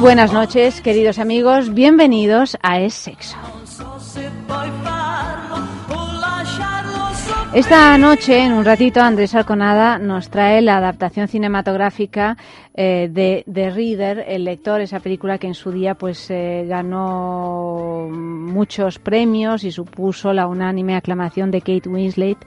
Buenas noches, queridos amigos. Bienvenidos a Es Sexo. Esta noche, en un ratito, Andrés Arconada nos trae la adaptación cinematográfica eh, de The Reader, El lector, esa película que en su día pues eh, ganó muchos premios y supuso la unánime aclamación de Kate Winslet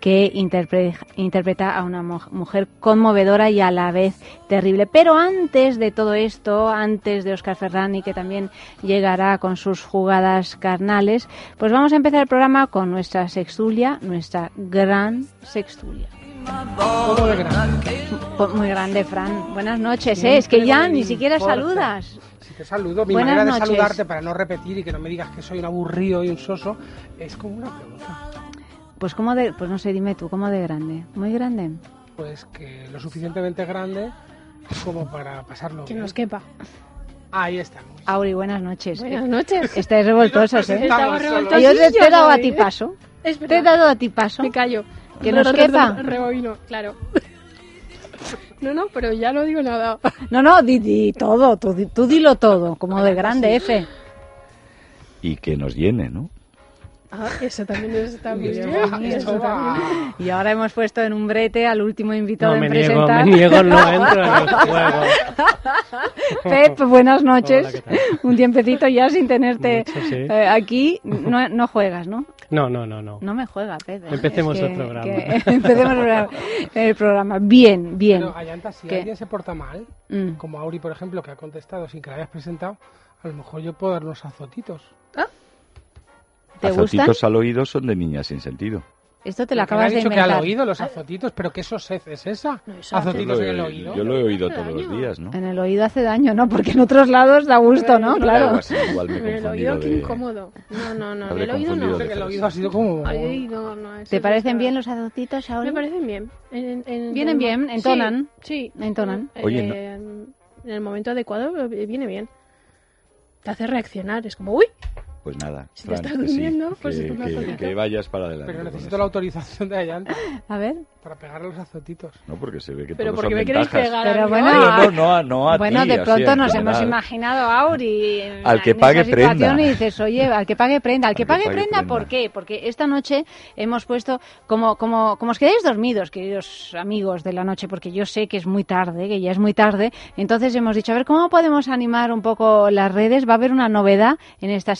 que interpre- interpreta a una mu- mujer conmovedora y a la vez terrible. Pero antes de todo esto, antes de Oscar Ferrani, que también llegará con sus jugadas carnales, pues vamos a empezar el programa con nuestra sextulia, nuestra gran sextulia. Po- Muy grande, Fran. Buenas noches, ¿eh? Es que ya ni siquiera saludas. Si te saludo, mi Buenas manera de noches. saludarte para no repetir y que no me digas que soy un aburrido y un soso es como una pregunta. Pues como de, pues no sé, dime tú, ¿cómo de grande? Muy grande. Pues que lo suficientemente grande como para pasarlo Que bien. nos quepa. Ahí estamos. Auri, buenas noches. Buenas noches. Estáis revoltosos, ¿eh? Estamos. Y yo te te he dado a ti paso. Te he dado a ti paso. Me callo. Que nos quepa. re- Rebobino, claro. No, no, pero ya no digo nada. No, no, di, di todo, tú, tú dilo todo, como de grande, F. y que nos llene, ¿no? Ah, eso también está muy bien. Eso también. Y ahora hemos puesto en un brete al último invitado No, en me niego, presentar. me niego, no entro en el juego. Pep, buenas noches. Un tiempecito ya sin tenerte Mucho, sí. eh, aquí. No, no juegas, ¿no? No, no, no, no. No me juega, Pep. ¿eh? Empecemos Es el programa. que- empecemos el programa. Bien, bien. Pero, Ayanta, si ¿Qué? alguien se porta mal, Mm. como Auri, por ejemplo, que ha contestado sin que la hayas presentado, a lo mejor yo puedo dar unos azotitos. ¿Te Azotitos gustan? al oído son de niñas sin sentido. Esto te lo acabas de dicho que inventar. al oído los azotitos, pero ¿qué sosez es esa? No, eso azotitos en el oído. Yo lo he oído todos daño. los días, ¿no? En el oído hace daño, ¿no? Porque en otros lados da gusto, ¿no? Claro. así, igual me he En el confundido oído, qué de- incómodo. No, no, no. El oído no. de- Creo que el oído ha sido como... Ay, no, ¿Te parecen bien los azotitos ahora? Me parecen bien. En- en- Vienen en- bien, entonan. Sí, Entonan. Eh, Oye, no- En el momento adecuado eh, viene bien. Te hace reaccionar. Es como, uy, Pues nada, Si te estás durmiendo, pues que, es un que- vayas para adelante. Pero necesito la autorización de Ayanta A ver. para pegarle los azotitos. No, porque se ve que pero todos porque son me queréis pegar Pero bueno. No, no, no, a- no a bueno, de pronto nos hemos imaginado a Auri Al que en pague esa prenda. y dices, oye, al que pague prenda, al que, pague, prenda, ¿por prenda. qué? Porque esta noche hemos puesto, como, como, como os quedáis dormidos, queridos amigos de la noche, porque yo sé que es muy tarde, que ya es muy tarde, entonces hemos dicho, a ver, ¿cómo podemos animar un poco las redes? Va a haber una novedad en esta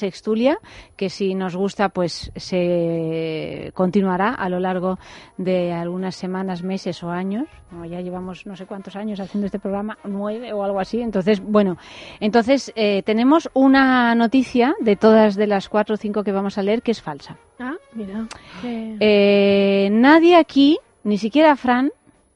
que si nos gusta, pues se continuará a lo largo de algunas semanas, meses o años. Ya llevamos no sé cuántos años haciendo este programa, nueve o algo así. Entonces, bueno, entonces eh, tenemos una noticia de todas de las cuatro o cinco que vamos a leer que es falsa. Ah, mira. Eh, Eh, nadie aquí, ni siquiera Fran,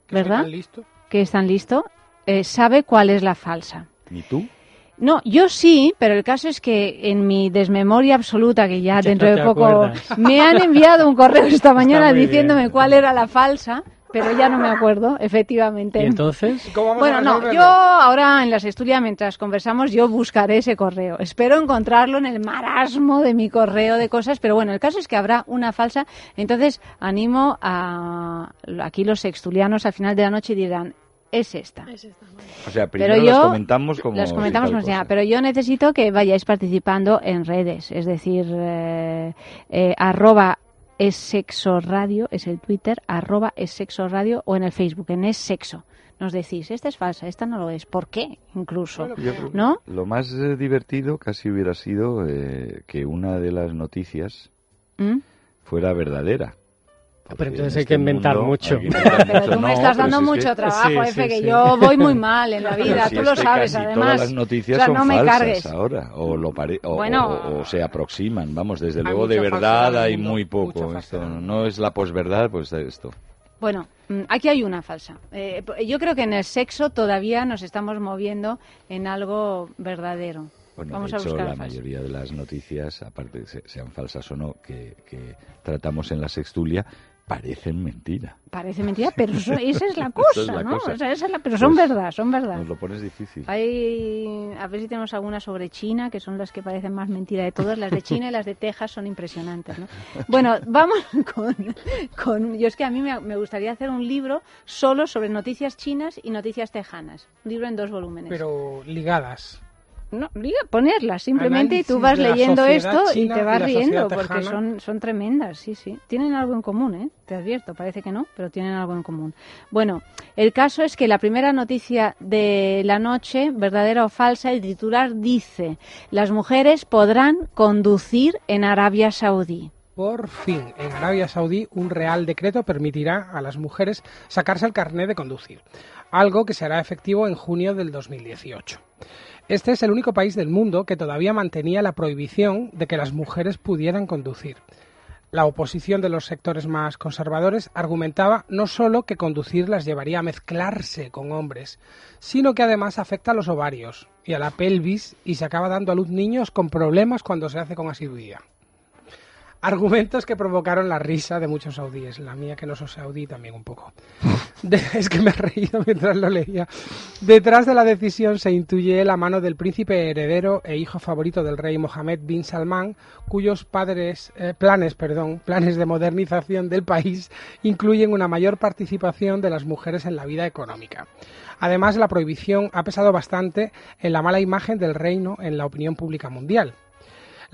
Que ¿verdad? tan listo. Que es tan listo, eh, sabe cuál es la falsa. ¿Ni tú? No, yo sí, pero el caso es que en mi desmemoria absoluta, que ya Ya dentro no de poco acuerdas. me han enviado un correo esta mañana diciéndome bien. cuál era la falsa, pero ya no me acuerdo, efectivamente. Y entonces, ¿Y cómo vamos Bueno, a no, yo ahora en las estudias, mientras conversamos, yo buscaré ese correo. Espero encontrarlo en el marasmo de mi correo de cosas, pero bueno, el caso es que habrá una falsa. Entonces, animo a aquí los sextulianos al final de la noche dirán, es esta. es esta, vale. O sea, Pero primero yo las comentamos como las comentamos como cosa. pero yo necesito que vayáis participando en redes, es decir, eh, eh, arroba es sexo radio, es el Twitter, arroba es sexo radio o en el Facebook, en es sexo. nos decís, esta es falsa, esta no lo es. ¿Por qué? Incluso. Yo ¿No? Lo más eh, divertido casi hubiera sido eh, que una de las noticias ¿Mm? fuera verdadera. Pero entonces en hay este que inventar mundo mucho. hay que inventar Pero mucho. tú me No, estás dando si es mucho que- trabajo, Sí, Efe, sí, que sí. yo voy muy mal en la vida, si tú es lo sabes, casi además. Todas las noticias O sea, son no me falsas cargues. ahora, o, lo pare- o, Bueno. o- o se aproximan, vamos, desde luego de mucho verdad hay mundo, muy mucho poco. Esto no es la posverdad, pues esto. Bueno, mm, aquí hay una falsa. Eh, yo creo que en el sexo todavía nos estamos moviendo en algo verdadero. Bueno, Vamos de a hecho, buscar la mayoría de las noticias, aparte de que se- sean falsas o no, que, que tratamos en la sextulia, parecen mentira. Parece mentira, pero eso- esa es la cosa, es la ¿no? cosa. O sea, esa es la- pero son Pues, verdad, son verdad. Nos lo pones difícil. Hay, a ver si tenemos alguna sobre China, que son las que parecen más mentira de todas. Las de China y las de Texas son impresionantes, ¿no? Bueno, vamos con, con... Yo es que a mí me, me gustaría hacer un libro solo sobre noticias chinas y noticias tejanas. Un libro en dos volúmenes. Pero ligadas. No, diga, ponerlas simplemente y tú vas leyendo esto y te vas riendo porque son, son tremendas, sí, sí. Tienen algo en común, ¿eh? Te advierto, parece que no, pero tienen algo en común. Bueno, el caso es que la primera noticia de la noche, verdadera o falsa, el titular dice, las mujeres podrán conducir en Arabia Saudí. Por fin, en Arabia Saudí, un real decreto permitirá a las mujeres sacarse el carnet de conducir, algo que será efectivo en junio del 2018. Este es el único país del mundo que todavía mantenía la prohibición de que las mujeres pudieran conducir. La oposición de los sectores más conservadores argumentaba no solo que conducir las llevaría a mezclarse con hombres, sino que además afecta a los ovarios y a la pelvis y se acaba dando a luz niños con problemas cuando se hace con asiduidad. Argumentos que provocaron la risa de muchos saudíes. La mía, que no soy saudí, también un poco. Es que me he reído mientras lo leía. Detrás de la decisión se intuye la mano del príncipe heredero e hijo favorito del rey Mohammed bin Salman, cuyos padres, eh, planes, perdón, planes de modernización del país incluyen una mayor participación de las mujeres en la vida económica. Además, la prohibición ha pesado bastante en la mala imagen del reino en la opinión pública mundial.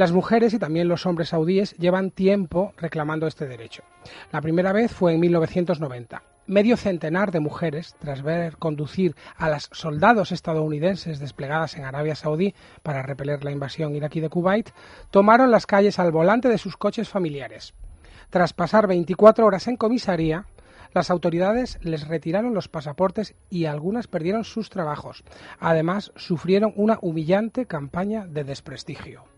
Las mujeres y también los hombres saudíes llevan tiempo reclamando este derecho. La primera vez fue en 1990. Medio centenar de mujeres, tras ver conducir a las soldados estadounidenses desplegadas en Arabia Saudí para repeler la invasión iraquí de Kuwait, tomaron las calles al volante de sus coches familiares. Tras pasar 24 horas en comisaría, las autoridades les retiraron los pasaportes y algunas perdieron sus trabajos. Además, sufrieron una humillante campaña de desprestigio.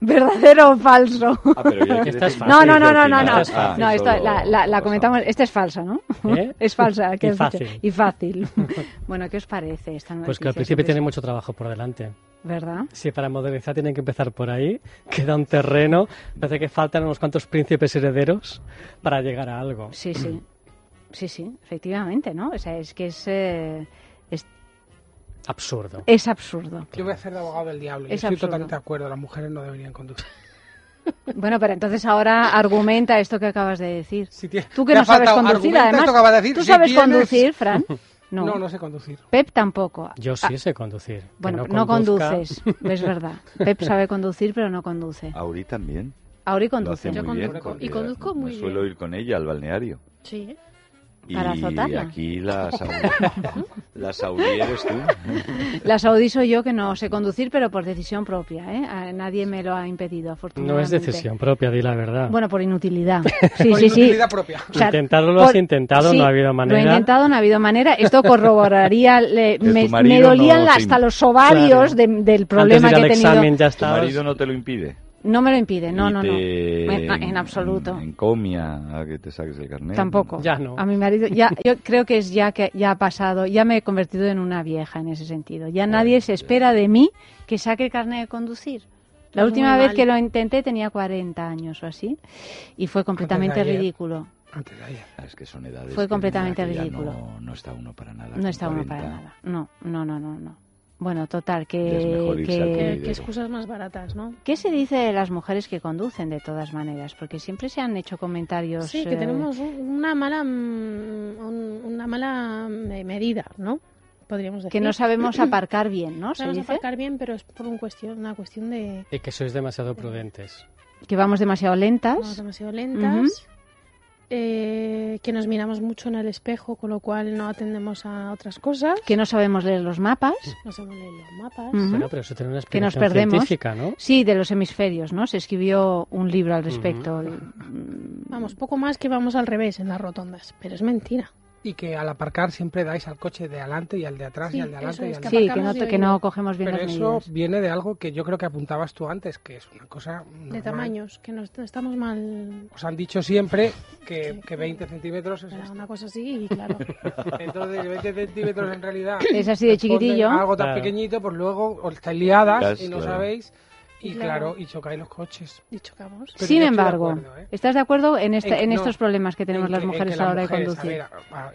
¿Verdadero o falso? Ah, pero ya Esta es fácil. No, no, no, no, no, no. Esta es fácil, No, esta, la, la- la pasamos. comentamos. Esta es falsa, ¿no? ¿Eh? Es falsa. ¿qué Y fácil. Y fácil. bueno, ¿qué os parece esta noticia? Pues que al principio tiene mucho trabajo por delante. ¿Verdad? Si para modernizar tienen que empezar por ahí, queda un terreno, parece que faltan unos cuantos príncipes herederos para llegar a algo. Sí, sí. Sí, sí, efectivamente, ¿no? O sea, es que es, eh, es, Absurdo. es absurdo. Yo voy a hacer de abogado del diablo. Yo Es estoy absurdo. totalmente de acuerdo. Las mujeres no deberían conducir. Bueno, pero entonces ahora argumenta esto que acabas de decir. Si tie- Tú que no sabes conducir, además. de decir. ¿Tú Si sabes tienes- conducir, Fran? No. No. no, sé conducir. Pep tampoco. Yo sí sé conducir. Bueno, no, conduzca- conduces, es verdad. Pep sabe conducir, pero no conduce. Auri también. Auri conduce. Yo conduzco. Y conduzco muy me suelo bien. ir con ella al balneario. Sí. Y Para azotarla. aquí la Saudí, la Saudí eres tú. La Saudí soy yo que no sé conducir, pero por decisión propia, ¿eh? A- Nadie me lo ha impedido, No afortunadamente. es decisión propia, di la verdad. Bueno, por inutilidad. Sí, Por sí, sí. inutilidad propia. O sea, Intentarlo lo has por- intentado, sí, no ha habido Lo he manera. intentado, no ha habido manera. Esto corroboraría, le- me, me dolían no hasta los ovarios Claro. de- del Antes problema de ir que he al tenido. examen ya Tu marido no te lo impide. No me lo impide, no, no, no. te- En, en absoluto. En, comia a que te saques el carnet. Tampoco. Ya no. A mi marido, ya, yo creo que es ya que ya ha pasado, ya me he convertido en una vieja en ese sentido. Ya nadie se espera de mí que saque el carnet de conducir. La última vez mal. que lo intenté tenía 40 años o así y fue completamente ridículo. Antes de ayer. Ah, Es que son edades. Fue que completamente mira, que ya ridículo. No, no está uno para nada. No está uno 40. para nada. No, no, no, no, no. Bueno, total, Ya es mejor que, que- qué excusas más baratas, ¿no? ¿Qué se dice de las mujeres que conducen de todas maneras? Porque siempre se han hecho comentarios. Sí, que eh, tenemos un- una mala mm, un- una mala me- medida, ¿no? Podríamos decir. que no sabemos aparcar bien, ¿no? Se Sabemos dice aparcar bien, pero es por un cuestión, una cuestión de Y que sois demasiado prudentes. que vamos demasiado vamos lentas. demasiado lentas eh, que nos miramos mucho en el espejo, con lo cual no atendemos a otras cosas. Que no sabemos leer los mapas. No sabemos leer los mapas. Bueno, pero eso tiene una que nos perdemos. científica, ¿no? Sí, de los hemisferios, ¿no? Se escribió un libro al respecto. Vamos, poco más que vamos al revés en las rotondas, pero es mentira. Y que al aparcar siempre dais al coche de adelante y al de atrás y Sí, al de adelante y al de Sí, que no, que no cogemos bien Pero las eso medidas. viene de algo que yo creo que apuntabas tú antes, que es una cosa De tamaños, que no est- estamos mal. Os han dicho siempre que, que 20 centímetros es Era esto. una cosa así y claro. Entonces, 20 centímetros en realidad Es así de chiquitillo. a Algo tan Claro. pequeñito, pues luego os estáis liadas Claro, y no claro. sabéis. Y Claro. claro, y chocáis los coches. y chocamos. Pero Sin estoy de embargo, acuerdo, ¿eh? ¿estás de acuerdo en, esta- En en no, estos problemas que tenemos En las que- en mujeres a la las hora de conducir? a ver, a- a-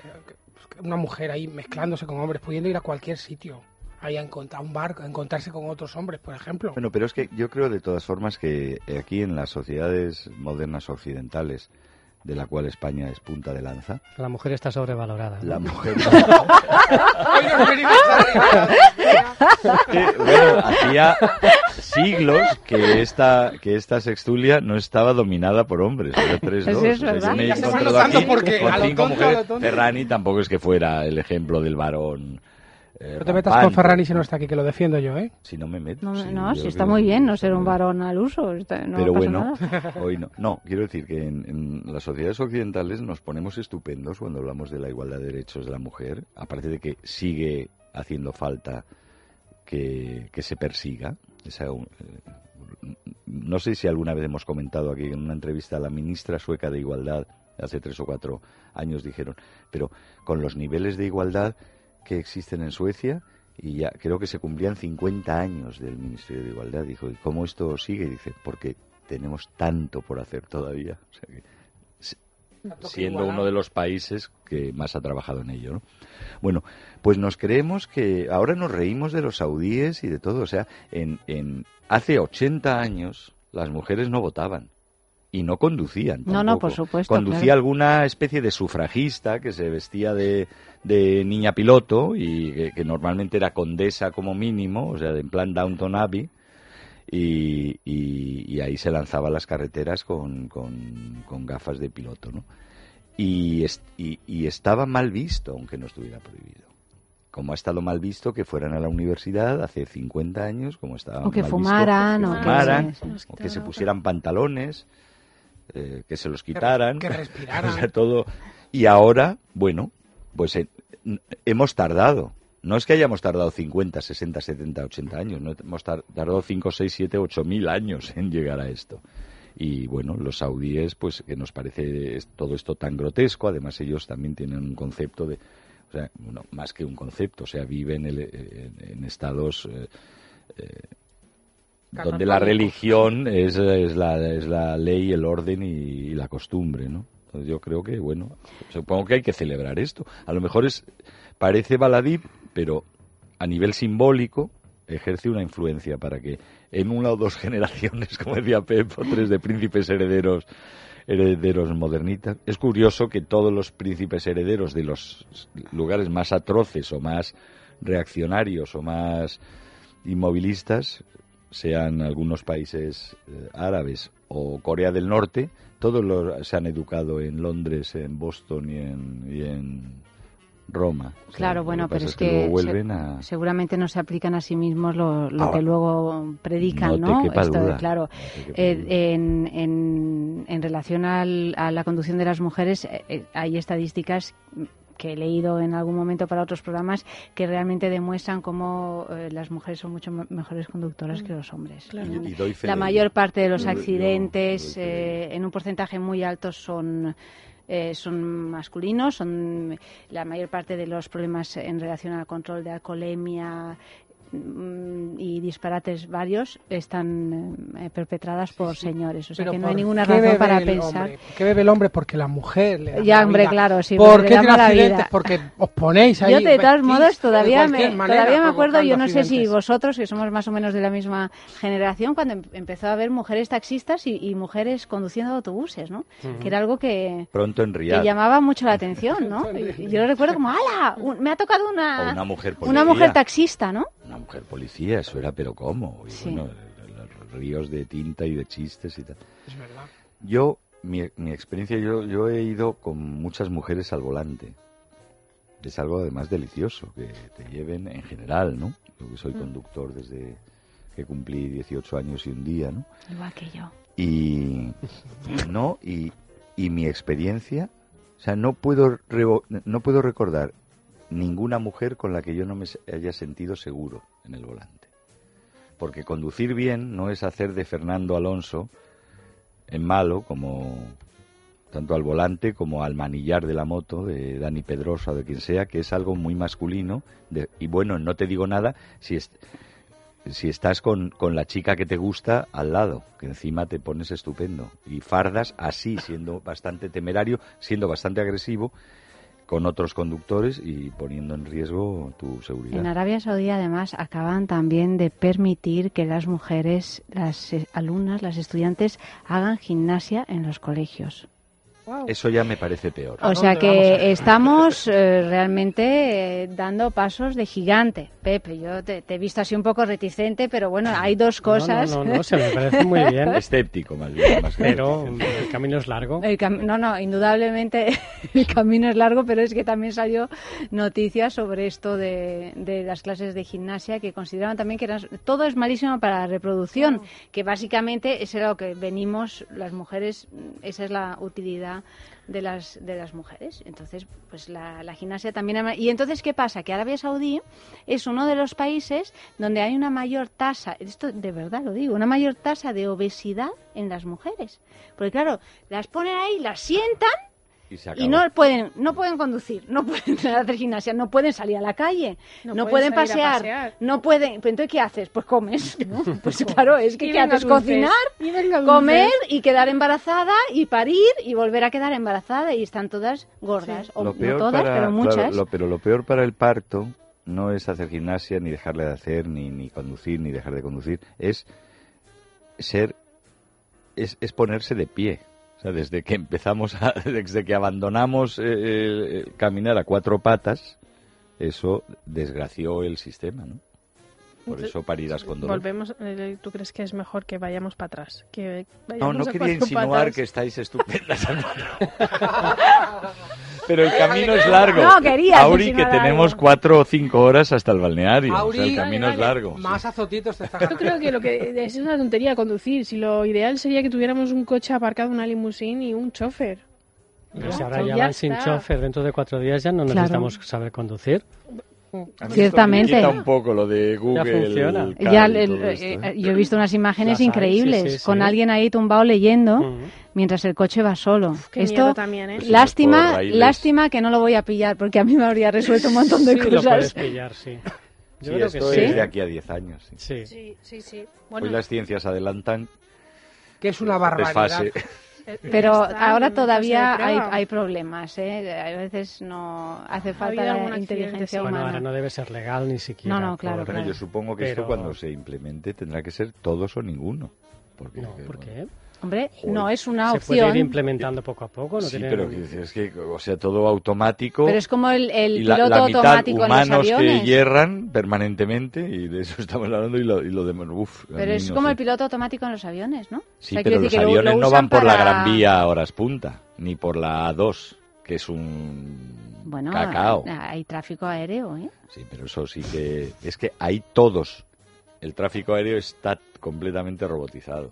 una mujer ahí mezclándose con hombres, pudiendo ir a cualquier sitio, ahí a encontrar un bar, a encontrarse con otros hombres, por ejemplo. Bueno, pero es que yo creo de todas formas que aquí en las sociedades modernas occidentales, de la cual España es punta de lanza, La mujer está sobrevalorada. la mujer... Que, bueno, hacía siglos que esta, que esta sextulia no estaba dominada por hombres, era 3-2. Eso es verdad. yo me he Ya se va encontrado notando aquí porque con cinco mujeres. Ferrani tampoco es que fuera el ejemplo del varón. eh, No te metas rampante. con Ferrani si no está aquí, que lo defiendo yo, ¿eh? Si no me meto. No, sí, no, yo si está que- muy bien no ser un varón al uso. está- no pero pasa bueno, nada. hoy no. No, quiero decir que en, en las sociedades occidentales nos ponemos estupendos cuando hablamos de la igualdad de derechos de la mujer, aparte de que sigue haciendo falta que, que se persiga. Eh, no sé si alguna vez hemos comentado aquí en una entrevista a la ministra sueca de Igualdad, hace tres o cuatro años dijeron, pero con los niveles de igualdad que existen en Suecia, y ya creo que se cumplían 50 años del Ministerio de Igualdad. Dijo, ¿y cómo esto sigue? Dice, porque tenemos tanto por hacer todavía. Siendo uno de los países que más ha trabajado en ello. ¿no? Bueno, pues nos creemos que ahora nos reímos de los saudíes y de todo. O sea, en, en hace 80 años las mujeres no votaban y no conducían. No, no, por supuesto, Conducía claro. alguna especie de sufragista que se vestía de, de niña piloto y que, que normalmente era condesa como mínimo, o sea, en plan Downton Abbey. Y, y- y ahí se lanzaba a las carreteras con, con- con gafas de piloto, ¿no? Y, es- y- y estaba mal visto, aunque no estuviera prohibido. Como ha estado mal visto que fueran a la universidad hace 50 años, como estaba O que mal visto fumaran, que o que- fumaran, sí. o que se pusieran pantalones, eh, que se los quitaran, que respiraran. o sea, todo. Y ahora, bueno, pues eh, hemos tardado. No es que hayamos tardado 50, 60, 70, 80 años, no hemos tar- tardado 5, 6, 7, 8 mil años en llegar a esto. Y bueno, los saudíes, pues que nos parece todo esto tan grotesco, además ellos también tienen un concepto de, o sea, bueno, más que un concepto, o sea, viven el- en, en estados eh, eh, donde la religión es, es, la, es la ley, el orden y, y la costumbre, ¿no? Yo creo que, bueno, supongo que hay que celebrar esto. A lo mejor es parece baladí, pero a nivel simbólico ejerce una influencia para que en una o dos generaciones, como decía Pep, o tres de príncipes herederos herederos modernitas. Es curioso que todos los príncipes herederos de los lugares más atroces o más reaccionarios o más inmovilistas sean algunos países eh, árabes o Corea del Norte, todos los, se han educado en Londres, en Boston y en, y en Roma. O sea, Claro, bueno, pero es que, se- a... seguramente no se aplican a sí mismos lo, lo Ahora, que luego predican, no ¿no? Esto duda, claro, no eh, duda. en, en, en relación al- a la conducción de las mujeres, eh, eh, hay estadísticas que he leído en algún momento para otros programas que realmente demuestran cómo eh, las mujeres son mucho me- mejores conductoras que los hombres. Claro. Y- y doy fe La mayor parte de los accidentes, eh, en un porcentaje muy alto, son eh, son masculinos, son la mayor parte de los problemas en relación al control de alcoholemia y disparates varios están eh, perpetradas por señores. O sea Pero que no hay ¿por ninguna razón para pensar. hombre? ¿Por qué bebe el hombre? Porque la mujer le da Ya, la hombre, vida. claro, sí, ¿Por porque qué vida. Porque os ponéis ahí. Yo de todos modos todavía me, todavía me acuerdo, yo no sé si vosotros, que somos más o menos de la misma generación, cuando em- empezó a haber mujeres taxistas y, y mujeres conduciendo autobuses, ¿no? Que era algo que, Pronto en que Riyadh. llamaba mucho la atención, ¿no? Y yo lo recuerdo como, ¡hala! Un- me ha tocado una, O una mujer una policía. mujer taxista, ¿no? Una mujer policía, eso era, pero ¿cómo? Y Sí. bueno, los ríos de tinta y de chistes y tal. Es verdad. Yo mi, mi experiencia, yo, yo he ido con muchas mujeres al volante. Es algo además delicioso, que te lleven en general, ¿no? Yo que soy conductor desde que cumplí 18 años y un día, ¿no? Igual que yo. Y, no, y, y mi experiencia, o sea, no puedo, revo- no puedo recordar ninguna mujer con la que yo no me haya sentido seguro en el volante. Porque conducir bien no es hacer de Fernando Alonso en malo, como tanto al volante como al manillar de la moto, de Dani Pedrosa o de quien sea, que es algo muy masculino. y bueno, no te digo nada si, si estás con la chica que te gusta al lado, que encima te pones estupendo. Y fardas así, siendo bastante temerario, siendo bastante agresivo con otros conductores y poniendo en riesgo tu seguridad. En Arabia Saudí, además, acaban también de permitir que las mujeres, las eh, alumnas, las estudiantes, hagan gimnasia en los colegios. Eso ya me parece peor. ¿A O sea que estamos eh, realmente eh, dando pasos de gigante. Pepe, yo te, te he visto así un poco reticente, pero bueno, hay dos cosas. No, no, no, no, se me parece muy bien. Escéptico, más bien. más Pero el camino es largo. El cam- no, no, indudablemente el camino es largo, pero es que también salió noticias sobre esto de, de las clases de gimnasia que consideraban también que eran, todo es malísimo para la reproducción, que básicamente es lo que venimos las mujeres, esa es la utilidad de las de las mujeres. Entonces, pues la, la gimnasia también y entonces qué pasa que Arabia Saudí es uno de los países donde hay una mayor tasa, esto de verdad lo digo, una mayor tasa de obesidad en las mujeres. Porque claro, las ponen ahí, las sientan Y, se y acabó. no pueden no pueden conducir, no pueden hacer gimnasia, no pueden salir a la calle, no, No pueden pasear, pasear. no pueden, pero entonces ¿qué haces? Pues comes, ¿no? Pues claro, es que ¿qué haces? dulces. Cocinar, Y comer y quedar embarazada y parir y volver a quedar embarazada y están todas gordas, o Lo no todas, para- pero claro, muchas. lo- pero lo peor para el parto no es hacer gimnasia, ni dejarle de hacer, ni, ni conducir, ni dejar de conducir. Es ser, es, es ponerse de pie. Desde que empezamos, desde que abandonamos eh, eh, caminar a cuatro patas, eso desgració el sistema, ¿no? Por eso parirás con dolor. Volvemos, eh, ¿tú crees que es mejor que vayamos para atrás? Que No, vayamos no a quería insinuar patas? que estáis estupendas. Pero el camino es largo. No, querías Auri, que tenemos algo. cuatro o cinco horas hasta el balneario. o sea, Auri, el camino Vale, es vale. largo. Más azotitos te está Yo creo que lo que es una tontería conducir. Si lo ideal sería que tuviéramos un coche aparcado, una limusín y un chofer. Pero Ya si ahora ya ya van sin chofer dentro de cuatro días ya no Claro. necesitamos saber conducir. A mí Ciertamente. quita un poco lo de Google. Ya, y el- todo eh, esto, eh, yo he visto unas imágenes Las hay, increíbles sí, sí, con sí. alguien ahí tumbado leyendo Ujú. mientras el coche va solo. Qué Esto, miedo también, ¿eh? Lástima, lástima que no lo voy a pillar porque a mí me habría resuelto un montón de Sí, lo puedes cosas. pillar, sí. Sí, Yo creo que esto sí. es de aquí a 10 años. sí. Sí. Sí, sí, sí. Hoy Bueno, las ciencias adelantan que es una barbaridad. desfase. Pero está ahora todavía hay, hay problemas, ¿eh? A veces no hace falta inteligencia sí. Bueno, humana. ahora no debe ser legal ni siquiera. No, no, claro, por- Bueno, claro. yo supongo que esto cuando se implemente tendrá que ser todos o ninguno. Porque, No, ¿por qué? Hombre, Joder. no es una Se puede opción. ir implementando poco a poco. No sí, tiene- pero es que, o sea, todo automático. Pero es como el, el y la, piloto la mitad automático en los humanos que aviones. hierran permanentemente y de eso estamos hablando y lo, y lo demás, uf, Pero es no como sé. el piloto automático en los aviones, ¿no? O Sí, sea, pero los decir que lo- aviones lo no van por la para- Gran Vía a horas punta, ni por la A2, que es un Bueno, cacao. hay tráfico aéreo, ¿eh? Sí, pero eso sí que... Es que hay todos. El tráfico aéreo está completamente robotizado.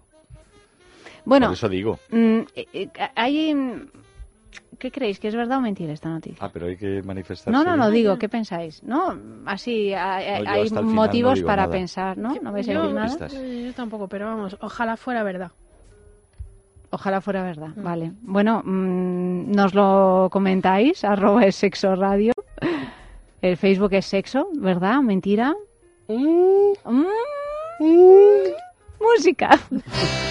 Bueno, Por eso digo. mm, eh, eh, hay... mm, ¿Qué creéis? ¿Que es verdad o mentira esta noticia? Ah, pero hay que manifestarse. No, no, no digo, ¿qué pensáis? No, así hay, No, motivos no para nada. pensar, ¿no? ¿No vais a decir nada? Yo tampoco, pero vamos, ojalá fuera verdad. Ojalá fuera verdad, vale. Bueno, mm, nos lo comentáis, arroba es sexo radio. El Facebook es sexo, ¿verdad? ¿Mentira? Mm. Música.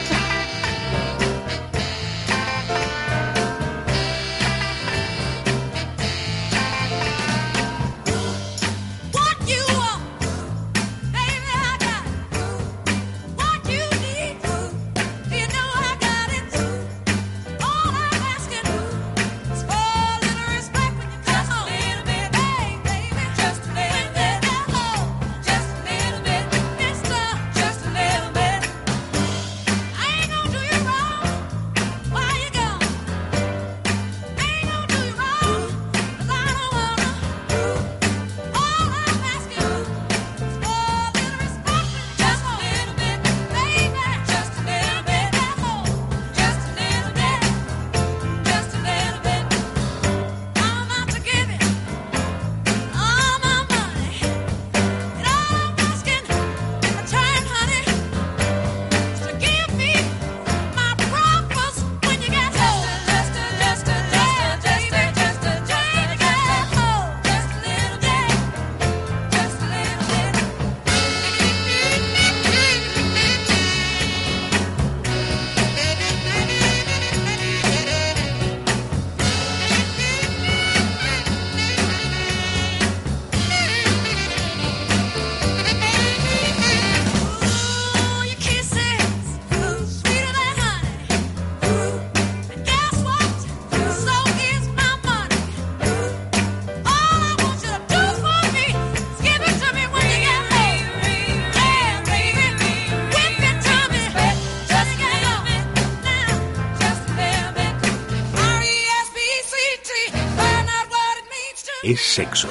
Es sexo.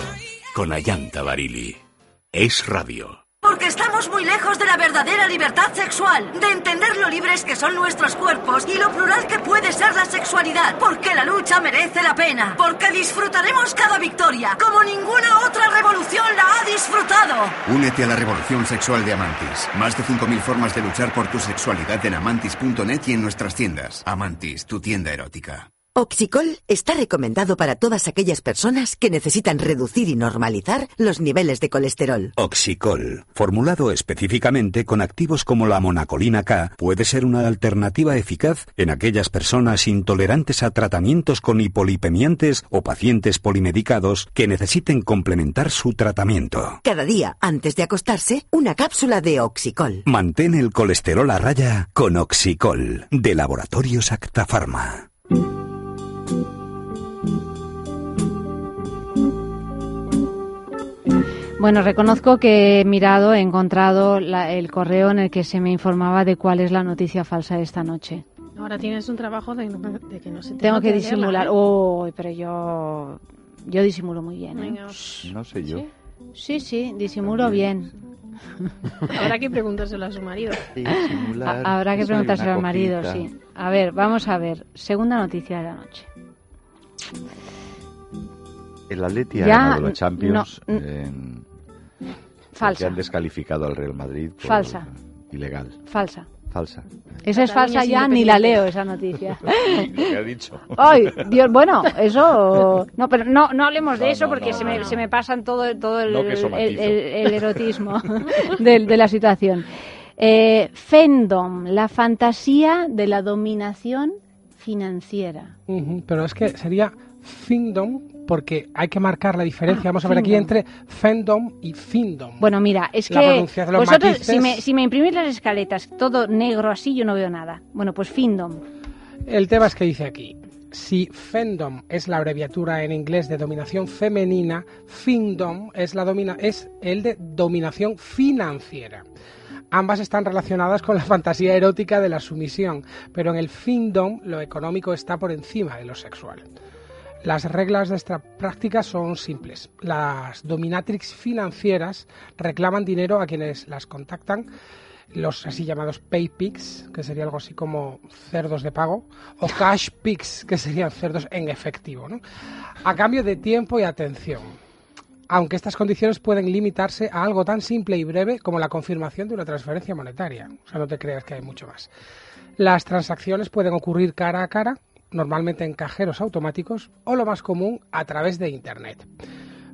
Con Ayanta Barili. Es radio. Porque estamos muy lejos de la verdadera libertad sexual, de entender lo libres que son nuestros cuerpos y lo plural que puede ser la sexualidad. Porque la lucha merece la pena. Porque disfrutaremos cada victoria, como ninguna otra revolución la ha disfrutado. Únete a la revolución sexual de Amantis. Más de 5.000 formas de luchar por tu sexualidad en amantis.net y en nuestras tiendas. Amantis, tu tienda erótica. Oxicol está recomendado para todas aquellas personas que necesitan reducir y normalizar los niveles de colesterol. Oxicol, formulado específicamente con activos como la monacolina K, puede ser una alternativa eficaz en aquellas personas intolerantes a tratamientos con hipolipemiantes o pacientes polimedicados que necesiten complementar su tratamiento. Cada día, antes de acostarse, una cápsula de Oxicol. Mantén el colesterol a raya con Oxicol, de Laboratorios Acta Bueno, reconozco que he mirado, he encontrado la- el correo en el que se me informaba de cuál es la noticia falsa de esta noche. Ahora tienes un trabajo de, de que no se te Tengo que disimular. Uy, pero yo yo disimulo muy bien. ¿eh? No sé yo. Sí, sí, disimulo bien. habrá que preguntárselo a su marido. Ha- Habrá que preguntárselo al marido, sí. A ver, vamos a ver. Segunda noticia de la noche. El Atleti ha ganado la Champions no, en- Falsa. han descalificado al Real Madrid por Falsa. ilegal. Falsa. Falsa. Esa es falsa ya, ni la leo esa noticia. Que ha dicho. Ay, Dios, bueno, eso. No, pero no, no hablemos de No, eso no, porque no, se, me, no. se me pasan todo, todo el, que el, el- el erotismo de, de la situación. Eh, Fandom, la fantasía de la dominación financiera. Ujú, Pero es que sería Findom porque hay que marcar la diferencia. Ah, Vamos a ver aquí entre Fandom y Findom. Bueno, mira, es La que vosotros, matices. si me, si me imprimís las escaletas todo negro así, yo no veo nada. Bueno, pues Findom. El tema es que dice aquí, si Fendom es la abreviatura en inglés de dominación femenina, Findom es, la domina es el de dominación financiera. Ambas están relacionadas con la fantasía erótica de la sumisión, pero en el Findom lo económico está por encima de lo sexual. Las reglas de esta práctica son simples. Las dominatrix financieras reclaman dinero a quienes las contactan, los así llamados pay pigs, que sería algo así como cerdos de pago, o cash pigs, que serían cerdos en efectivo, a cambio de tiempo y atención. Aunque estas condiciones pueden limitarse a algo tan simple y breve como la confirmación de una transferencia monetaria. O sea, no te creas que hay mucho más. Las transacciones pueden ocurrir cara a cara, normalmente en cajeros automáticos, o lo más común, a través de Internet.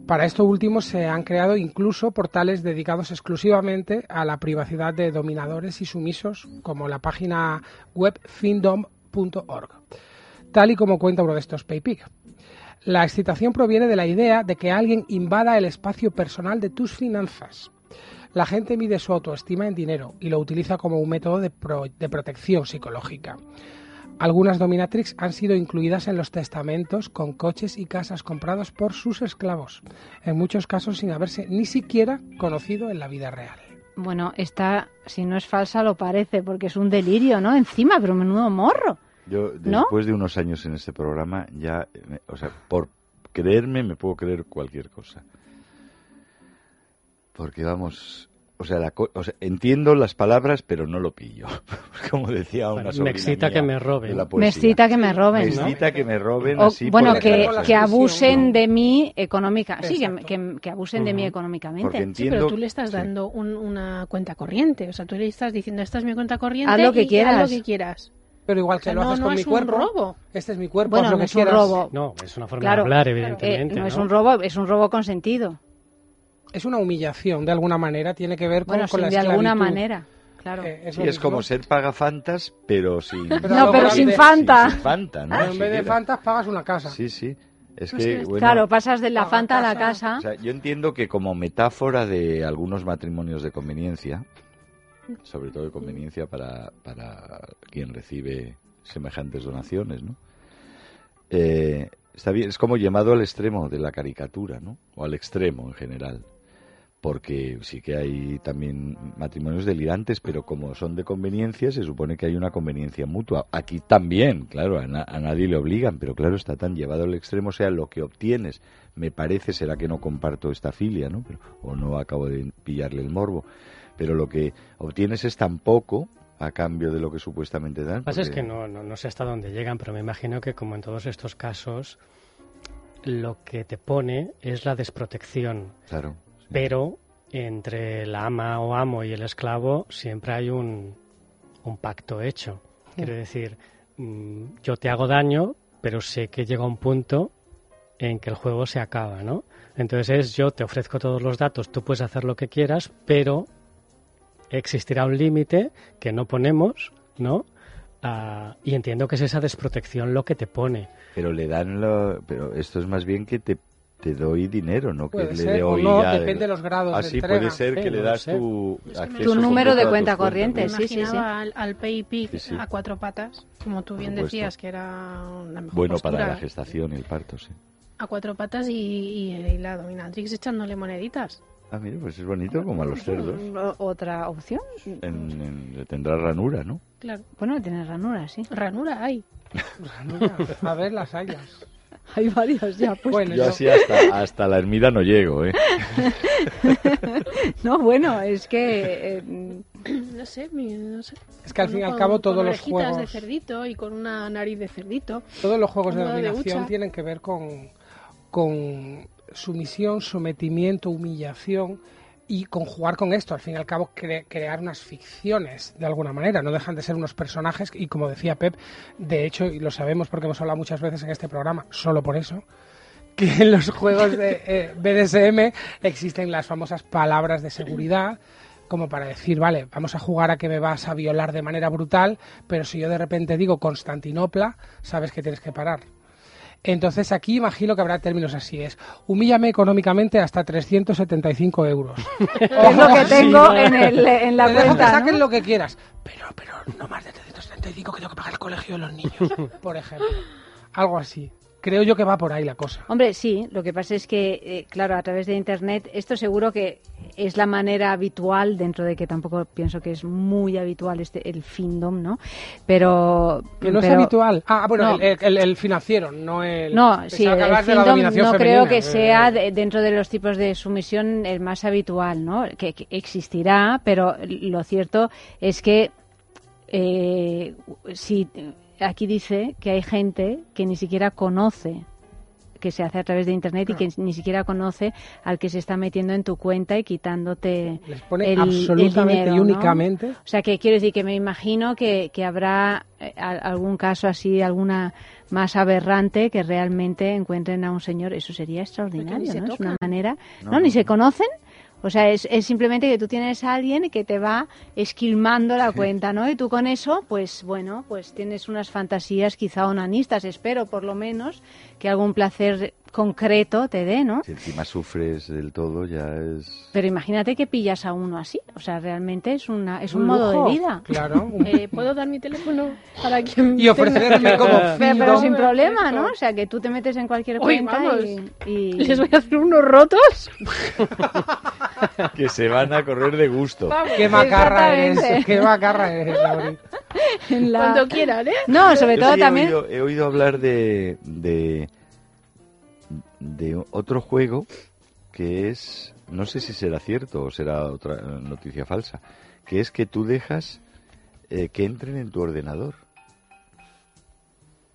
Para esto último se han creado incluso portales dedicados exclusivamente a la privacidad de dominadores y sumisos, como la página web findom.org, tal y como cuenta uno de estos PayPig. La excitación proviene de la idea de que alguien invada el espacio personal de tus finanzas. La gente mide su autoestima en dinero y lo utiliza como un método de, de protección psicológica. Algunas dominatrix han sido incluidas en los testamentos con coches y casas comprados por sus esclavos, en muchos casos sin haberse ni siquiera conocido en la vida real. Bueno, esta, si no es falsa, lo parece, porque es un delirio, ¿no? Encima, pero menudo morro. Yo, ¿No? después de unos años en este programa, ya, o sea, por creerme me puedo creer cualquier cosa. Porque vamos, o sea, la co- o sea, entiendo las palabras, pero no lo pillo. Como decía una Bueno, me excita mía que me roben. Me excita que me roben, Me ¿no? excita que me roben O, así bueno, que, que abusen de mí económica, sí, que, que- que abusen de mí Porque económicamente. entiendo- Sí, pero tú le estás sí. dando un- una cuenta corriente. O sea, tú le estás diciendo, esta es mi cuenta corriente Haz lo que y quieras. haz lo que quieras. Pero igual O que sea, lo no, haces no con mi es un cuerpo, robo. este es mi cuerpo, Bueno, haz lo no que es un quieras. robo. No, es una forma Claro. de hablar, Eh, evidentemente. no, es un robo, es un robo consentido. Es una humillación, de alguna manera, tiene que ver con, Bueno, con sí, la de alguna manera, claro. Eh, es Sí, es como ser pagafantas, pero sin... Pero no, pero sin. Fanta. Sin Fanta, ¿no? Pero en vez de fantas pagas una casa. Sí, sí. Es Pues que, bueno, claro, pasas de la Fanta a la casa. casa. O sea, yo entiendo que como metáfora de algunos matrimonios de conveniencia, sobre todo de conveniencia para, para quien recibe semejantes donaciones, ¿no? Eh, está bien, es como llamado al extremo de la caricatura, ¿no? O al extremo en general. Porque sí que hay también matrimonios delirantes, pero como son de conveniencia, se supone que hay una conveniencia mutua. Aquí también, claro, a, na- a nadie le obligan, pero claro, está tan llevado al extremo, o sea, lo que obtienes, me parece, será que no comparto esta filia, ¿no? Pero, o no acabo de pillarle el morbo, pero lo que obtienes es tan poco a cambio de lo que supuestamente dan. Lo que pasa es que no, no, no sé hasta dónde llegan, pero me imagino que como en todos estos casos, lo que te pone es la desprotección. Claro. Pero entre la ama o amo y el esclavo siempre hay un, un pacto hecho. Quiere decir, mm, yo te hago daño, pero sé que llega un punto en que el juego se acaba, ¿no? Entonces es yo te ofrezco todos los datos, tú puedes hacer lo que quieras, pero existirá un límite que no ponemos, ¿no? Ah, y entiendo que es esa desprotección lo que te pone. Pero le dan lo... Pero esto es más bien que te, te doy dinero, no que Puede le ser, doy no, ya depende de los grados de Así entrega. puede ser Sí, que le das tu Es que me- acceso Tu número de cuenta corriente, sí, sí, sí. al, al PayPic Sí, sí. a cuatro patas, como tú bien supuesto. decías, que era una mejor Bueno postura, para la gestación y el parto, sí. A cuatro patas y, y, y la dominatrix echándole moneditas. Ah, mira, pues es bonito como a los cerdos. Otra opción. En, en- tendrá ranura, ¿no? Claro. Bueno, tiene ranura, sí. Ranura hay. A ver las hayas. Hay varios ya. Pues. Bueno, Yo yo- así hasta, hasta la ermida no llego, ¿eh? no, bueno, es que... eh, No sé, no sé. Es que al fin y al Con- cabo con todos los orejitas de juegos, cerdito y con una nariz de cerdito. todos los juegos de de dominación hucha. tienen que ver con, con sumisión, sometimiento, humillación y con jugar con esto. Al fin y al cabo cre- crear unas ficciones de alguna manera. No dejan de ser unos personajes y como decía Pep, de hecho, y lo sabemos porque hemos hablado muchas veces en este programa, solo por eso, que en los juegos de eh, BDSM existen las famosas palabras de seguridad, como para decir, vale, vamos a jugar a que me vas a violar de manera brutal, pero si yo de repente digo Constantinopla, sabes que tienes que parar. Entonces aquí imagino que habrá términos así, es humíllame económicamente hasta 375 euros. es lo que tengo en, el, en la Te dejo que cuenta, saquen ¿no? lo que quieras, pero, pero no más de 375 que tengo que pagar el colegio de los niños, por ejemplo. Algo así. Creo yo que va por ahí la cosa. Hombre, sí, lo que pasa es que, eh, claro, a través de Internet, esto seguro que es la manera habitual, dentro de que tampoco pienso que es muy habitual este el findom, ¿no? Pero... Que no es habitual. Ah, bueno, No. el, el- el financiero, no el... No, sí, el hablabas de la findom dominación no creo que Eh, sea de- dentro de los tipos de sumisión el más habitual, ¿no? Que, que existirá, pero lo cierto es que eh, si aquí dice que hay gente que ni siquiera conoce que se hace a través de internet y que ni siquiera conoce al que se está metiendo en tu cuenta y quitándote Les pone el, el absolutamente dinero, y ¿no? únicamente. O sea, que quiero decir que me imagino que, que habrá eh, algún caso así, alguna más aberrante que realmente encuentren a un señor. Eso sería extraordinario, se ¿no? Es una manera. No, No, ni no. se conocen. O sea, es, es simplemente que tú tienes a alguien que te va esquilmando la cuenta, ¿no? Y tú con eso, pues bueno, pues tienes unas fantasías quizá onanistas, espero por lo menos, que algún placer concreto te dé, ¿no? Si encima sufres del todo, ya es... Pero imagínate que pillas a uno así. O sea, realmente es, una, es un, Un modo de vida. Claro. Eh, ¿Puedo dar mi teléfono para quien Y ofrecerme como Pero, pero sin problema, ¿no? O sea, que tú te metes en cualquier Uy, cuenta vamos. y, y- Les voy a hacer unos rotos. que se van a correr de gusto. Qué macarra eres, qué macarra eres, Lauri. en la- Cuando quieran, ¿eh? No, sobre Yo todo sí he también... oído- he oído hablar de, de, de otro juego que es, no sé si será cierto o será otra noticia falsa, que es que tú dejas eh, que entren en tu ordenador.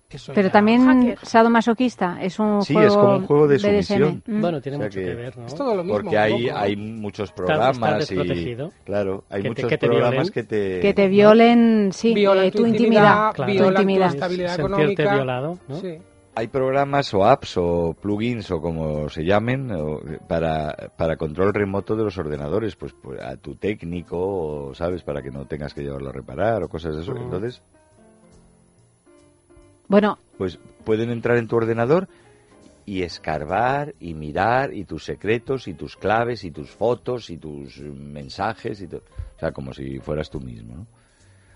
Eso Pero también Hacker. sadomasoquista, es un Sí, juego es como un juego de sumisión. Mm. Bueno, tiene O sea mucho que- que, ver, ¿no? Es todo lo mismo. Porque hay, poco. hay muchos programas y claro, hay Que te- muchos que te programas violen. que te Que te violen, sí, eh, tu tu intimidad, intimidad. Claro. Tu violan tu intimidad. estabilidad Sentirte económica. violado, ¿no? Sí. Hay programas o apps o plugins o como se llamen o- para, para control remoto de los ordenadores, pues, pues, a tu técnico, o, ¿sabes? Para que no tengas que llevarlo a reparar o cosas de eso. Mm. Entonces, Bueno, pues pueden entrar en tu ordenador y escarbar y mirar y tus secretos y tus claves y tus fotos y tus mensajes y to- o sea como si fueras tú mismo ¿no?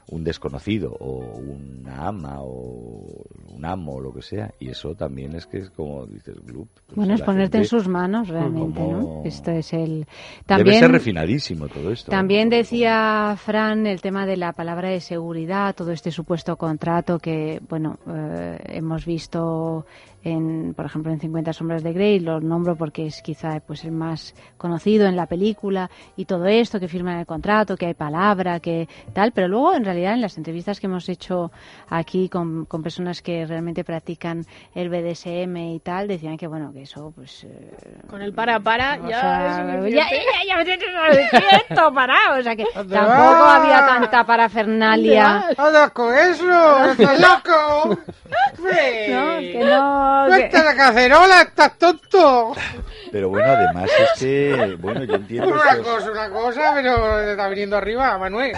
Un desconocido o una ama o un amo o lo que sea. Y eso también es que es como dices, Gloop. pues Bueno, es ponerte en sus manos realmente, ¿no? Esto es el... Debe También, ser refinadísimo todo esto. también decía Fran el tema de la palabra de seguridad, todo este supuesto contrato que, bueno, eh, hemos visto en, por ejemplo, en 50 sombras de Grey, lo nombro porque es quizá pues el más conocido en la película y todo esto que firman el contrato, que hay palabra, que tal, pero luego en realidad en las entrevistas que hemos hecho aquí con, con personas que realmente practican el BDSM y tal, decían que bueno, que eso pues eh, Con el para para ya sea, es ya, ya, ya me tienes quieto, parado. O sea que ¿Dónde tampoco había tanta parafernalia. ¡Anda con eso! ¡Estás loco! No, que no. Que- ¡Vete a la cacerola! ¡Estás tonto! Pero bueno, además es que, bueno, yo entiendo Una estos- cosa, una cosa, pero está viniendo arriba, Manuel.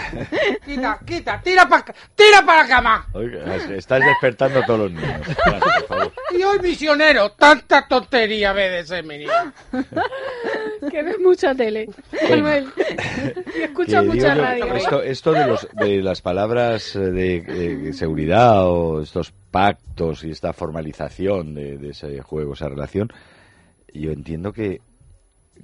Quita, quita, tira para tira para la cama. Oiga, estás despertando a todos los niños. Claro, por favor. Y hoy misionero, tanta tontería BDSM, niño. Que ves mucha tele, Manuel. Y escucha mucha yo, radio. Esto, esto de, los, de las palabras eh, de, eh, seguridad o estos pactos y esta formalización de, de ese juego, esa relación, yo entiendo que,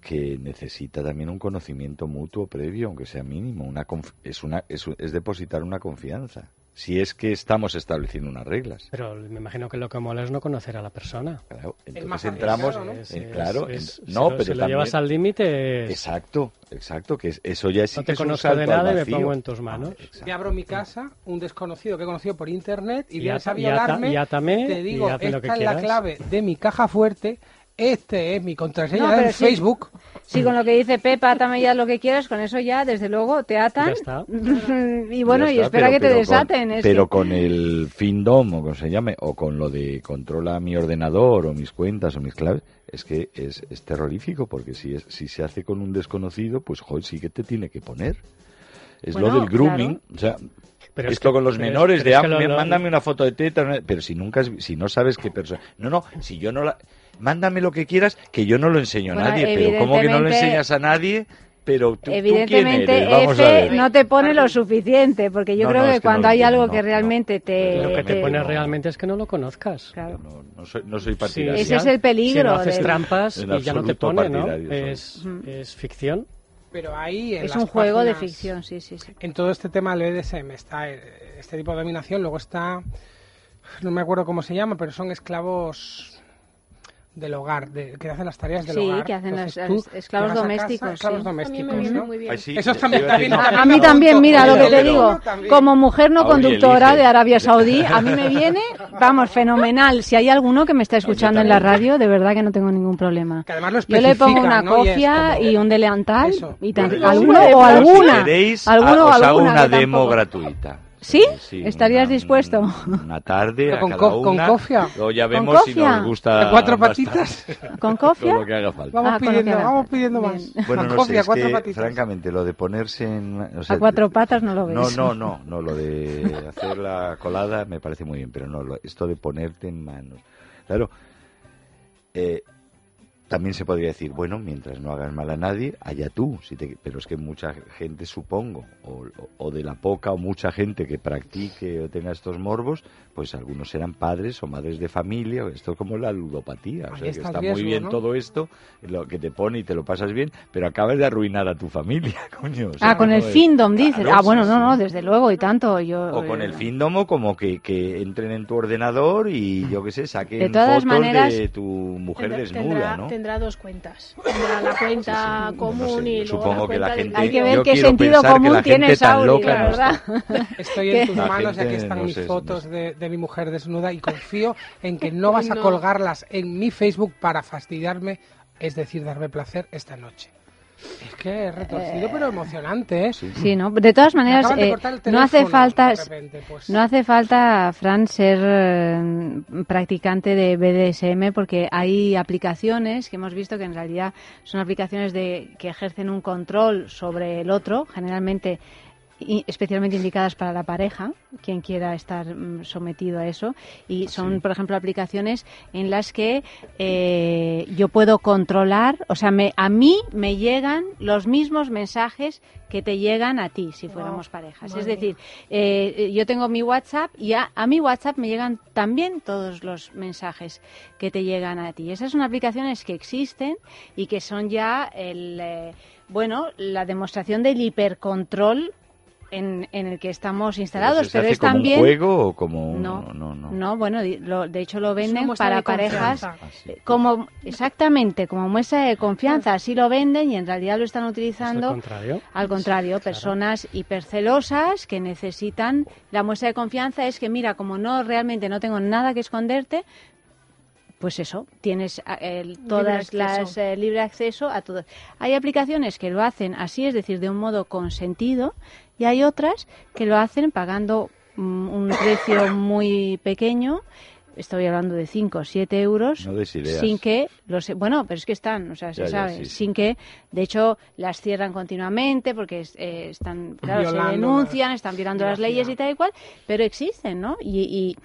que necesita también un conocimiento mutuo previo, aunque sea mínimo. Una es, una, es, es depositar una confianza. Si es que estamos estableciendo unas reglas. Pero me imagino que lo que mola es no conocer a la persona. Claro, entonces más entramos, arriesgado, ¿no? Es- eh, es- claro, es- en- lo- pero si lo también- llevas al límite, es- Exacto, exacto, que es- eso ya sí no te es un conozco de nada y me pongo en tus manos. Te abro mi casa, un desconocido que he conocido por internet y Y vienes a violarme. y átame, te digo, y hazme lo esta que es la clave de mi caja fuerte. Este es mi contraseña No, sí. Facebook. Sí, con lo que dice Pepa, átame ya lo que quieras, con eso ya, desde luego, te atan. Ya está. y bueno, Ya y espera pero- que te pero desaten. Con, pero que- con el Findom, o como se llame, o con lo de controla mi ordenador, o mis cuentas, o mis claves, es que es, es terrorífico, porque si, es, si se hace con un desconocido, pues joder, sí que te tiene que poner. Es Bueno, lo del grooming, o sea, Pero es esto que- con los pero es- menores pero de es que "Ah, lo- me- lo- mándame una foto de teta, pero si nunca, has- si no sabes qué persona, no, no, si yo no la, mándame lo que quieras, que yo no lo enseño a nadie, pero ¿cómo que no lo evidentemente- enseñas a nadie? Pero tú, ¿tú quién Evidentemente, eres? Vamos a F ver. no te pone lo suficiente, porque yo No, creo no, que, no cuando hay entiendo, algo no, que no. realmente te... Lo que te pone no. realmente es que no lo conozcas. Claro. No, no soy, no soy Sí, partidario. Ese es el peligro Si no haces trampas y ya no te pone, ¿no? partidario. Es, es ficción. Pero ahí en Es las un juego de ficción, sí, sí, sí. En todo este tema del BDSM está eh, este tipo de dominación, luego está, no me acuerdo cómo se llama, pero son esclavos del hogar, de, que hacen las tareas del Sí, hogar. que hacen Entonces esclavos casa, domésticos, esclavos sí. domésticos, A mí me viene ¿no? muy bien. Ay, sí, Eso te también, iba a decir, también, no. A, a mí también, mira, lo que te digo, como mujer no conductora de Arabia Saudí, a mí me viene, vamos, fenomenal. Si hay alguno que me está escuchando en la radio, de verdad que no tengo ningún problema. Que además lo Yo le pongo una ¿no? Cofia y un delantal Eso. y tan- Bueno, alguno sí, o alguna. Si queréis, alguno o os hago alguna, una demo gratuita. ¿Sí? Sí, ¿Estarías una- dispuesto? Una tarde a con cada co- con una. cofia. Luego ya ¿Con vemos si nos gusta ¿De cuatro patitas? ¿Con Todo cofia? lo que haga falta. Vamos Ah, pidiendo, haga. vamos pidiendo Bien. más. Bueno, Con no cofia, sé, es cuatro que, patitas. francamente, lo de ponerse en... o sea, A cuatro patas no lo No, ves. no, no, no, lo de hacer la colada me parece muy bien, pero no, lo- esto de ponerte en manos. Claro, eh, también se podría decir, bueno, mientras no hagas mal a nadie, allá tú, si te- pero es que mucha gente, supongo, o, o de la poca o mucha gente que practique o tenga estos morbos, pues algunos serán padres o madres de familia, esto es como la ludopatía, o sea, que está el está riesgo, muy bien ¿no? todo esto, lo que te pone y te lo pasas bien, pero acabas de arruinar a tu familia, coño. o sea, Ah, con no el es- Findom, dices. Claro, ah, bueno, sí, no, no, desde luego, y tanto. Yo, O con el eh, Findomo, como que, que entren en tu ordenador y yo qué sé, saquen De todas fotos maneras- de tu mujer desnuda, ¿no? Tendrá dos cuentas. Tendrá la cuenta Sí, sí. común No sé, y luego la cuenta gente- Hay que ver qué sentido común tiene gente Sauri, loca la no verdad. Estoy en tus manos y aquí gente, están no mis sé, no fotos sé. de, de mi mujer desnuda y confío en que no vas a colgarlas en mi Facebook para fastidiarme, es decir, darme placer esta noche. Es que es retorcido, pero emocionante, ¿eh? Sí, ¿no? De todas maneras, de eh, cortar el no hace falta, repente, pues. no hace falta, Fran, ser eh, practicante de BDSM porque hay aplicaciones que hemos visto que en realidad son aplicaciones de que ejercen un control sobre el otro, generalmente especialmente indicadas para la pareja, quien quiera estar mm, sometido a eso. Y son, por ejemplo, aplicaciones en las que eh, yo puedo controlar, o sea, me, a mí me llegan los mismos mensajes que te llegan a ti si fuéramos parejas. Es decir, eh, eh, yo tengo mi WhatsApp y a, a mi WhatsApp me llegan también todos los mensajes que te llegan a ti. Esas son aplicaciones que existen y que son ya el, eh, bueno, la demostración del hipercontrol en, en el que estamos instalados, ¿Se pero es como también un juego o como un... No, no, no. no, bueno, lo- de hecho lo venden para de parejas. Ah, sí. eh, como exactamente como muestra de confianza, así lo venden y en realidad lo están utilizando al contrario. al contrario, personas hipercelosas que necesitan la muestra de confianza es que mira, como no realmente no tengo nada que esconderte, pues eso, tienes ah, todas acceso. las eh, libre acceso a todo. Hay aplicaciones que lo hacen así, es decir, de un modo consentido, y hay otras que lo hacen pagando mm, un precio muy pequeño. Estoy hablando de 5 o 7 euros. No des ideas. Sin que los bueno, pero es que están, o sea, se Ya, sabe, sí. sin que, de hecho, las cierran continuamente porque eh, están, claro, se denuncian, la están violando las leyes y tal y cual, pero existen, ¿no? Y, y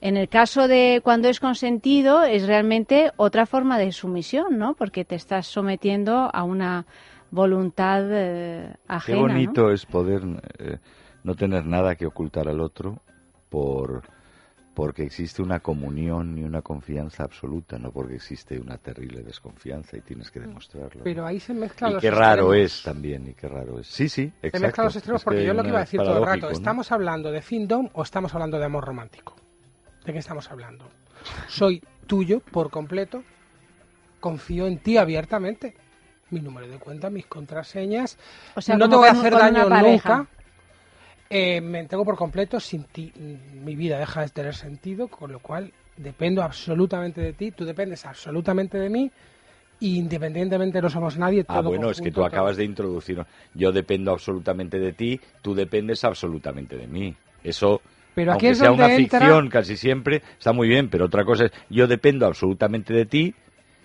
en el caso de cuando es consentido es realmente otra forma de sumisión, ¿no? Porque te estás sometiendo a una voluntad eh, Qué ajena, ¿no? bonito es poder eh, no tener nada que ocultar al otro por porque existe una comunión y una confianza absoluta, no porque existe una terrible desconfianza y tienes que demostrarlo. Pero ahí se mezclan y los qué raro extremos. es también, y qué raro es. Sí, sí, exacto. Se mezclan los extremos Es porque yo lo que iba a decir todo el rato. ¿estamos hablando de findom o estamos hablando de amor romántico? ¿De qué estamos hablando? Soy tuyo por completo, confío en ti abiertamente. Mi número de cuenta, mis contraseñas, O sea, no te voy a hacer daño nunca. Eh, me entrego por completo, sin ti mi vida deja de tener sentido, con lo cual dependo absolutamente de ti, tú dependes absolutamente de mí, y independientemente no somos nadie. Ah, bueno, es que tú todo. acabas de introducir. Yo dependo absolutamente de ti, tú dependes absolutamente de mí. Eso, Pero aquí aunque es sea donde una entra- ficción casi siempre, está muy bien, pero otra cosa es, yo dependo absolutamente de ti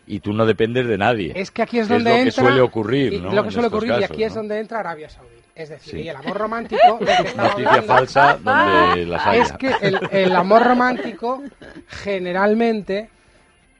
y tú no dependes de nadie. Es que aquí es Que donde lo que entra. suele ocurrir, y ¿no? Lo que suele ocurrir, y aquí es donde entra Arabia Saudí. Es decir, Sí. y el amor romántico. que Noticia falsa donde las haya. Es que el, el amor romántico generalmente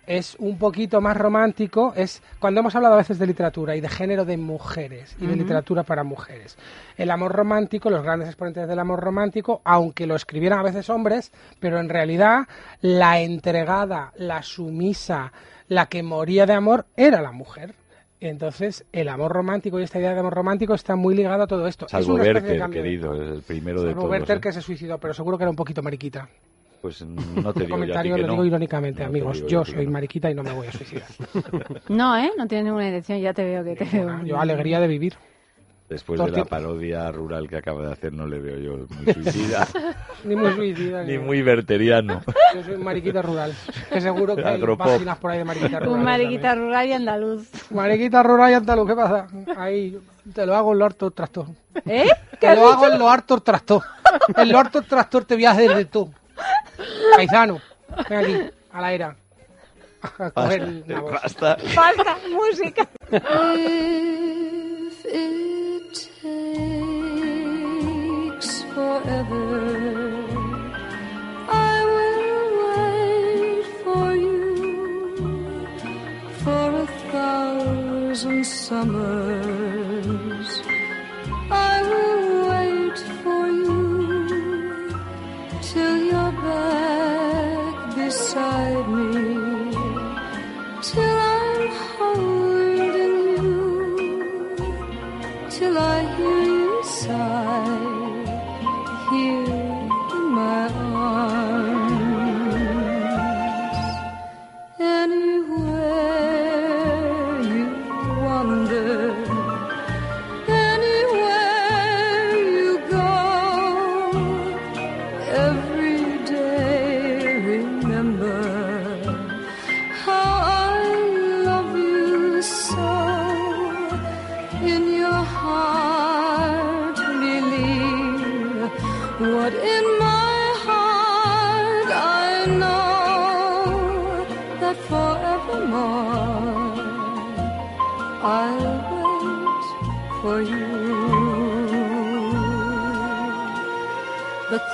es un poquito más romántico. Es cuando hemos hablado a veces de literatura y de género de mujeres y de literatura para mujeres. El amor romántico, los grandes exponentes del amor romántico, aunque lo escribieran a veces hombres, pero en realidad la entregada, la sumisa, la que moría de amor era la mujer. Entonces, el amor romántico y esta idea de amor romántico está muy ligado a todo esto. Es Salvo de cambio de- querido, es el primero de Salvo todos. Werther ¿eh? que se suicidó, pero seguro que era un poquito mariquita. Pues no te digo yo a ti comentario que lo no. digo irónicamente, No amigos. digo Yo que soy no. mariquita y no me voy a suicidar. No, ¿eh? No tienes ninguna intención, ya te veo que te veo. Yo alegría de vivir. Después de la parodia rural que acaba de hacer, no le veo yo muy suicida, Ni muy suicida. ni muy verteriano. Yo soy mariquita rural. Que seguro que hay páginas por ahí de mariquita rural. Un mariquita rural y andaluz. Mariquita rural y andaluz, ¿qué pasa? Ahí te lo hago en lo harto tractor. ¿Eh? ¿Qué Te lo hago dicho? en lo harto tractor. En lo harto tractor te viajes desde tú. Paisano, ven aquí, a la era. A coger una voz. Basta. Falta música. Takes forever, I will wait for you for a thousand summers. I will wait for you till you're back beside me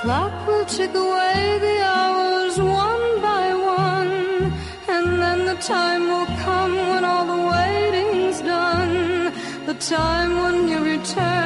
clock will tick away the hours one by one, and then the time will come when all the waiting's done. The time when you return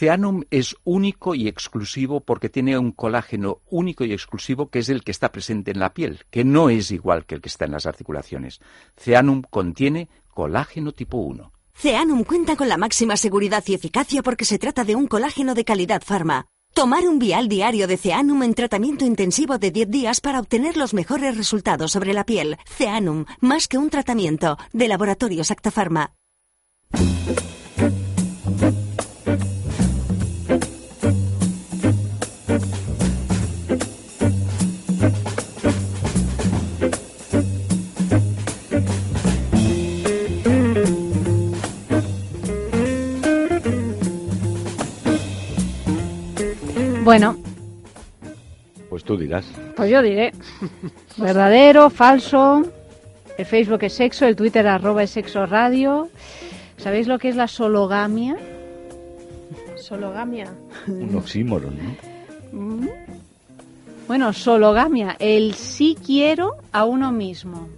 Ceanum es único y exclusivo porque tiene un colágeno único y exclusivo que es el que está presente en la piel, que no es igual que el que está en las articulaciones. Ceanum contiene colágeno tipo 1. Ceanum cuenta con la máxima seguridad y eficacia porque se trata de un colágeno de calidad farma. Tomar un vial diario de Ceanum en tratamiento intensivo de 10 días para obtener los mejores resultados sobre la piel. Ceanum, más que un tratamiento, de Laboratorios Actafarma. Bueno, Pues tú dirás. pues yo diré. Verdadero, falso. El Facebook es sexo, el Twitter arroba es sexo radio. ¿Sabéis lo que es la sologamia? Sologamia. Un oxímoron, ¿no? Mm. Bueno, sologamia, el sí quiero a uno mismo.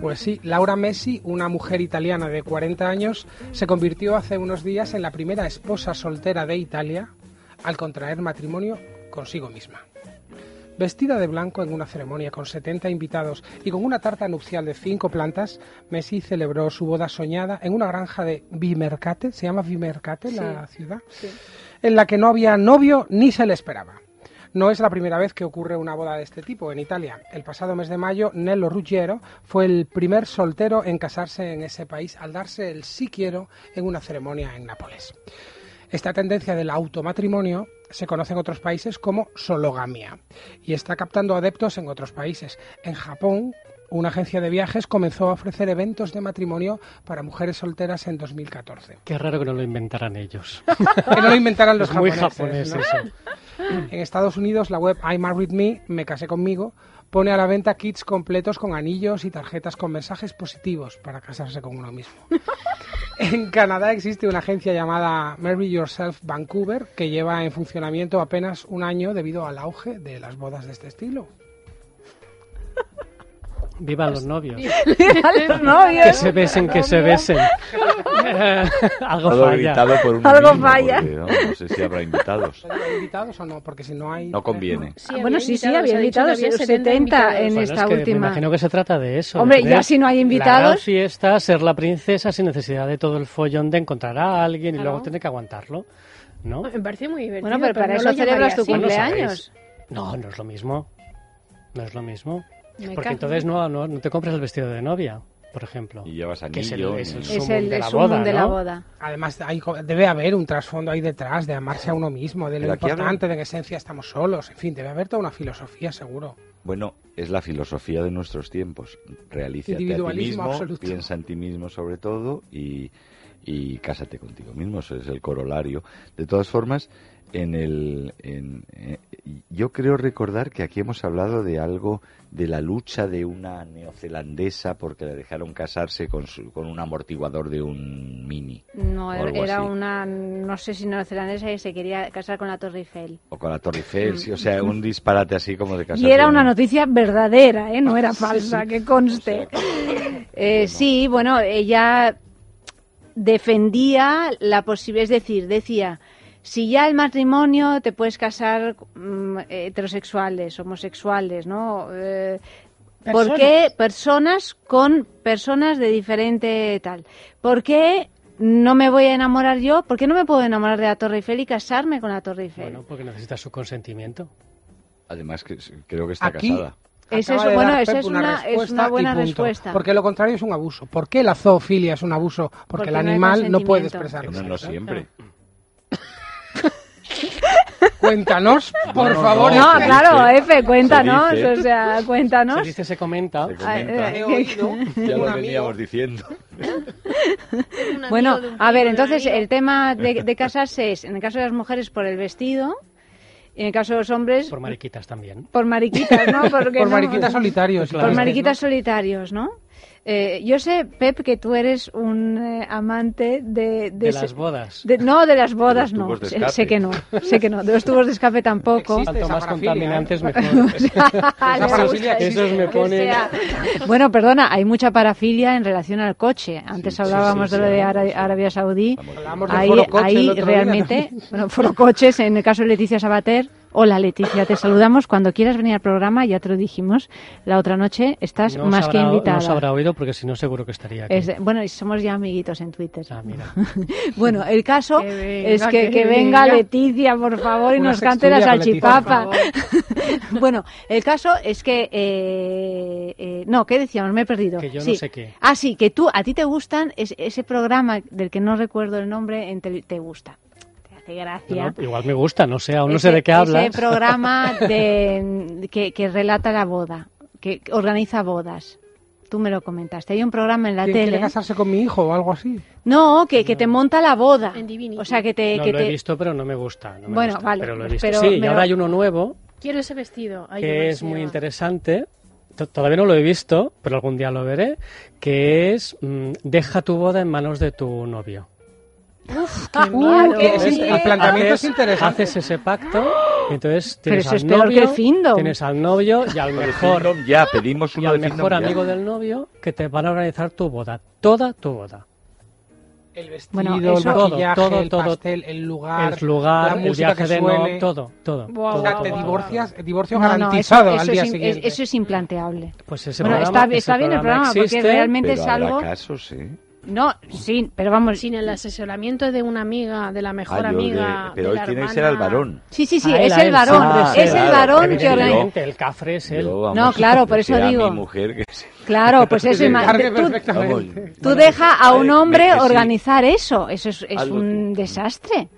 Pues sí, Laura Messi, una mujer italiana de 40 años, se convirtió hace unos días en la primera esposa soltera de Italia al contraer matrimonio consigo misma. Vestida de blanco en una ceremonia con 70 invitados y con una tarta nupcial de cinco plantas, Messi celebró su boda soñada en una granja de Vimercate, se llama Vimercate la ciudad, en la que no había novio ni se le esperaba. No es la primera vez que ocurre una boda de este tipo en Italia. El pasado mes de mayo, Nello Ruggiero fue el primer soltero en casarse en ese país al darse el sí quiero en una ceremonia en Nápoles. Esta tendencia del automatrimonio se conoce en otros países como sologamia y está captando adeptos en otros países. En Japón, una agencia de viajes comenzó a ofrecer eventos de matrimonio para mujeres solteras en 2014. Qué raro que no lo inventaran ellos. Que no lo inventaran los Es muy japoneses. japonés ¿no? eso. En Estados Unidos, la web I Married Me, Me Casé Conmigo, pone a la venta kits completos con anillos y tarjetas con mensajes positivos para casarse con uno mismo. En Canadá existe una agencia llamada Marry Yourself Vancouver que lleva en funcionamiento apenas un año debido al auge de las bodas de este estilo. Viva los novios. Viva los novios. Que se besen, que se besen. Algo Todo falla. por uno Algo mismo, falla. porque, ¿no? No sé si habrá invitados. ¿Hay invitados o no? Porque si no hay... No conviene. Sí, bueno, sí, sí, había invitados, había 70 invitados. en Bueno, esta es que última. Me imagino que se trata de eso. Hombre, de ya si no hay La invitados- gran fiesta, ser la princesa sin necesidad de todo el follón de encontrar a alguien y luego tener que aguantarlo. ¿No? Me parece muy divertido. Bueno, pero para no eso celebras tu cumpleaños. No, no es lo mismo. No es lo mismo. Me Porque cago. entonces no, no, no te compras el vestido de novia. por ejemplo. Y llevas que es el, anillo, es el ni- sumum Es el de la sumum boda, de la ¿no? boda. Además, hay debe haber un trasfondo ahí detrás de amarse a uno mismo, de lo importante de que en esencia estamos solos. En fin, debe haber toda una filosofía, seguro. Bueno, es la filosofía de nuestros tiempos. Realízate a ti Individualismo mismo, absoluto. piensa en ti mismo sobre todo y, y cásate contigo mismo. Eso es el corolario. De todas formas, en el, en, eh, yo creo recordar que aquí hemos hablado de algo de la lucha de una neozelandesa porque le dejaron casarse con, su- con un amortiguador de un mini. No, era, así. una, no sé si neozelandesa y se quería casar con la Torre Eiffel. O con la Torre Eiffel, sí, o sea, un disparate así como de casarse. Y era una noticia verdadera, ¿eh? no era falsa, que conste. Eh, sí, bueno, ella defendía la posibilidad, es decir, decía, si ya el matrimonio te puedes casar mm, heterosexuales, homosexuales, ¿no? Eh, ¿Por Personas. qué personas con personas de diferente tal? ¿Por qué no me voy a enamorar yo? ¿Por qué no me puedo enamorar de la Torre Eiffel y casarme con la Torre Eiffel? Bueno, porque necesitas su consentimiento. Además, que creo que está Aquí casada. Es eso, bueno, esa es una, es buena respuesta. Porque lo contrario es un abuso. ¿Por qué la zoofilia es un abuso? Porque, Porque el animal no puede expresarlo. No, no siempre. Cuéntanos, por No, favor. No, claro, Efe, cuéntanos, se o sea, Se cuéntanos. dice, se comenta. Se Ah, comenta. eh, He oído Ya lo veníamos diciendo. Bueno, a ver, entonces el tema de, de casarse es, en el caso de las mujeres, por el vestido, y en el caso de los hombres, Por mariquitas también. por mariquitas, ¿no? Porque Por no- mariquitas solitarios. Claro. Por ¿no? mariquitas solitarios, ¿no? Eh, yo sé, Pep, que tú eres un eh, amante de... Las bodas. de- no, de las bodas De los no. Sé, que no, sé que no. De los tubos de escape tampoco. Cuanto más contaminantes, ¿eh? mejor. Me que pone- sea. Bueno, perdona, hay mucha parafilia en relación al coche. Antes Sí, hablábamos sí, de lo sí, de. Ara- Arabia Saudí. Hablábamos del Ahí, foro coche el ahí día realmente, también. bueno, foro coches, en el caso de Leticia Sabater. Hola Leticia, te saludamos. Cuando quieras venir al programa, ya te lo dijimos, la otra noche estás No más que invitada. No se habrá oído porque si no seguro que estaría aquí. Es bueno, y somos ya amiguitos en Twitter. Ah, mira. bueno, el caso Que venga, es que, que que venga venga. Leticia, por favor, y Una nos cante la salchipapa. Leticia, bueno, el caso es que... eh, eh, no, ¿qué decíamos? Me he perdido. Que yo no sé qué. Ah, sí, que tú, a ti te gustan, es- ese programa del que no recuerdo el nombre, en tele- te gusta. Hace gracia. No, igual me gusta, no sé, aún no sé de qué hablas. Ese programa de, que, que relata la boda, que organiza bodas. Tú me lo comentaste. Hay un programa en la ¿Quién tele. quiere casarse con mi hijo o algo así? No, que, que te monta la boda. En Divinity. O sea, que te... no que lo te... he visto, pero no me gusta. no me Bueno, gusta, vale, Pero lo he visto. pero sí, y lo- ahora hay uno nuevo Quiero ese vestido. Ay, que es muy interesante. To- Todavía no lo he visto, pero algún día lo veré. Que es mm, Deja tu boda en manos de tu novio. Qué Uh, miedo. es in- el planteamiento haces, es interesante. haces ese pacto, entonces Pero tienes eso al novio, que tienes al novio y al mejor, ya, pedimos y uno al de mejor ya. amigo del novio que te van a organizar tu boda, toda tu boda. El vestido, Bueno, el maquillaje, Todo, el todo, pastel, el lugar, el lugar, la el viaje que de no, todo, todo. Buah, todo, O sea, guau, te divorcias, divorcio No, no, garantizado eso, al eso día es, siguiente. es- eso es implanteable. Pues ese Bueno, programa, está, ese está bien el programa porque realmente Pero es habrá algo... casos, ¿eh? No, sí, pero vamos... Sin el asesoramiento de una amiga, de la mejor Ah, de- amiga. pero de hoy la tiene que ser al hermana. varón. Sí, sí, sí, A él, es el varón, Ah, es el claro, varón que organiza... El cafre es él. Yo, vamos, No, claro, por eso digo. mi mujer que se- Claro, pues eso... tú-. Tú deja a un hombre organizar eso. Eso es, es un desastre.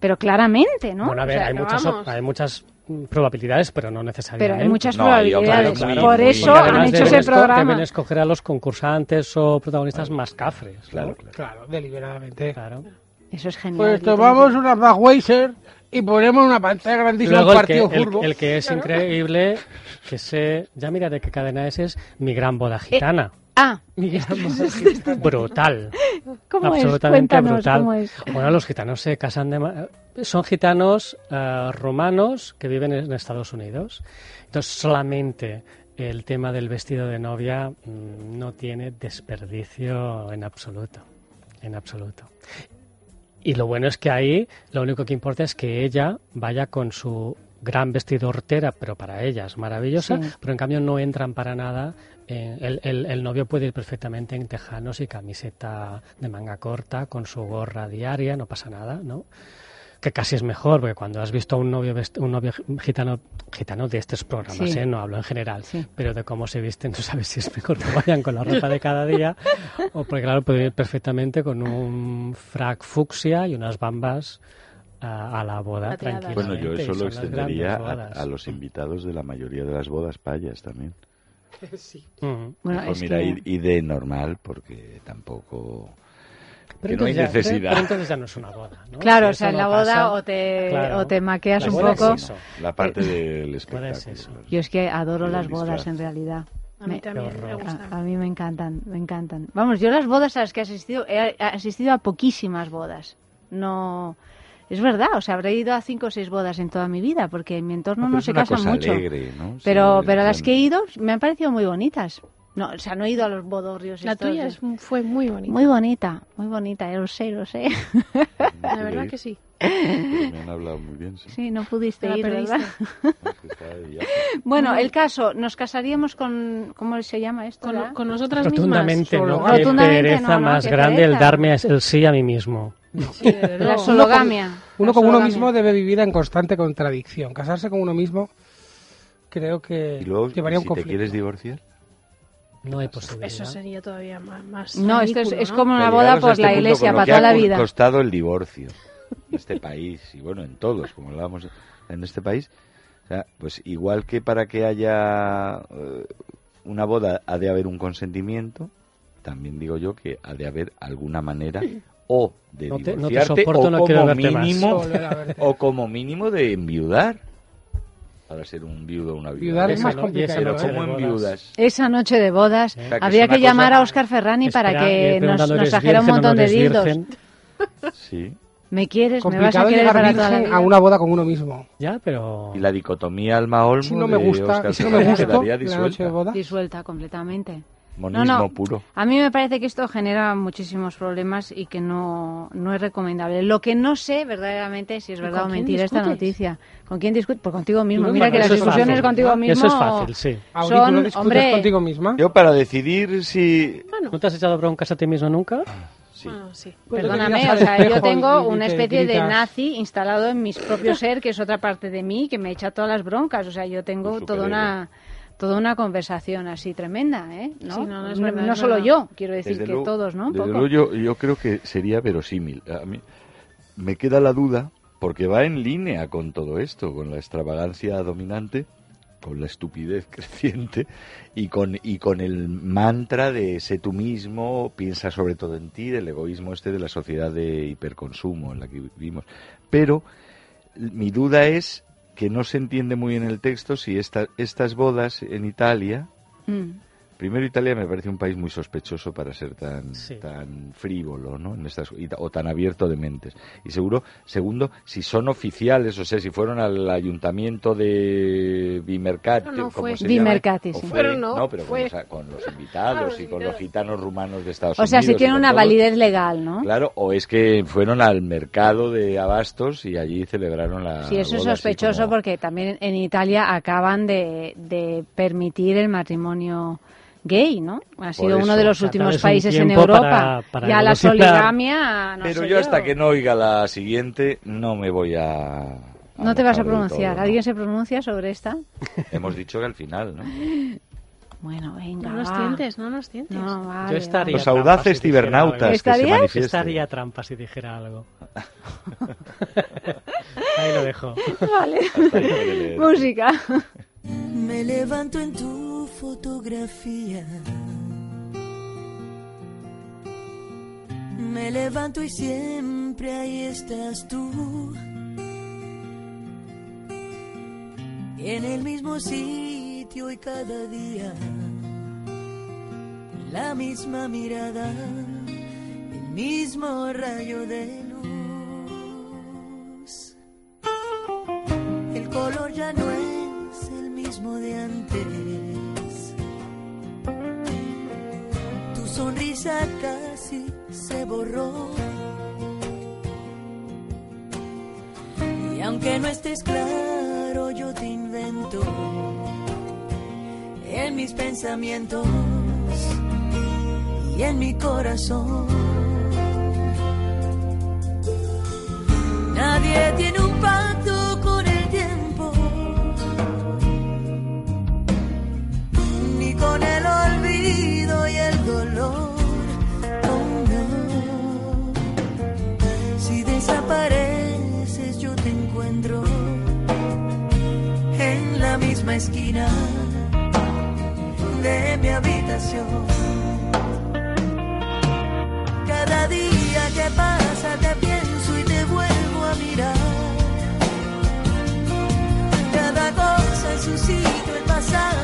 Pero claramente, ¿no? Bueno, a ver, O sea, hay, muchas, vamos. hay muchas probabilidades, pero no necesariamente. pero hay muchas No, probabilidades. otras muy- Por muy- eso han hecho ese programa. Deben escoger a los concursantes o protagonistas más cafres. ¿no? Claro, claro. Claro, deliberadamente. Claro. Eso es genial. Pues tomamos una Budweiser y ponemos una pantalla grandísima Luego un el que, partido el, furbo. el que es increíble, que sé, ya mira de qué cadena es, es Mi Gran Boda Gitana. Ah, brutal. ¿cómo es? absolutamente brutal. cómo es. Bueno, los gitanos se casan de... ma- Son gitanos eh, romanos que viven en Estados Unidos. Entonces, solamente el tema del vestido de novia mm, no tiene desperdicio en absoluto. En absoluto. Y lo bueno es que ahí lo único que importa es que ella vaya con su gran vestido hortera, pero para ella es maravillosa, Sí. pero en cambio no entran para nada. En- el, el- el novio puede ir perfectamente en tejanos y camiseta de manga corta, con su gorra diaria, no pasa nada, ¿no? que casi es mejor, porque cuando has visto a un novio, un novio gitano, gitano de estos programas, Sí. ¿eh? no hablo en general, Sí. pero de cómo se visten, no sabes si es mejor que vayan con la ropa de cada día, o porque claro, pueden ir perfectamente con un frac fucsia y unas bambas a, a la boda tranquilamente. Bueno, yo eso lo extendería a los invitados de la mayoría de las bodas payas también. Sí. Ujú. Bueno, Mejor es mira, que- y, de normal, porque tampoco... Pero que no hay entonces ya- pero- necesidad. pero entonces ya no es una boda, ¿no? Claro, Si o sea, en la boda pasa, o te, claro. o te maqueas La un es poco. eso. La parte del Boda espectáculo. es eso. Yo es que adoro del las bodas disfraz. en realidad. A mí también me gustan. A, a mí me encantan, me encantan. Vamos, yo las bodas a las que he asistido, he asistido a poquísimas bodas. No, es verdad, o sea, habré ido a cinco o seis bodas en toda mi vida, porque en mi entorno No, no, es se una casan cosa mucho. alegre, ¿no? Pero, Sí, pero las que he ido me han parecido muy bonitas. No, o sea, no he ido a los bodorrios. La estos tuya es- fue muy bonita. muy bonita, muy bonita, yo lo sé, lo sé. La verdad que sí. Pero me han hablado muy bien, sí. Sí, no pudiste ir. ¿verdad? Viaje. Bueno, el caso, nos casaríamos con, ¿cómo se llama esto? Con, con nosotras Rotundamente, mismas. no. Solo- Qué Rotundamente, pereza no, no, más qué grande el darme el sí a mí mismo. Sí, La sologamia. Uno con uno sologamia. mismo debe vivir en constante contradicción. Casarse con uno mismo creo que Y luego, llevaría un si te conflicto. quieres divorciar, No hay posibilidad. Eso sería todavía más. más No, esto es, ridículo, es ¿no? como una boda por este la iglesia con para toda ha la vida. costado el divorcio en este país y bueno, en todos, como hablábamos en este país. O sea, pues igual que para que haya eh, una boda ha de haber un consentimiento, también digo yo que ha de haber alguna manera o de No te- no te divorciarte soporto, o no como mínimo o como mínimo de enviudar para ser un viudo o una viuda. Viudar es más complicado. Pero ¿eh? como enviudas. Esa noche de bodas que habría que llamar a Oscar Ferrani para que nos, nos ¿eres trajera un montón no de dildos. Sí. ¿Me quieres? ¿Me vas a Complicado querer llegar para toda la virgen vida? a una boda con uno mismo. Ya, pero... Y la dicotomía alma olmo Si no me gusta, Óscar si no me gusta quedaría la noche disuelta. de boda. Disuelta completamente. Monismo No, no. puro. A mí me parece que esto genera muchísimos problemas y que no, no es recomendable. Lo que no sé verdaderamente si es ¿Y verdad o mentira esta noticia. ¿Con quién discutes? Pues contigo mismo. Bueno, Mira que las discusiones fácil. contigo mismo Eso es fácil, sí. Auri, ¿tú no son, discutes hombre, contigo misma? Yo para decidir si... ¿No te has echado broncas a ti mismo nunca? Sí. Bueno, sí. Pues te Perdóname, o sea, yo tengo una te especie de nazi instalado en mi propio ser, que es otra parte de mí, que me echa todas las broncas. O sea, yo tengo toda una toda una conversación así tremenda, ¿eh? ¿No, Sí, no, no, es No- verdad, no es solo yo, quiero decir Desde que luego- todos, ¿no? Un Desde poco. luego yo, yo creo que sería verosímil. A mí me queda la duda, porque va en línea con todo esto, con la extravagancia dominante, con la estupidez creciente y con, y con el mantra de sé tú mismo, piensa sobre todo en ti, del egoísmo este de la sociedad de hiperconsumo en la que vivimos. Pero mi duda es que no se entiende muy en el texto si esta- estas bodas en Italia Mm. Primero, Italia me parece un país muy sospechoso para ser tan, Sí. tan frívolo, ¿no? En estas, y ta- o tan abierto de mentes. Y seguro, segundo, si son oficiales, o sea, si fueron al ayuntamiento de Bimercati, No, no, como fue. se Bimercati, llama, o sí. fue, Fueron, no, pero fue. con, los- con los invitados y con los gitanos rumanos de Estados O sea, Unidos. si y tiene con una todos. validez legal, ¿no? Claro, o es que fueron al mercado de abastos y allí celebraron la Sí, eso es sospechoso como- porque también en Italia acaban de, de permitir el matrimonio gay, ¿no? Ha sido eso. uno de los últimos países en Europa. para- para ya la soligamia, no Pero sé yo hasta que no oiga la siguiente no me voy a... No te vas a pronunciar. todo, ¿no? ¿Alguien se pronuncia sobre esta? Hemos dicho que al final, ¿no? Bueno, venga. No nos va. tientes, no nos tientes. No, vale, Yo estaría Los audaces si cibernautas algo. que se. Estaría trampa si dijera algo. Ahí lo dejo. Vale. Música. Me levanto en tu fotografía. Me levanto y siempre ahí estás tú. En el mismo sitio y cada día. La misma mirada, el mismo rayo de luz. El color ya no es de antes. Tu sonrisa casi se borró. Y aunque no estés claro, yo te invento en mis pensamientos y en mi corazón. Nadie Nadie tiene un de mi habitación. Cada día que pasa te pienso y te vuelvo a mirar. Cada cosa en su sitio, el pasado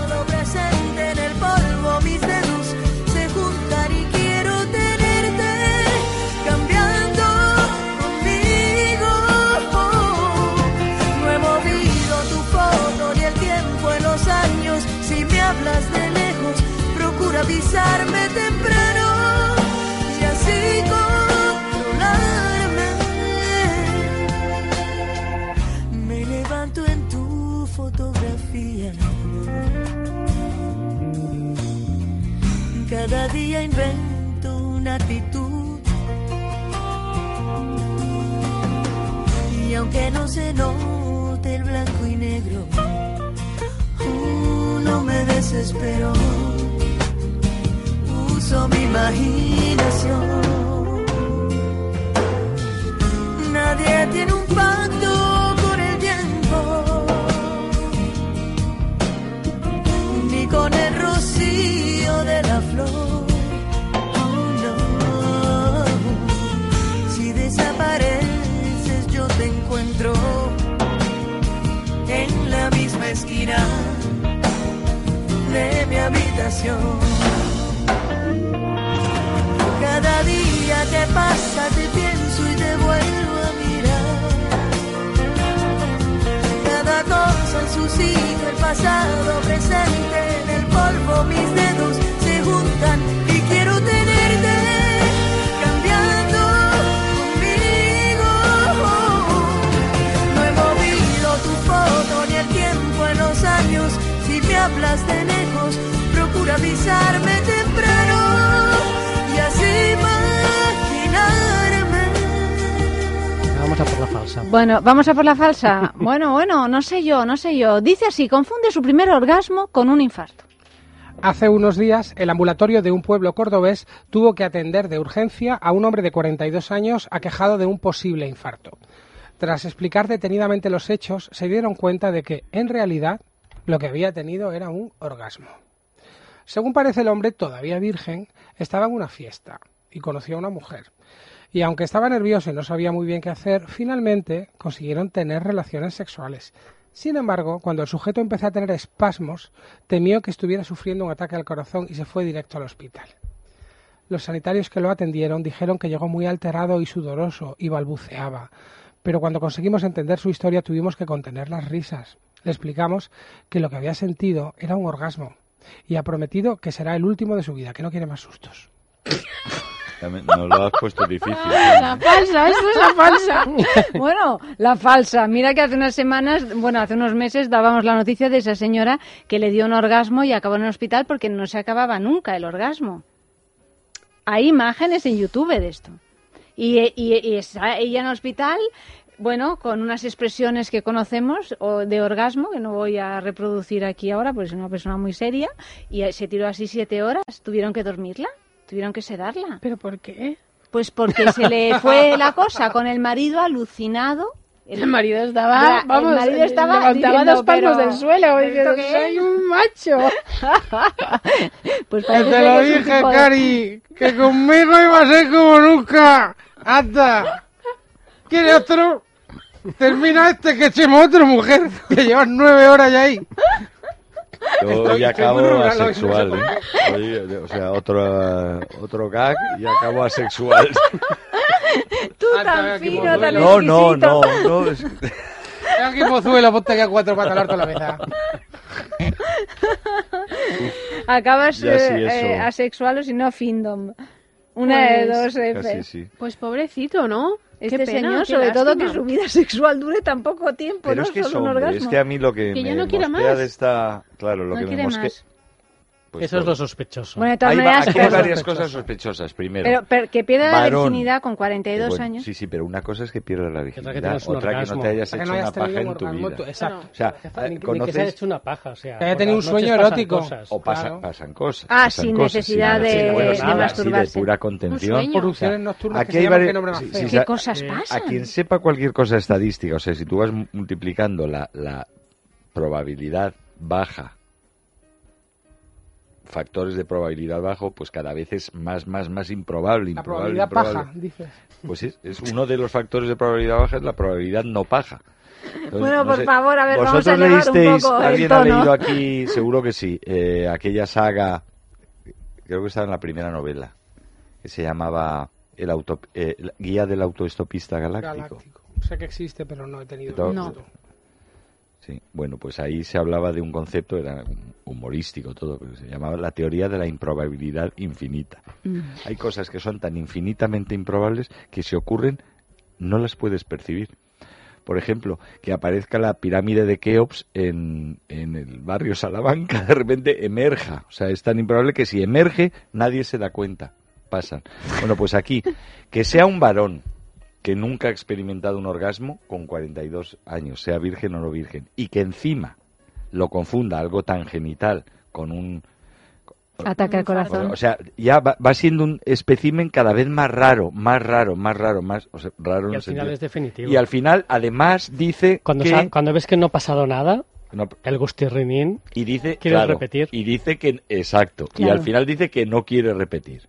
avisarme temprano y así controlarme. Me levanto en tu fotografía. Cada día invento una actitud. Y aunque no se note el blanco y negro, uh, no me desespero. Mi imaginación. Nadie tiene un pacto con el tiempo, ni con el rocío de la flor. Oh, no. Si desapareces, yo te encuentro en la misma esquina de mi habitación. Día que pasa te pienso y te vuelvo a mirar. Cada cosa en su sitio, el pasado presente en el polvo, mis dedos se juntan y quiero tenerte cambiando conmigo. No he movido tu foto ni el tiempo en los años. Si me hablas de lejos, procura avisarme temprano así imaginarme. Vamos a por la falsa. Bueno, vamos a por la falsa. Bueno, bueno, no sé yo, no sé yo. Dice así, confunde su primer orgasmo con un infarto. Hace unos días, el ambulatorio de un pueblo cordobés tuvo que atender de urgencia a un hombre de 42 años aquejado de un posible infarto. Tras explicar detenidamente los hechos, se dieron cuenta de que, en realidad, lo que había tenido era un orgasmo. Según parece el hombre, todavía virgen, estaba en una fiesta y conoció a una mujer. Y aunque estaba nervioso y no sabía muy bien qué hacer, finalmente consiguieron tener relaciones sexuales. Sin embargo, cuando el sujeto empezó a tener espasmos, temió que estuviera sufriendo un ataque al corazón y se fue directo al hospital. Los sanitarios que lo atendieron dijeron que llegó muy alterado y sudoroso y balbuceaba, pero cuando conseguimos entender su historia tuvimos que contener las risas. Le explicamos que lo que había sentido era un orgasmo y ha prometido que será el último de su vida, que no quiere más sustos. Ya me- No lo has puesto difícil. La falsa, esto es la falsa. Bueno, la falsa. Mira que hace unas semanas, bueno, hace unos meses dábamos la noticia de esa señora que le dio un orgasmo y acabó en el hospital porque no se acababa nunca el orgasmo. Hay imágenes en YouTube de esto. Y, y- ella en el hospital, bueno, con unas expresiones que conocemos o de orgasmo, que no voy a reproducir aquí ahora, porque es una persona muy seria, y se tiró así siete horas. Tuvieron que dormirla, tuvieron que sedarla. ¿Pero por qué? Pues porque se le fue la cosa con el marido alucinado. El marido estaba, vamos, el marido estaba levantaba diciendo, dos palmos pero, del suelo. ¿esto diciendo, qué soy un macho. Pues te lo dije, de- Cari, que conmigo iba a ser como nunca. ¡Anda! ¿Quiere otro? Termina este que echemos otro, mujer, que llevas nueve horas ya ahí. Yo Estoy- ya acabo rural asexual, ¿eh? Hoy, o sea, otro, otro gag y acabo asexual. Tú Anda, tan fino, tan No, no, no, no. aquí, mozuelo, ponte aquí a cuatro patas al harto la mesa. Acabas sí, eh, asexual o si no findom. Una de Pues, dos F. Casi sí. Pues pobrecito, ¿no? Este pena, señor, sobre todo que su vida sexual dure tan poco tiempo, Pero ¿no? es que es Solo un orgasmo. es que a mí lo que, Que ya me no mosquea más. de esta... Claro, lo No que me mosquea... Pues Eso es lo sospechoso. Bueno, de todas Hay va- maneras, aquí hay varias cosas sospechosas. Primero, Pero, pero que pierda la virginidad con 42 Bueno, años. Sí, sí, pero una cosa es que pierdas la que virginidad, un otra que no orgasmo. te hayas Que hecho no hayas una paja en tu orgasmo, vida. tú- exacto. O sea, Ni- ni que se haya conoces hecho una paja, o sea, Que haya tenido un sueño erótico. cosas. o pasan, Claro. pasan cosas. Ah, pasan sin cosas, necesidad sin de- necesidad. Bueno, de nada, sí, masturbarse. de pura contención. nocturnas Aquí que hay varias- qué nombre más sí, feo. sí, ¿Qué sa- cosas eh, pasan? A quien sepa cualquier cosa estadística, o sea, si tú vas multiplicando la, la probabilidad baja, factores de probabilidad bajo, pues cada vez es más, más, más improbable. La improbable, probabilidad improbable. paja, dices. Pues es, es uno de los factores de probabilidad baja, es la probabilidad no paja. Entonces, Bueno, no por sé, favor, a ver, vamos ¿Vosotros a elevar un leísteis, poco alguien ha leído aquí, seguro que sí, eh, aquella saga, creo que estaba en la primera novela, que se llamaba el auto, eh, Guía del autoestopista galáctico. Galáctico. Sé que existe, pero no he tenido No. Sí, bueno, pues ahí se hablaba de un concepto, era humorístico todo, pero se llamaba la teoría de la improbabilidad infinita. Mm. Hay cosas que son tan infinitamente improbables que si ocurren no las puedes percibir. Por ejemplo, que aparezca la pirámide de Keops en, en el barrio Salamanca, de repente emerja. O sea, es tan improbable que si emerge nadie se da cuenta. Pasan. Bueno, pues aquí, que sea un varón que nunca ha experimentado un orgasmo con 42 años, sea virgen o no virgen, y que encima lo confunda algo tan genital con un... Ataque al corazón. O sea, ya va, va siendo un espécimen cada vez más raro, más raro, más raro, más o sea, raro Y al final sentido- es definitivo. Y al final, además, dice Cuando, que... cuando ves que no ha pasado nada, No, el gustirrinín y dice, quieres claro, repetir. Y dice que, exacto, y al final dice que no quiere repetir.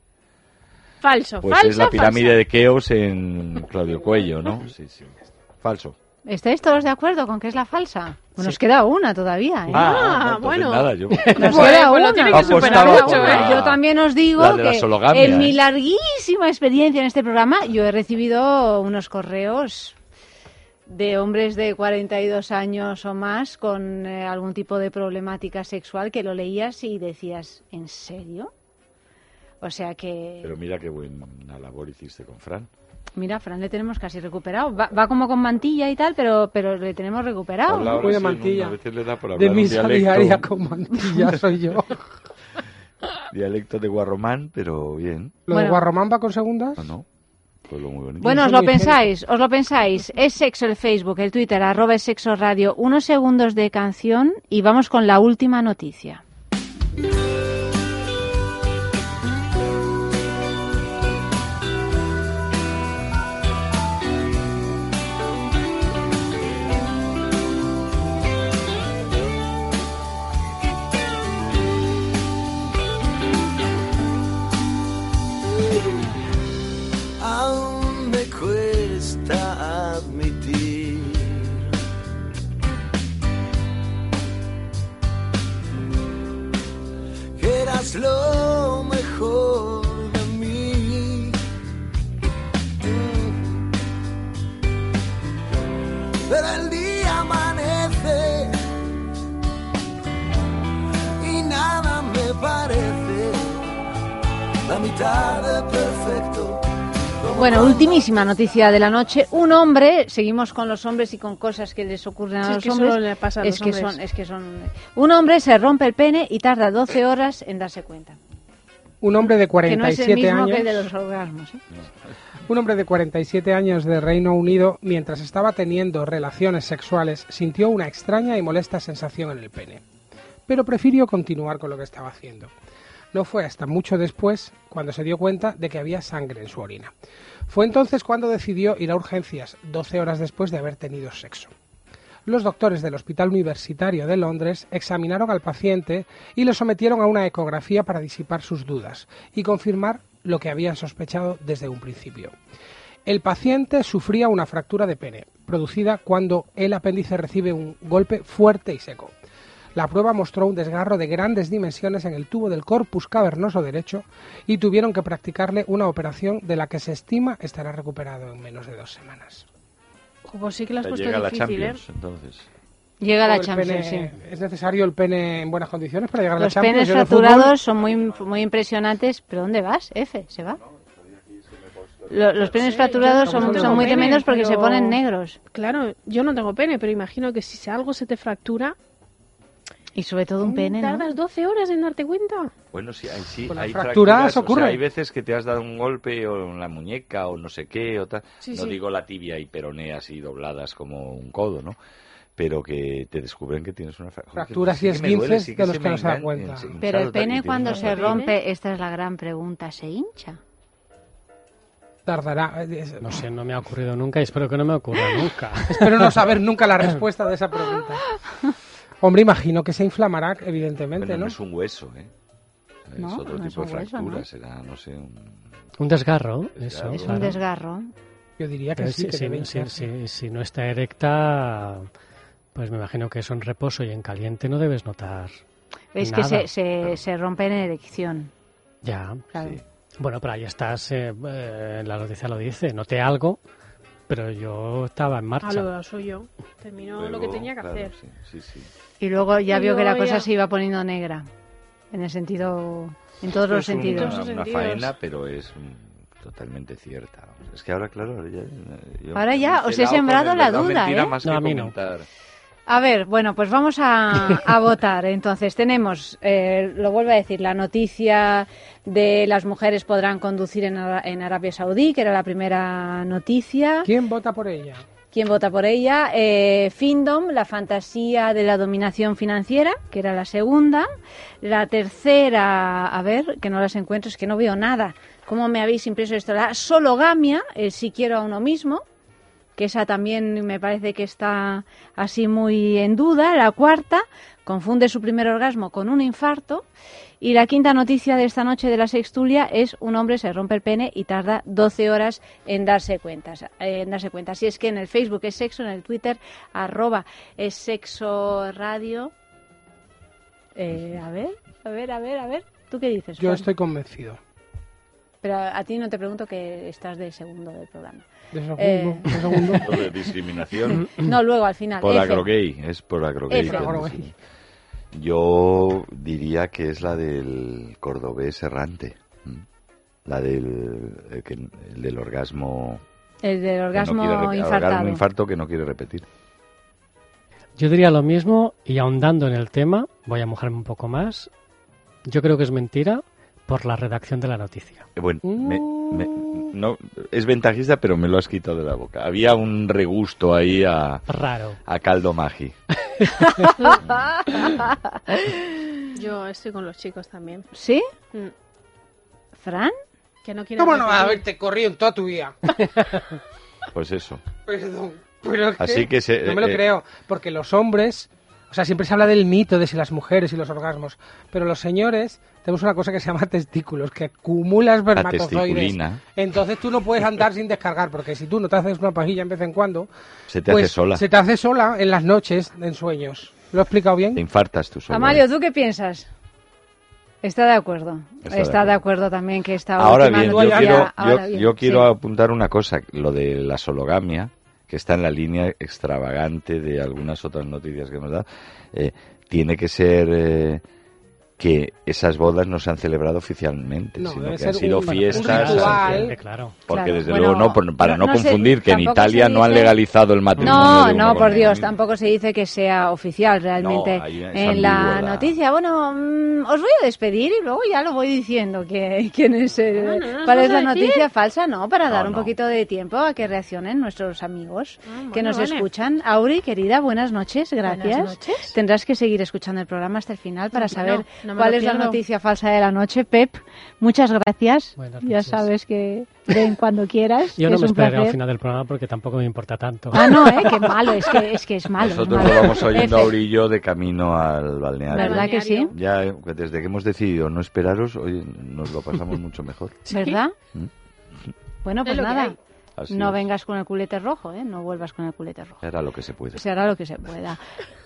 Falso, Pues falso, es la pirámide falso. de Keos en Claudio Cuello, ¿no? Sí, sí. Falso. ¿Estáis todos de acuerdo con que es la falsa? Bueno, Nos queda una todavía. ¿eh? Ah, entonces bueno. nada, yo... Nos Bueno, queda pues una. que superar mucho, la- ¿eh? Yo también os digo que en mi ¿eh? larguísima experiencia en este programa yo he recibido unos correos de hombres de 42 años o más con eh, algún tipo de problemática sexual que lo leías y decías, ¿en serio? O sea que, Pero mira qué buena labor hiciste con Fran. mira, Fran le tenemos casi recuperado. Va, va como con mantilla y tal, pero, pero le tenemos recuperado. De sí, ¿no? mantilla. A veces le da por De misa diaria con mantilla soy yo. dialecto de guarromán, pero bien. ¿Lo de. Guarromán va con segundas? ¿O no? Pueblo muy bonito. Bueno, os lo pensáis, os lo pensáis. Es sexo el Facebook, el Twitter, arroba es sexo radio. Unos segundos de canción y vamos con la última noticia. Eras lo mejor de mí. Pero el día amanece y nada me parece la mitad de perfecto. Bueno, ultimísima noticia de la noche. Un hombre, seguimos con los hombres y con cosas que les ocurren a Sí, es los que hombres. solo le pasa a es los que hombres. son, es que son. Un hombre se rompe el pene y tarda 12 horas en darse cuenta. Un hombre de Que no es el 47 mismo años. que el de los orgasmos. ¿eh? Un hombre de 47 años de Reino Unido, mientras estaba teniendo relaciones sexuales, sintió una extraña y molesta sensación en el pene. Pero prefirió continuar con lo que estaba haciendo. No fue hasta mucho después cuando se dio cuenta de que había sangre en su orina. Fue entonces cuando decidió ir a urgencias, 12 horas después de haber tenido sexo. Los doctores del Hospital Universitario de Londres examinaron al paciente y lo sometieron a una ecografía para disipar sus dudas y confirmar lo que habían sospechado desde un principio. El paciente sufría una fractura de pene, producida cuando el apéndice recibe un golpe fuerte y seco. La prueba mostró un desgarro de grandes dimensiones en el tubo del corpus cavernoso derecho y tuvieron que practicarle una operación de la que se estima estará recuperado en menos de dos semanas. Pues sí que has puesto llega la ¿eh? Champions, entonces. Llega la Champions, pene- sí. ¿Es necesario el pene en buenas condiciones para llegar a la Los Champions? penes de fútbol- fracturados son muy, muy impresionantes. ¿Pero dónde vas, F? ¿Se va? Lo- los penes fracturados yo no son, muy pene, tremendos porque se ponen negros. Claro, yo no tengo pene, pero imagino que si algo se te fractura, Y sobre todo un pene, ¿no? ¿Tardas 12 horas en darte cuenta? Bueno, sí, hay, sí, hay fracturas fracturas, o sea, ocurre. hay veces que te has dado un golpe o en la muñeca o no sé qué, o tal. Sí, no sí. digo la tibia y peroné así dobladas como un codo, ¿no? Pero que te descubren que tienes una fra- Joder, Fracturas sí y esguinces sí de los que no se dan cuenta. Pero el pene cuando se fractura. rompe, esta es la gran pregunta, ¿se hincha? Tardará. eh, No sé, no me ha ocurrido nunca y espero que no me ocurra nunca. Espero no saber nunca la respuesta de esa pregunta. Hombre, imagino que se inflamará, evidentemente, Bueno, no ¿no? es un hueso, ¿eh? Es No, otro no es tipo de hueso, fractura, ¿no? será, no sé, un... Un desgarro, eso. Es un claro. desgarro. Yo diría que Pero sí, si, que si- debe si- hincharse. si- si no está erecta, pues me imagino que eso en reposo y en caliente no debes notar. Es que se, se, se rompe en erección. Ya. Claro. Bueno, pero ahí estás, eh, eh, la noticia lo dice, noté algo, pero yo estaba en Ah, marcha. lo soy yo. Terminó lo que tenía que claro, hacer. sí, sí, sí. Y luego ya Y vio que la cosa se iba poniendo negra. En el sentido. En todos los es una- sentidos. Una, sentidos. faena, pero es totalmente cierta. Es que ahora, claro, ahora ya... yo- Ahora yo ya me os he sembrado la duda, ¿eh? más No, que a mí no. A ver, bueno, pues vamos a, a votar. Entonces, tenemos, eh, lo vuelvo a decir, la noticia de las mujeres podrán conducir en, Ara- en Arabia Saudí, que era la primera noticia. ¿Quién vota por ella? ¿Quién vota por ella? Eh, Findom, la fantasía de la dominación financiera, que era la segunda. La tercera, a ver, que no las encuentro, es que no veo nada. ¿Cómo me habéis impreso esto? La sologamia, el si quiero a uno mismo, que esa también me parece que está así muy en duda. La cuarta, confunde su primer orgasmo con un infarto. Y la quinta noticia de esta noche de la sextulia es un hombre se rompe el pene y tarda 12 horas en darse cuenta. En darse cuenta. Así es que en el Facebook es sexo, en el Twitter arroba es sexo radio. Eh, a ver, a ver, a ver, a ver. ¿Tú qué dices? Yo estoy convencido. Pero a ti no te pregunto que estás de segundo del programa. De segundo, Eh, de discriminación. No, luego al final. Por agrogay, es por agrogay. Yo diría que es la del cordobés errante. La del, el que- el del orgasmo. El del que no orgasmo quiere infartado. orgasmo infarto que no quiere repetir. Yo diría lo mismo y ahondando en el tema, voy a mojarme un poco más. Yo creo que es mentira por la redacción de la noticia. Eh, Bueno, me- me- no, es ventajista, pero me lo has quitado de la boca. Había un regusto ahí a, Raro. a caldo magi. Yo estoy con los chicos también. ¿Sí? Mm. ¿Fran? Que no ¿Cómo no vas a haberte corrido en toda tu vida? Pues eso. Perdón. Pero es Así que se- no me lo eh, creo, porque los hombres, o sea, siempre se habla del mito de si las mujeres y los orgasmos, pero los señores tenemos una cosa que se llama testículos, que acumula espermatozoides. Entonces tú no puedes andar sin descargar, porque si tú no te haces una pajilla en vez en cuando, Se te pues hace sola. se te hace sola en las noches, en sueños. ¿Lo he explicado bien? Te infartas tú sola. Amalio, ¿tú qué piensas? Está de acuerdo. Está Está, de de acuerdo también que esta Ahora bien, yo quiero, yo, ahora bien, yo quiero sí. apuntar una cosa, lo de la sologamia, que está en la línea extravagante de algunas otras noticias que hemos dado, eh, tiene que ser eh, que esas bodas no se han celebrado oficialmente, No, sino que han sido un- un fiestas. ritual. Eh, claro. Porque Claro. desde Bueno, luego no, por- para no- no, no se- confundir que en Italia no han legalizado el matrimonio. No, no, por. Dios, tampoco se dice que sea oficial realmente en la noticia. Bueno, mm, os voy a despedir y luego ya lo voy diciendo que, quién es el- Ah, ¿no nos cuál es la noticia falsa, ¿no? Para No, dar un poquito de tiempo a que reaccionen nuestros amigos Ah, que nos vale. escuchan. Auri, querida, buenas noches, gracias. noches. Tendrás que seguir escuchando el programa hasta el final para No, saber no, cuál es la noticia falsa de la noche. Pep, muchas gracias. Buenas Ya noches. sabes que ven cuando quieras. Yo no es me esperaré al final del programa porque tampoco me importa tanto. Ah, no, ¿eh? Qué malo, es que es, que es malo. es Nosotros malo. lo vamos oyendo a F. Aurillo de camino al balneario. ¿Verdad que sí? Ya eh, desde que hemos decidido no esperaros, hoy nos lo pasamos mucho mejor. ¿Verdad? ¿Mm? Bueno, pues Es nada. Así No es. vengas con el culete rojo, ¿eh? No vuelvas con el culete rojo. Era lo que se puede. Se hará lo que se pueda.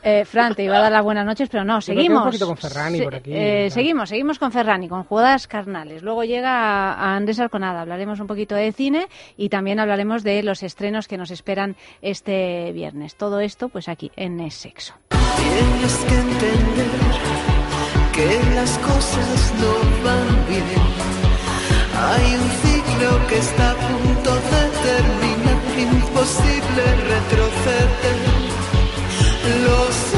Eh, Fran, te iba a dar las buenas noches, pero no, seguimos. un poquito con Ferrani Se- por aquí, eh, seguimos, seguimos con Ferrani, con jugadas carnales. Luego llega a Andrés Arconada, hablaremos un poquito de cine y también hablaremos de los estrenos que nos esperan este viernes. Todo esto, pues aquí, en Es Sexo. Tienes que entender que las cosas no van bien. Hay un ciclo que está a punto imposible retroceder. Lo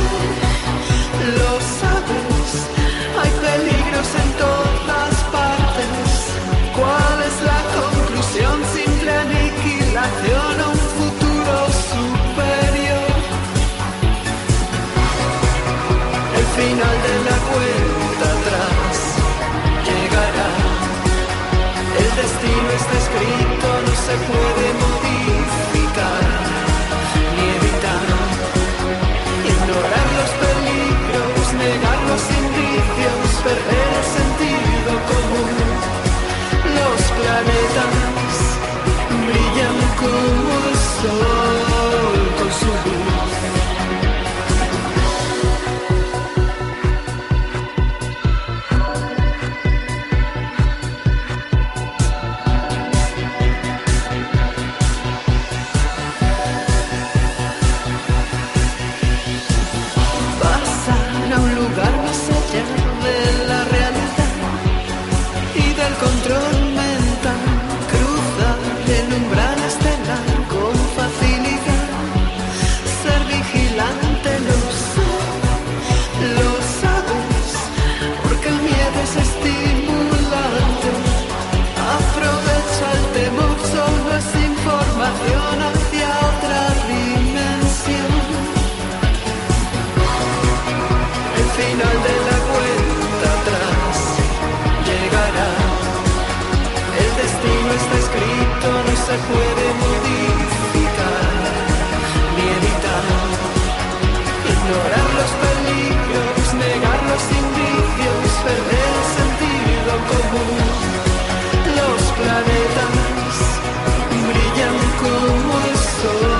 el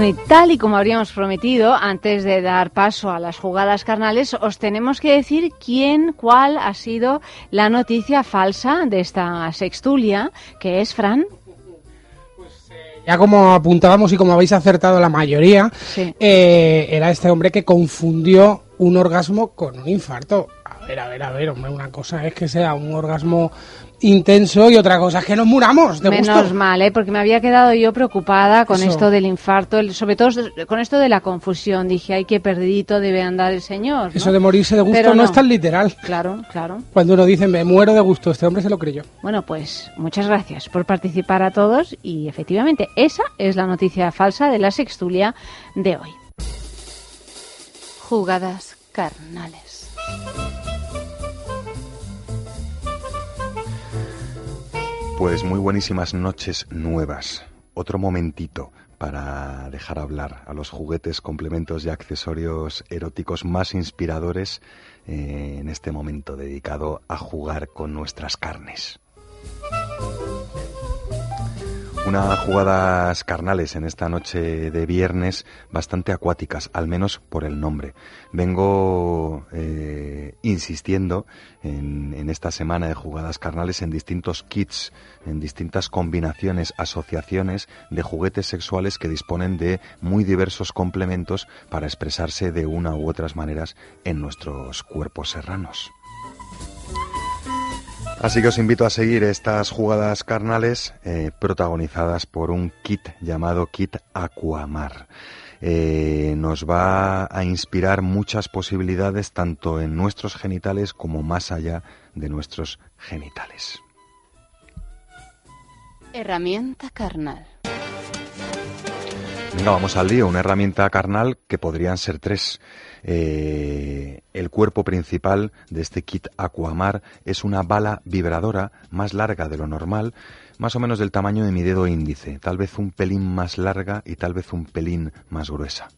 Bueno, y tal y como habríamos prometido, antes de dar paso a las jugadas carnales, os tenemos que decir quién, cuál ha sido la noticia falsa de esta sextulia, que es Fran. Ya como apuntábamos y como habéis acertado la mayoría, Sí. eh, era este hombre que confundió un orgasmo con un infarto. A ver, a ver, a ver, hombre, una cosa es que sea un orgasmo intenso y otra cosa es que nos muramos de Menos gusto. mal, ¿eh? porque me había quedado yo preocupada con Eso. esto del infarto, el- sobre todo con esto de la confusión. Dije, ay, qué perdidito debe andar el señor. ¿no? Eso de morirse de gusto Pero no. no. es tan literal. Claro, claro. Cuando uno dice me muero de gusto, este hombre se lo creyó. Bueno, pues muchas gracias por participar a todos y efectivamente esa es la noticia falsa de la sextulia de hoy. Jugadas carnales. Pues muy buenísimas noches nuevas. Otro momentito para dejar hablar a los juguetes, complementos y accesorios eróticos más inspiradores eh, en este momento dedicado a jugar con nuestras carnes. Unas jugadas carnales en esta noche de viernes bastante acuáticas, al menos por el nombre. Vengo eh, insistiendo en, en esta semana de jugadas carnales en distintos kits, en distintas combinaciones, asociaciones de juguetes sexuales que disponen de muy diversos complementos para expresarse de una u otras maneras en nuestros cuerpos serranos. Así que os invito a seguir estas jugadas carnales eh, protagonizadas por un kit llamado Kit Aquamar. Eh, nos va a inspirar muchas posibilidades tanto en nuestros genitales como más allá de nuestros genitales. Herramienta carnal. Venga, vamos al lío. Una herramienta carnal que podrían ser tres. Eh, el cuerpo principal de este kit Aquamar es una bala vibradora más larga de lo normal, más o menos del tamaño de mi dedo índice, tal vez un pelín más larga y tal vez un pelín más gruesa.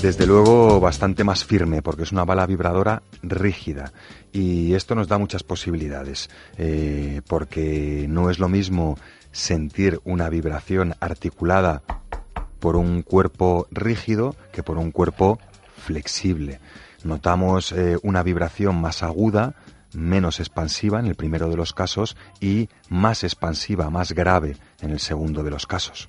Desde luego bastante más firme porque es una bala vibradora rígida y esto nos da muchas posibilidades eh, porque no es lo mismo sentir una vibración articulada por un cuerpo rígido que por un cuerpo flexible. Notamos eh, una vibración más aguda, menos expansiva en el primero de los casos y más expansiva, más grave en el segundo de los casos.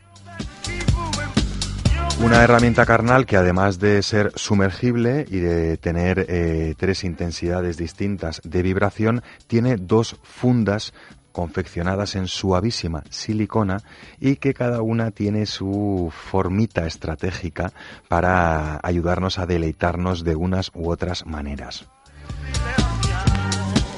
Una herramienta carnal que además de ser sumergible y de tener eh, tres intensidades distintas de vibración, tiene dos fundas confeccionadas en suavísima silicona y que cada una tiene su formita estratégica para ayudarnos a deleitarnos de unas u otras maneras.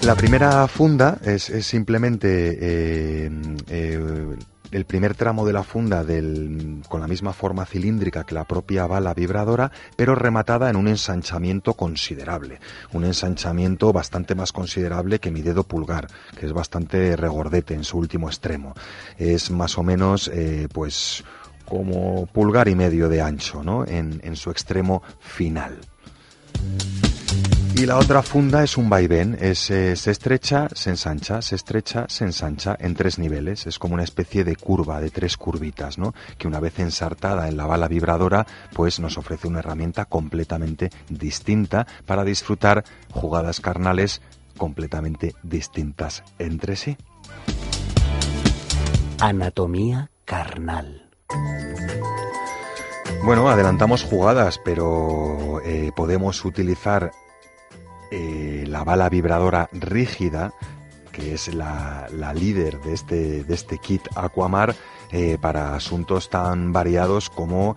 La primera funda es, simplemente eh, eh, el primer tramo de la funda del- con la misma forma cilíndrica que la propia bala vibradora, pero rematada en un ensanchamiento considerable. Un ensanchamiento bastante más considerable que mi dedo pulgar, que es bastante regordete en su último extremo. Es más o menos, eh, pues, como pulgar y medio de ancho, ¿no? En, en su extremo final. Y la otra funda es un vaivén, es, se estrecha, se ensancha, se estrecha, se ensancha en tres niveles. Es como una especie de curva, de tres curvitas, ¿no? Que una vez ensartada en la bala vibradora, pues nos ofrece una herramienta completamente distinta para disfrutar jugadas carnales completamente distintas entre sí. Anatomía carnal. Bueno, adelantamos jugadas, pero eh, podemos utilizar eh, la bala vibradora rígida, que es la, la líder de este, de este kit Aquamar, eh, para asuntos tan variados como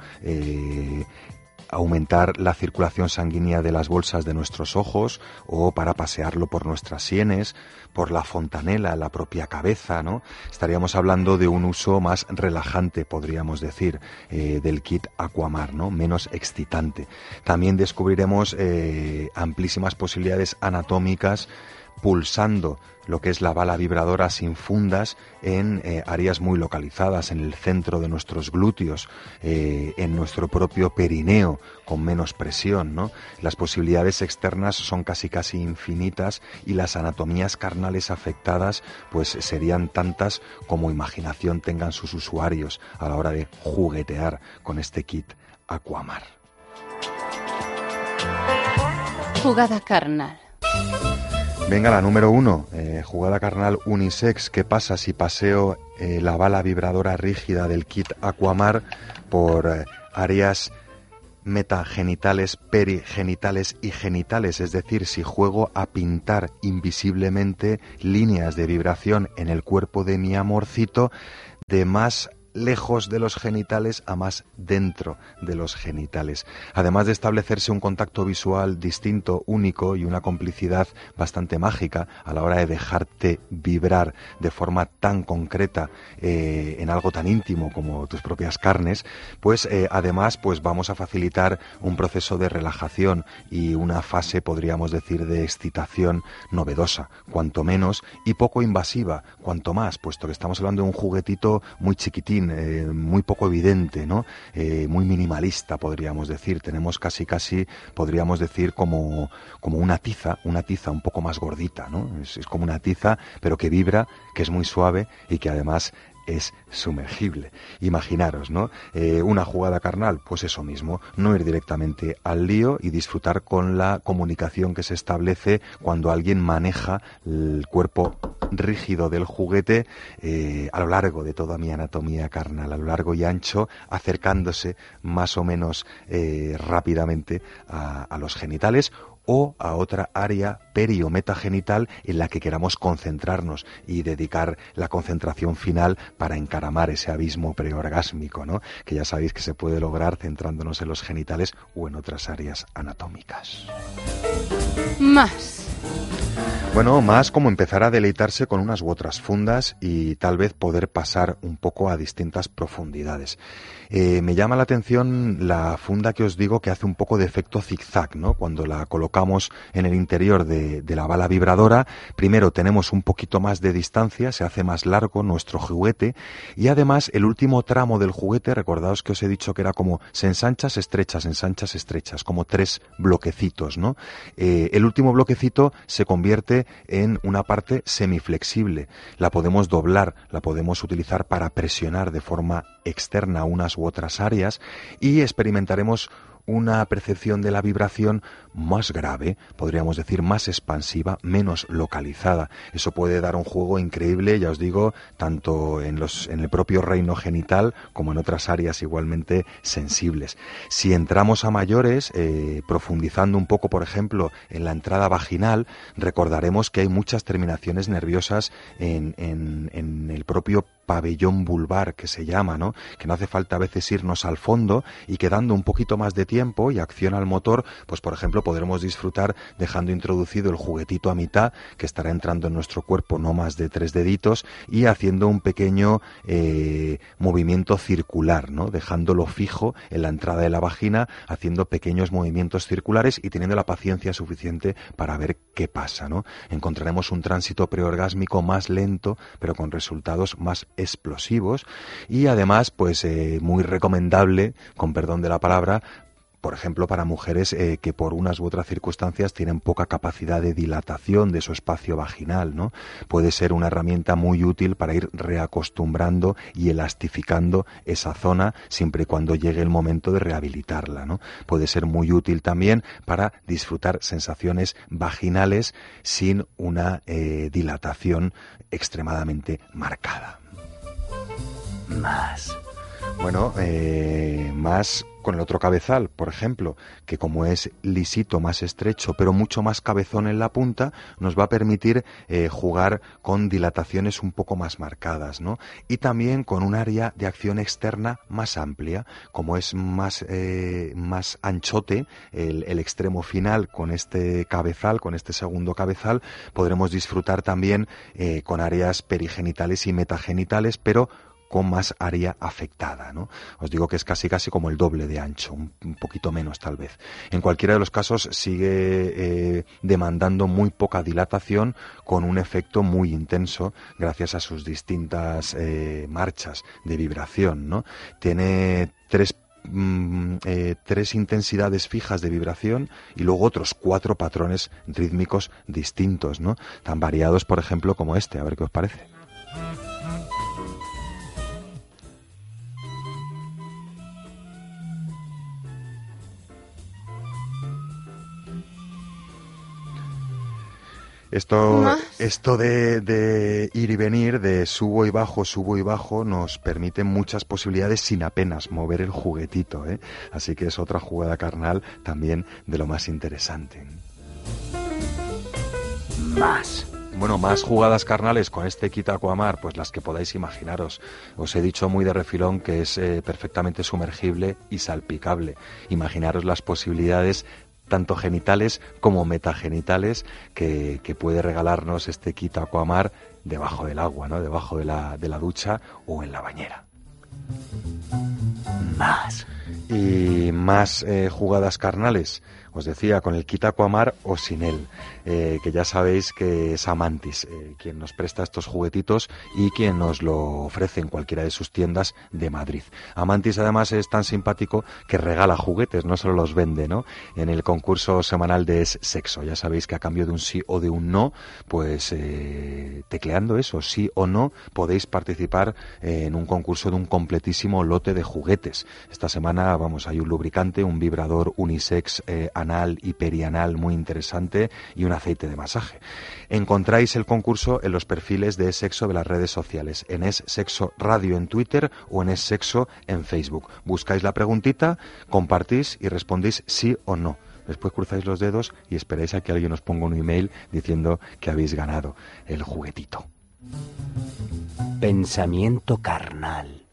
aumentar la circulación sanguínea de las bolsas de nuestros ojos o para pasearlo por nuestras sienes, por la fontanela, la propia cabeza, ¿no? Estaríamos hablando de un uso más relajante, podríamos decir, eh, del kit Aquamar, ¿no? Menos excitante. También descubriremos eh, amplísimas posibilidades anatómicas pulsando lo que es la bala vibradora sin fundas en eh, áreas muy localizadas, en el centro de nuestros glúteos, eh, en nuestro propio perineo, con menos presión, ¿no? Las posibilidades externas son casi casi infinitas y las anatomías carnales afectadas pues serían tantas como imaginación tengan sus usuarios a la hora de juguetear con este kit Aquamar. Jugada carnal. Venga, la número uno, eh, jugada carnal unisex. ¿Qué pasa si paseo eh, la bala vibradora rígida del kit Aquamar por eh, áreas metagenitales, perigenitales y genitales? Es decir, si juego a pintar invisiblemente líneas de vibración en el cuerpo de mi amorcito de más lejos de los genitales a más dentro de los genitales. Además de establecerse un contacto visual distinto, único y una complicidad bastante mágica a la hora de dejarte vibrar de forma tan concreta eh, en algo tan íntimo como tus propias carnes, pues eh, además pues vamos a facilitar un proceso de relajación y una fase, podríamos decir, de excitación novedosa, cuanto menos, y poco invasiva, cuanto más, puesto que estamos hablando de un juguetito muy eh, muy poco evidente, ¿no? Eh, muy minimalista, podríamos decir. Tenemos casi, casi, podríamos decir, como, como una tiza, una tiza un poco más gordita, ¿no? Es como una tiza, pero que vibra, que es muy suave y que además es sumergible. Imaginaros, ¿no? Eh, una jugada carnal, pues eso mismo, no ir directamente al lío y disfrutar con la comunicación que se establece cuando alguien maneja el cuerpo rígido del juguete eh, a lo largo de toda mi anatomía carnal, a lo largo y ancho, acercándose más o menos eh, rápidamente a, a los genitales o a otra área peri o metagenital en la que queramos concentrarnos y dedicar la concentración final para encaramar ese abismo preorgásmico, ¿no? Que ya sabéis que se puede lograr centrándonos en los genitales o en otras áreas anatómicas. Más. Bueno, más como empezar a deleitarse con unas u otras fundas y tal vez poder pasar un poco a distintas profundidades. Eh, me llama la atención la funda que os digo que hace un poco de efecto zigzag, ¿no? Cuando la colocamos en el interior de, la bala vibradora, primero tenemos un poquito más de distancia, se hace más largo nuestro juguete y además el último tramo del juguete, recordaos que os he dicho que era como se ensancha, se estrecha, estrechas, como tres bloquecitos, ¿no? Eh, el último bloquecito se convierte en una parte semiflexible. La podemos doblar, la podemos utilizar para presionar de forma externa unas u otras áreas y experimentaremos una percepción de la vibración más grave, podríamos decir más expansiva, menos localizada. Eso puede dar un juego increíble, ya os digo, tanto en, los, en el propio reino genital como en otras áreas igualmente sensibles. Si entramos a mayores, eh, profundizando un poco, por ejemplo, en la entrada vaginal, recordaremos que hay muchas terminaciones nerviosas en, en- en el propio pabellón vulvar que se llama, ¿no? Que no hace falta a veces irnos al fondo y que dando un poquito más de tiempo y acción al motor, pues por ejemplo podremos disfrutar dejando introducido el juguetito a mitad que estará entrando en nuestro cuerpo no más de tres deditos y haciendo un pequeño eh, movimiento circular, ¿no? Dejándolo fijo en la entrada de la vagina, haciendo pequeños movimientos circulares y teniendo la paciencia suficiente para ver qué pasa, ¿no? Encontraremos un tránsito preorgásmico más lento, pero con resultados más explosivos y además, pues eh, muy recomendable, con perdón de la palabra, por ejemplo, para mujeres eh, que por unas u otras circunstancias tienen poca capacidad de dilatación de su espacio vaginal, ¿no? Puede ser una herramienta muy útil para ir reacostumbrando y elastificando esa zona siempre y cuando llegue el momento de rehabilitarla, ¿no? Puede ser muy útil también para disfrutar sensaciones vaginales sin una eh, dilatación extremadamente marcada. Más. Bueno, eh, más con el otro cabezal, por ejemplo, que como es lisito, más estrecho, pero mucho más cabezón en la punta, nos va a permitir eh, jugar con dilataciones un poco más marcadas, ¿no? Y también con un área de acción externa más amplia, como es más, eh, más anchote el, el extremo final con este cabezal, con este segundo cabezal, podremos disfrutar también eh, con áreas perigenitales y metagenitales, pero más área afectada, ¿no? Os digo que es casi casi como el doble de ancho, un, poquito menos tal vez. En cualquiera de los casos sigue eh, demandando muy poca dilatación con un efecto muy intenso gracias a sus distintas eh, marchas de vibración, ¿no? Tiene tres mm, eh, tres intensidades fijas de vibración y luego otros cuatro patrones rítmicos distintos, ¿no? Tan variados, por ejemplo, como este. A ver qué os parece. Esto, Más. esto de, de ir y venir, de subo y bajo, subo y bajo, nos permite muchas posibilidades sin apenas mover el juguetito. ¿eh? Así que es otra jugada carnal también de lo más interesante. Más. Bueno, más jugadas carnales con este Kit Aquamar, pues las que podáis imaginaros. Os he dicho muy de refilón que es eh, perfectamente sumergible y salpicable. Imaginaros las posibilidades tanto genitales como metagenitales que, que puede regalarnos este Kit Aquamar debajo del agua, ¿no? Debajo de la, de la ducha o en la bañera. Más. Y más eh, jugadas carnales. Os decía, con el kit Aquamar o sin él, eh, que ya sabéis que es Amantis eh, quien nos presta estos juguetitos y quien nos lo ofrece en cualquiera de sus tiendas de Madrid. Amantis además es tan simpático que regala juguetes, no solo los vende, ¿no? En el concurso semanal de Es Sexo, ya sabéis que a cambio de un sí o de un no, pues eh, tecleando eso, sí o no, podéis participar en un concurso de un completísimo lote de juguetes. Esta semana, vamos, hay un lubricante, un vibrador unisex anal y perianal muy interesante y un aceite de masaje. Encontráis el concurso en los perfiles de Es Sexo de las redes sociales, en Es Sexo Radio en Twitter o en Es Sexo en Facebook. Buscáis la preguntita, compartís y respondéis sí o no. Después cruzáis los dedos y esperáis a que alguien os ponga un email diciendo que habéis ganado el juguetito. Pensamiento carnal.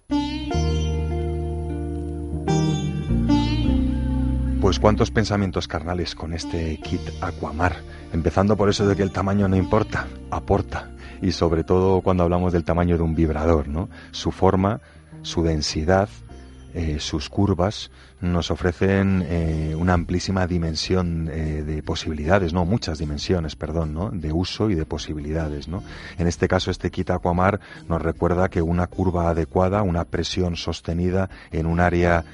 Pues cuántos pensamientos carnales con este kit Aquamar. Empezando por eso de que el tamaño no importa, aporta. Y sobre todo cuando hablamos del tamaño de un vibrador, ¿no? Su forma, su densidad, eh, sus curvas nos ofrecen eh, una amplísima dimensión eh, de posibilidades, no muchas dimensiones, perdón, ¿no? de uso y de posibilidades. ¿no? En este caso, este kit Aquamar nos recuerda que una curva adecuada, una presión sostenida en un área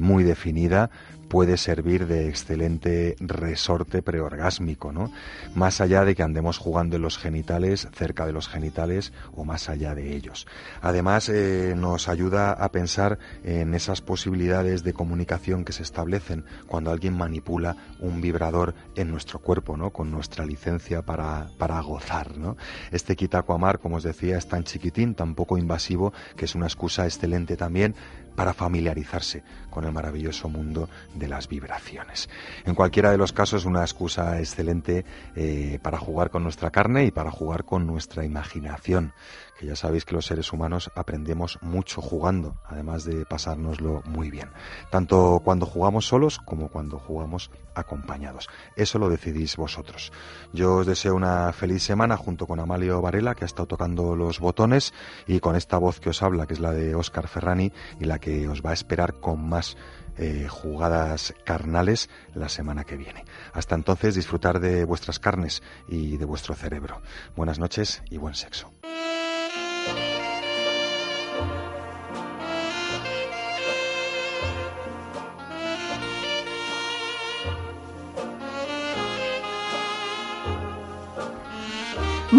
muy definida, puede servir de excelente resorte preorgásmico, ¿no? Más allá de que andemos jugando en los genitales, cerca de los genitales o más allá de ellos. Además, eh, nos ayuda a pensar en esas posibilidades de comunicación que se establecen cuando alguien manipula un vibrador en nuestro cuerpo, ¿no? Con nuestra licencia para, para gozar, ¿no? Este Kitakuamar, como os decía, es tan chiquitín, tan poco invasivo, que es una excusa excelente también para familiarizarse con el maravilloso mundo de las vibraciones. En cualquiera de los casos, una excusa excelente eh, para jugar con nuestra carne y para jugar con nuestra imaginación, que ya sabéis que los seres humanos aprendemos mucho jugando, además de pasárnoslo muy bien, tanto cuando jugamos solos como cuando jugamos acompañados. Eso lo decidís vosotros. Yo os deseo una feliz semana junto con Amalio Varela, que ha estado tocando los botones, y con esta voz que os habla, que es la de Óscar Ferrani, y la que os va a esperar con más eh, jugadas carnales la semana que viene. Hasta entonces, disfrutar de vuestras carnes y de vuestro cerebro. Buenas noches y buen sexo.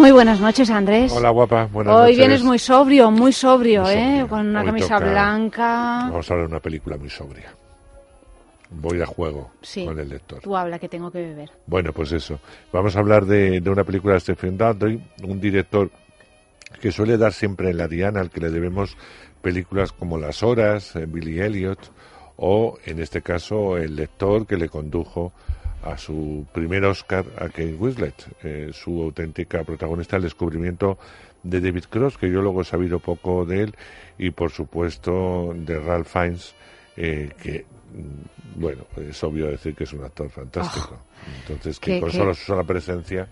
Muy buenas noches, Andrés. Hola, guapa. Buenas Hoy noches. vienes muy sobrio, muy sobrio, Muy ¿eh? Con una Hoy camisa toca- blanca. Vamos a hablar de una película muy sobria. Voy a juego Sí. con el lector. Tú habla, que tengo que beber. Bueno, pues eso. Vamos a hablar de, de una película de Stephen Daldry, un director que suele dar siempre en la diana, al que le debemos películas como Las Horas, eh, Billy Elliot, o en este caso El lector que le condujo a su primer Oscar a Kate Winslet, eh, su auténtica protagonista, el descubrimiento de David Cross, que yo luego he sabido poco de él, y por supuesto de Ralph Fiennes, eh, que mm, bueno, es obvio decir que es un actor fantástico. Entonces, que con solo su sola presencia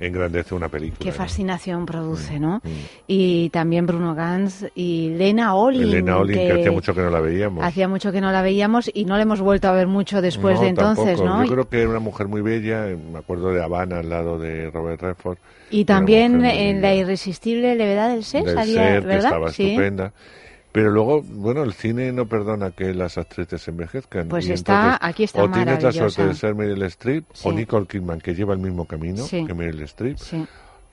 engrandece una película. Qué ¿no? fascinación produce, Mm, ¿no? Y también Bruno Gans y Lena Olin. Elena Olin, que hacía mucho que no la veíamos. Hacía mucho que no la veíamos y no la hemos vuelto a ver mucho después No, de entonces, tampoco. ¿no? Yo creo que era una mujer muy bella, me acuerdo de Habana al lado de Robert Redford. Y también en La irresistible levedad del ser, del salía, ser, que ¿verdad? estaba sí. estupenda. Pero luego, bueno, el cine no perdona que las actrices envejezcan. Pues y está- entonces, aquí está O tienes la suerte de ser Meryl Streep o. Nicole Kidman, que lleva el mismo camino Sí. que Meryl Streep. Sí.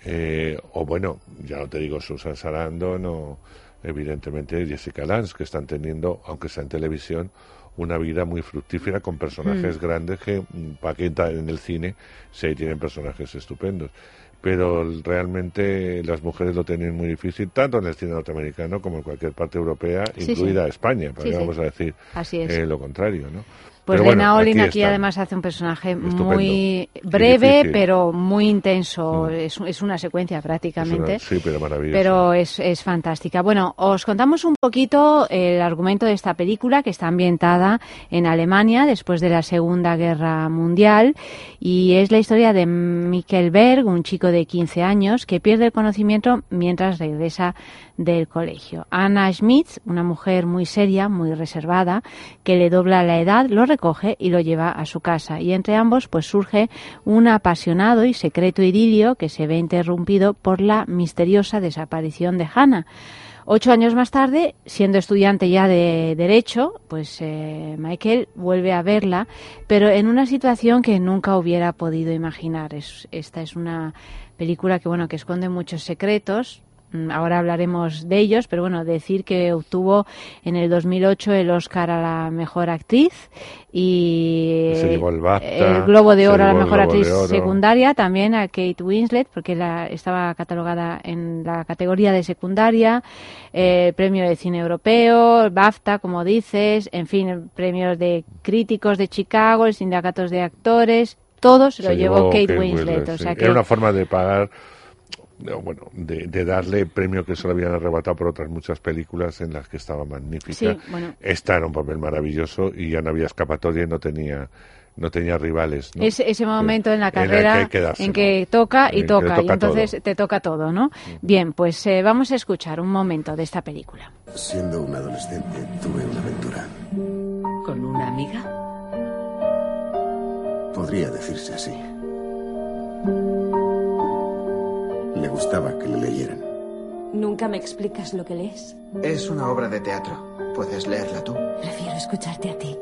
Eh, o bueno, ya no te digo Susan Sarandon o evidentemente Jessica Lange, que están teniendo, aunque sea en televisión, una vida muy fructífera con personajes Mm. grandes que, para que entran en el cine, sí tienen personajes estupendos. Pero realmente las mujeres lo tienen muy difícil, tanto en el cine norteamericano como en cualquier parte europea, Sí, incluida sí. España, para Sí, vamos a decir Así es. eh, lo contrario, ¿no? Pues bueno, Lena Olin aquí, además hace un personaje Estupendo. muy breve. Mm. pero muy intenso. Es, es una secuencia prácticamente. Es una- sí, pero maravilloso. Pero es, es fantástica. Bueno, os contamos un poquito el argumento de esta película que está ambientada en Alemania después de la Segunda Guerra Mundial y es la historia de Mikkel Berg, un chico de 15 años que pierde el conocimiento mientras regresa del colegio. Anna Schmidt, una mujer muy seria, muy reservada, que le dobla la edad, lo recoge y lo lleva a su casa. Y entre ambos pues surge un apasionado y secreto idilio que se ve interrumpido por la misteriosa desaparición de Hannah. Ocho años más tarde, siendo estudiante ya de Derecho, pues eh, Michael vuelve a verla, pero en una situación que nunca hubiera podido imaginar. Es, esta es una película que, bueno, que esconde muchos secretos, Ahora hablaremos de ellos, pero bueno, decir que obtuvo en el 2008 el Oscar a la mejor actriz y Se llevó el BAFTA, el Globo de Oro a la el mejor actriz secundaria, también a Kate Winslet, porque la, estaba catalogada en la categoría de secundaria, eh, premio de cine europeo, BAFTA, como dices, en fin, premios de críticos de Chicago, el sindicatos de actores, todo se lo llevó, Kate, Kate Winslet. o sí. sea que Era una forma de pagar, bueno, de, de darle premio que se lo habían arrebatado por otras muchas películas en las que estaba magnífica. Sí, bueno. Esta era un papel maravilloso y ya no había escapatoria y no tenía no tenía rivales. ¿no? Ese, ese momento en la en que carrera que dárselo. en que toca En y que toca, toca y entonces todo. te toca todo, ¿no? Bien, pues eh, vamos a escuchar un momento de esta película. Siendo un adolescente, tuve una aventura. ¿Con una amiga? Podría decirse así. Le gustaba que le leyeran. ¿Nunca me explicas lo que lees? Es una obra de teatro. Puedes leerla tú. Prefiero escucharte a ti.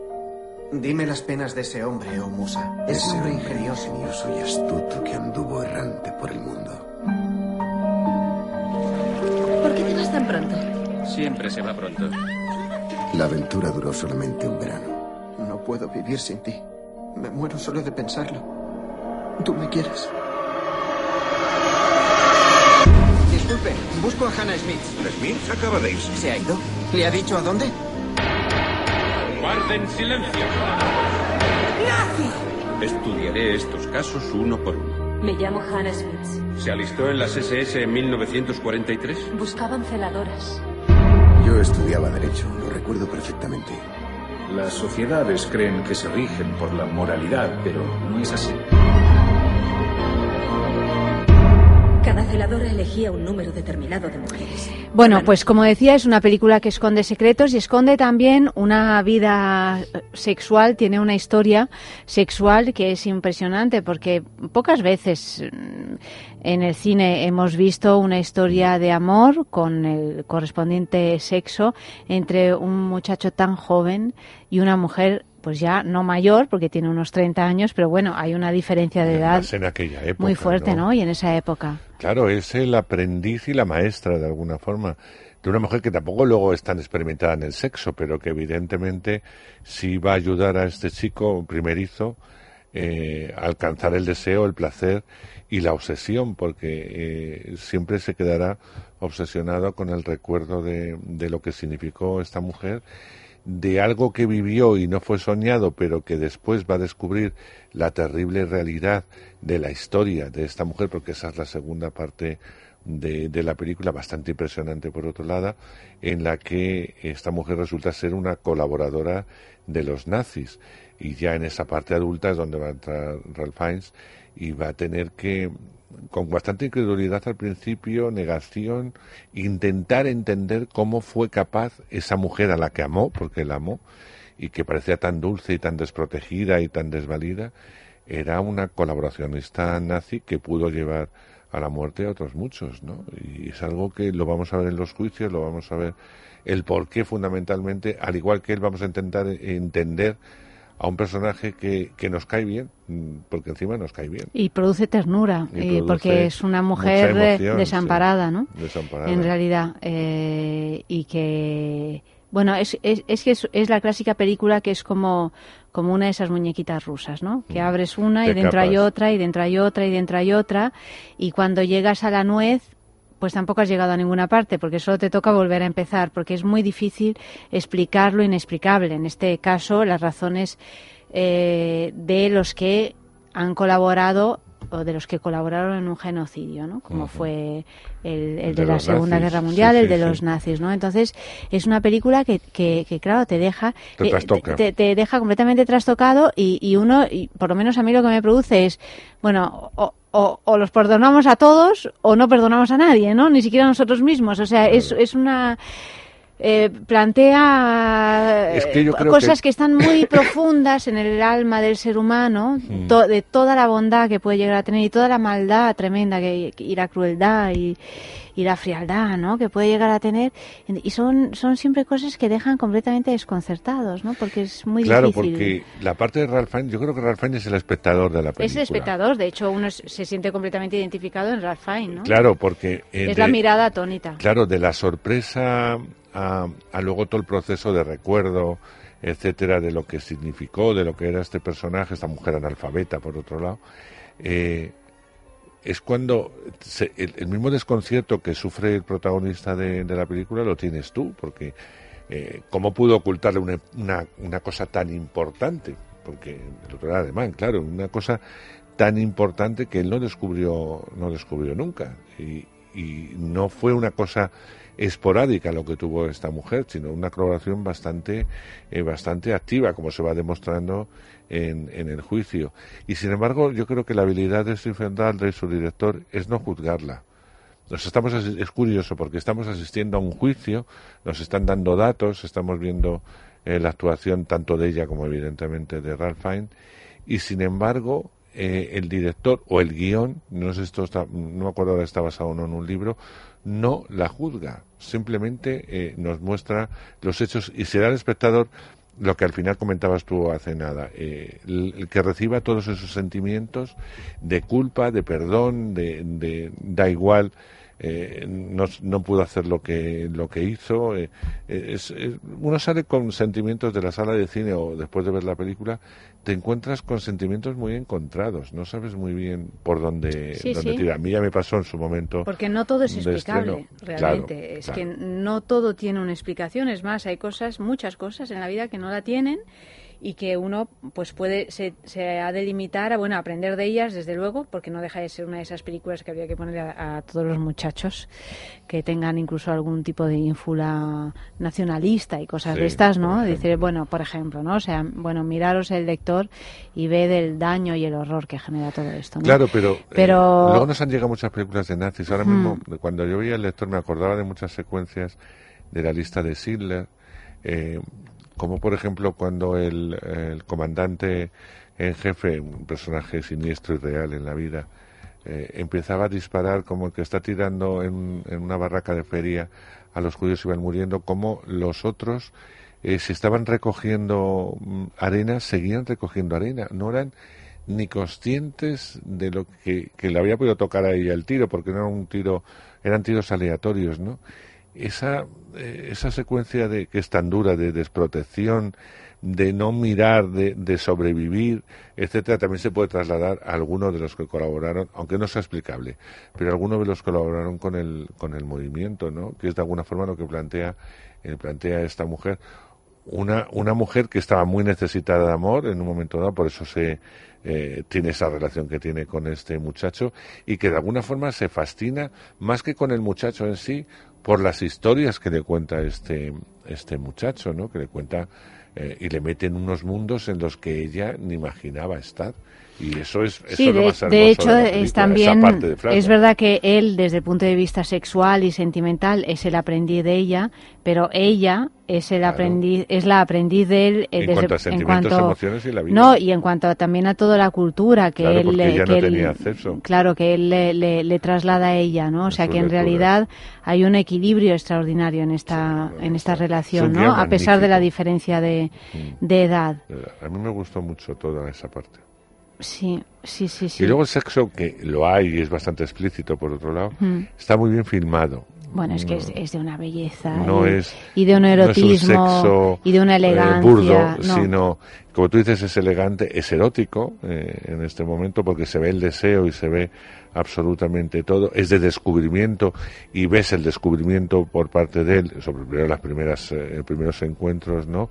Dime las penas de ese hombre, oh Musa. Es Ese un hombre hombre ingenioso. ingenioso y astuto que anduvo errante por el mundo. ¿Por qué te vas tan pronto? Siempre se va pronto. La aventura duró solamente un verano. No puedo vivir sin ti. Me muero solo de pensarlo. Tú me quieres. Busco a Hannah Smith. Smith acaba de irse. ¿Se ha ido? ¿Le ha dicho a dónde? Guarden silencio. Estudiaré estos casos uno por uno. Me llamo Hannah Smith. ¿Se alistó en las SS en 1943? Buscaban celadoras. Yo estudiaba Derecho, lo recuerdo perfectamente. Las sociedades creen que se rigen por la moralidad, pero no es así. Celadora elegía un número determinado de mujeres. Bueno, pues como decía, es una película que esconde secretos y esconde también una vida eh, sexual, tiene una historia sexual que es impresionante porque pocas veces mm, en el cine hemos visto una historia de amor con el correspondiente sexo entre un muchacho tan joven y una mujer pues ya no mayor porque tiene unos 30 años, pero bueno, hay una diferencia de edad en aquella época. muy fuerte, ¿no? Y en esa época. Claro, es el aprendiz y la maestra de alguna forma de una mujer que tampoco luego es tan experimentada en el sexo, pero que evidentemente sí va a ayudar a este chico primerizo eh, a alcanzar el deseo, el placer y la obsesión, porque eh, siempre se quedará obsesionado con el recuerdo de, de lo que significó esta mujer de algo que vivió y no fue soñado, pero que después va a descubrir la terrible realidad de la historia de esta mujer, porque esa es la segunda parte de, de la película, bastante impresionante por otro lado, en la que esta mujer resulta ser una colaboradora de los nazis. Y ya en esa parte adulta es donde va a entrar Ralph Fiennes y va a tener que, con bastante incredulidad al principio, negación, intentar entender cómo fue capaz esa mujer a la que amó, porque la amó, y que parecía tan dulce y tan desprotegida y tan desvalida, era una colaboracionista nazi que pudo llevar a la muerte a otros muchos, ¿no? Y es algo que lo vamos a ver en los juicios, lo vamos a ver el por qué fundamentalmente, al igual que él vamos a intentar entender a un personaje que, que nos cae bien, mm, porque encima nos cae bien. Y produce ternura, Y eh, produce porque es una mujer emoción, desamparada, sí. ¿no? Desamparada. En realidad. eh, y que. Bueno, es, es, es que es, es la clásica película que es como, como una de esas muñequitas rusas, ¿no? Que abres una y De dentro hay otra, y dentro hay otra, y dentro hay otra. Y cuando llegas a la nuez, pues tampoco has llegado a ninguna parte, porque solo te toca volver a empezar, porque es muy difícil explicar lo inexplicable. En este caso, las razones eh, de los que han colaborado o de los que colaboraron en un genocidio, ¿no? Como fue el, de, de la Segunda nazis, Guerra sí, Mundial, el de sí. los nazis, ¿no? Entonces, es una película que, que, que, claro, te deja... Te eh, te, te deja completamente trastocado y, y uno, y por lo menos a mí lo que me produce es, bueno, o, o, o los perdonamos a todos o no perdonamos a nadie, ¿no? Ni siquiera a nosotros mismos. O sea, es, es una... eh, plantea Es que eh, cosas que- que... están muy profundas en el alma del ser humano, Mm. to- de toda la bondad que puede llegar a tener y toda la maldad tremenda que, y la crueldad y, y la frialdad, ¿no? Que puede llegar a tener y son son siempre cosas que dejan completamente desconcertados, ¿no? Porque es muy claro, difícil. porque la parte de Ralph Fiennes, yo creo que Ralph Fiennes es el espectador de la película. Es el espectador, de hecho uno se siente completamente identificado en Ralph Fiennes, ¿no? Claro, porque... eh, es de- la mirada atónita. Claro, de la sorpresa a, a luego todo el proceso de recuerdo, etcétera, de lo que significó, de lo que era este personaje, esta mujer analfabeta, por otro lado, eh, es cuando se- el, mismo desconcierto que sufre el protagonista de, de la película lo tienes tú, porque eh, ¿cómo pudo ocultarle una, una, una cosa tan importante? Porque el otro era alemán, claro, una cosa tan importante que él no descubrió, no descubrió nunca. Y, y no fue una cosa esporádica lo que tuvo esta mujer, sino una colaboración bastante, eh, bastante activa, como se va demostrando en, en el juicio. Y sin embargo, yo creo que la habilidad de Stephen Daldry, su director, es no juzgarla. Nos estamos es curioso porque estamos asistiendo a un juicio, nos están dando datos, estamos viendo eh, la actuación tanto de ella como evidentemente de Ralph Fiennes, y sin embargo eh, el director o el guion, no sé esto está, no me acuerdo ahora está basado o no en un libro, no la juzga, simplemente eh, nos muestra los hechos y será el espectador lo que al final comentabas tú hace nada, eh, el, el que reciba todos esos sentimientos de culpa, de perdón, de, de da igual, eh, no, no pudo hacer lo que lo que hizo. eh, es- es- uno sale con sentimientos de la sala de cine o después de ver la película, te encuentras con sentimientos muy encontrados. No sabes muy bien por dónde, Sí, dónde sí. tirar. A mí ya me pasó en su momento. Porque no todo es explicable, realmente. Claro, es claro. que no todo tiene una explicación. Es más, hay cosas, muchas cosas en la vida que no la tienen y que uno pues puede se, se ha de limitar a bueno aprender de ellas desde luego porque no deja de ser una de esas películas que habría que poner a, a todos los muchachos que tengan incluso algún tipo de ínfula nacionalista y cosas de Sí, estas por no dice bueno por ejemplo no o sea bueno miraros el lector y ve del daño y el horror que genera todo esto ¿no? Claro, pero, eh, luego nos han llegado muchas películas de nazis. Ahora Hmm. mismo, cuando yo veía el lector, me acordaba de muchas secuencias de la lista de Schindler, eh, como por ejemplo cuando el, comandante en jefe, un personaje siniestro y real en la vida, eh, empezaba a disparar como el que está tirando en, una barraca de feria a los judíos iban muriendo, como los otros, eh, si estaban recogiendo mm, arena, seguían recogiendo arena, no eran ni conscientes de lo que, que le había podido tocar a ella el tiro, porque no era un tiro, eran tiros aleatorios, ¿no? Esa, eh, esa secuencia de que es tan dura de desprotección, de no mirar, de, de sobrevivir, etcétera, también se puede trasladar a algunos de los que colaboraron, aunque no sea explicable, pero algunos de los que colaboraron con el, con el movimiento, ¿no? Que es de alguna forma lo que plantea, eh, plantea esta mujer. Una, una mujer que estaba muy necesitada de amor en un momento dado, por eso se eh, tiene esa relación que tiene con este muchacho y que de alguna forma se fascina más que con el muchacho en sí por las historias que le cuenta este este muchacho, ¿no? Que le cuenta eh, y le mete en unos mundos en los que ella ni imaginaba estar y eso es eso Sí, es lo de, de hecho la es película, también parte de Flash. es verdad que él desde el punto de vista sexual y sentimental es el aprendiz de ella, pero ella es el aprendiz es la aprendiz de él eh, En desde- cuanto a sentimientos, emociones y la vida. No, y en cuanto a- también a toda la cultura que Claro, él que no él- tenía acceso. Claro, que él le, le- le traslada a ella, ¿no? O sea, que en realidad hay un equilibrio extraordinario en esta en esta relación, Es ¿no? A pesar de la diferencia de, de edad. Eh, A mí me gustó mucho toda esa parte. Sí, sí, sí, sí. Y luego el sexo, que lo hay y es bastante explícito por otro lado, Mm. está muy bien filmado. Bueno, es que es, No- es de una belleza no y, es y de un no es erotismo sexo, y de una eh, elegancia. burdo, no. sino, como tú dices, es elegante, es erótico eh, en este momento porque se ve el deseo y se ve absolutamente todo. Es de descubrimiento y ves el descubrimiento por parte de él, sobre las primeras eh, primeros encuentros, ¿no?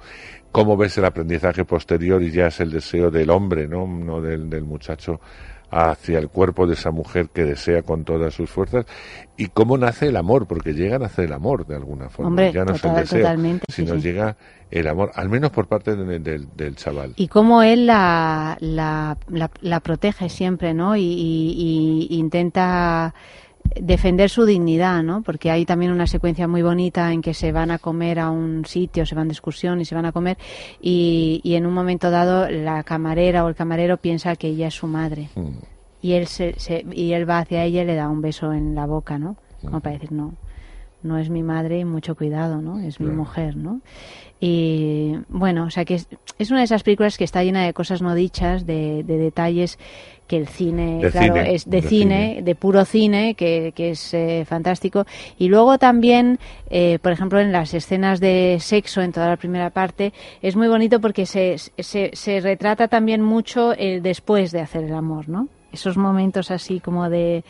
Cómo ves el aprendizaje posterior y ya es el deseo del hombre, ¿no? No del, del muchacho hacia el cuerpo de esa mujer que desea con todas sus fuerzas y cómo nace el amor, porque llega a nacer el amor de alguna forma, Hombre, ya no es total- el deseo, sí, sino sí. llega el amor, al menos por parte de- del- del chaval. Y cómo él la, la, la, la protege siempre, ¿no? Y, y- y intenta defender su dignidad, ¿no? Porque hay también una secuencia muy bonita en que se van a comer a un sitio, se van de excursión y se van a comer y, y en un momento dado la camarera o el camarero piensa que ella es su madre Mm. y él se, se- y él va hacia ella y le da un beso en la boca, ¿no? Como para decir no, no es mi madre y mucho cuidado, ¿no? Es mi mujer, ¿no? Y bueno, o sea que es, es una de esas películas que está llena de cosas no dichas, de, de detalles que el cine, De claro, cine, es de, de cine, cine. de puro cine, que, que es eh, fantástico. Y luego también, eh, por ejemplo, en las escenas de sexo, en toda la primera parte, es muy bonito porque se, se, se retrata también mucho el después de hacer el amor, ¿no? Esos momentos así como de...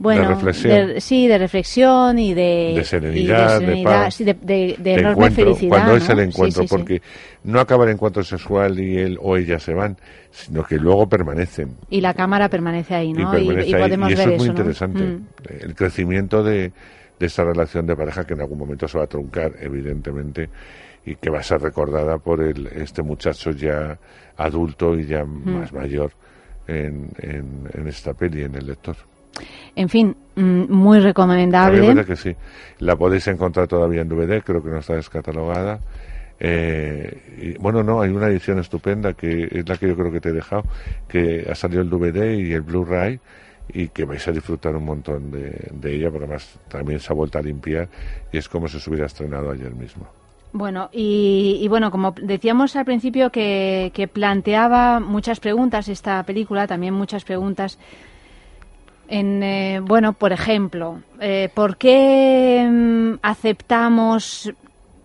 Bueno, De reflexión. de- sí, de reflexión y de, de y serenidad, de, paz, sí, de, enorme encuentro, felicidad. cuando es el encuentro, sí, sí. porque no acaba el encuentro sexual y él o ella se van, sino que luego permanecen. Y la cámara permanece ahí, ¿no? y, permanece y ahí, podemos y eso ver es muy eso, ¿no? interesante. Mm. El crecimiento de, de esa relación de pareja que en algún momento se va a truncar, evidentemente, y que va a ser recordada por el, este muchacho ya adulto y ya Mm. más mayor en, en, en esta peli, en el lector. En fin, mm, muy recomendable. parece que sí. La podéis encontrar todavía en DVD, creo que no está descatalogada. Eh, y, bueno, no, hay una edición estupenda que es la que yo creo que te he dejado, que ha salido el DVD y el Blu-ray y que vais a disfrutar un montón de, de ella, porque además también se ha vuelto a limpiar y es como si se hubiera estrenado ayer mismo. Bueno, y, y bueno, como decíamos al principio que, que planteaba muchas preguntas esta película, también muchas preguntas en, eh, bueno, por ejemplo, eh, ¿por qué mm, aceptamos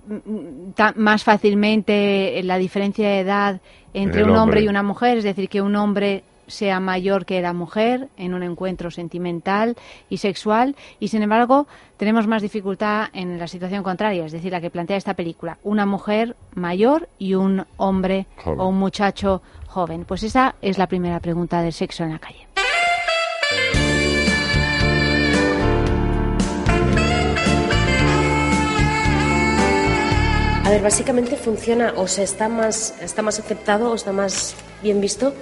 mm, más fácilmente la diferencia de edad entre un hombre. hombre. y una mujer? Es decir, que un hombre sea mayor que la mujer en un encuentro sentimental y sexual y sin embargo tenemos más dificultad en la situación contraria, es decir, la que plantea esta película, una mujer mayor y un hombre Joven. o un muchacho joven. Pues esa es la primera pregunta del sexo en la calle. Ver, básicamente funciona, o sea, está más, está más aceptado o está más bien visto,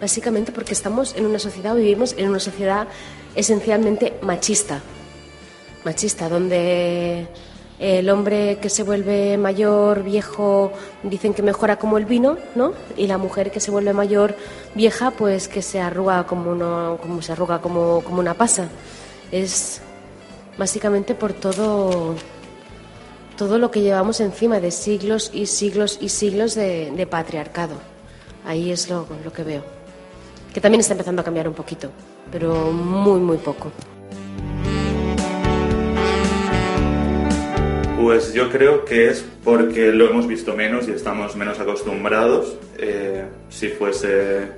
básicamente porque estamos en una sociedad, o vivimos en una sociedad esencialmente machista. Machista, donde el hombre que se vuelve mayor, viejo, dicen que mejora como el vino, ¿no? Y la mujer que se vuelve mayor, vieja, pues que se arruga como, uno, como se arruga como, como una pasa. Es básicamente por todo todo lo que llevamos encima de siglos y siglos y siglos de, patriarcado. Ahí es lo, que veo. Que también está empezando a cambiar un poquito, pero muy, muy poco. Pues yo creo que es porque lo hemos visto menos y estamos menos acostumbrados. Eh, si fuese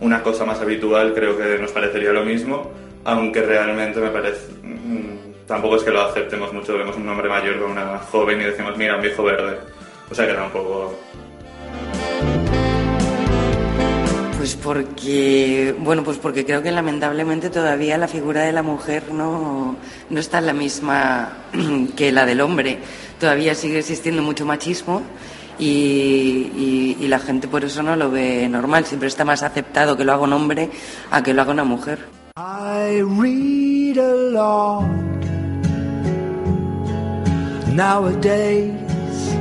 una cosa más habitual, creo que nos parecería lo mismo, aunque realmente me parece. Tampoco es que lo aceptemos mucho. Vemos un hombre mayor con una joven y decimos, mira, un viejo verde. O sea que tampoco. Pues porque, bueno, pues porque creo que lamentablemente todavía la figura de la mujer no, no está en la misma que la del hombre. Todavía sigue existiendo mucho machismo y, y- y la gente por eso no lo ve normal. Siempre está más aceptado que lo haga un hombre a que lo haga una mujer. I read nowadays,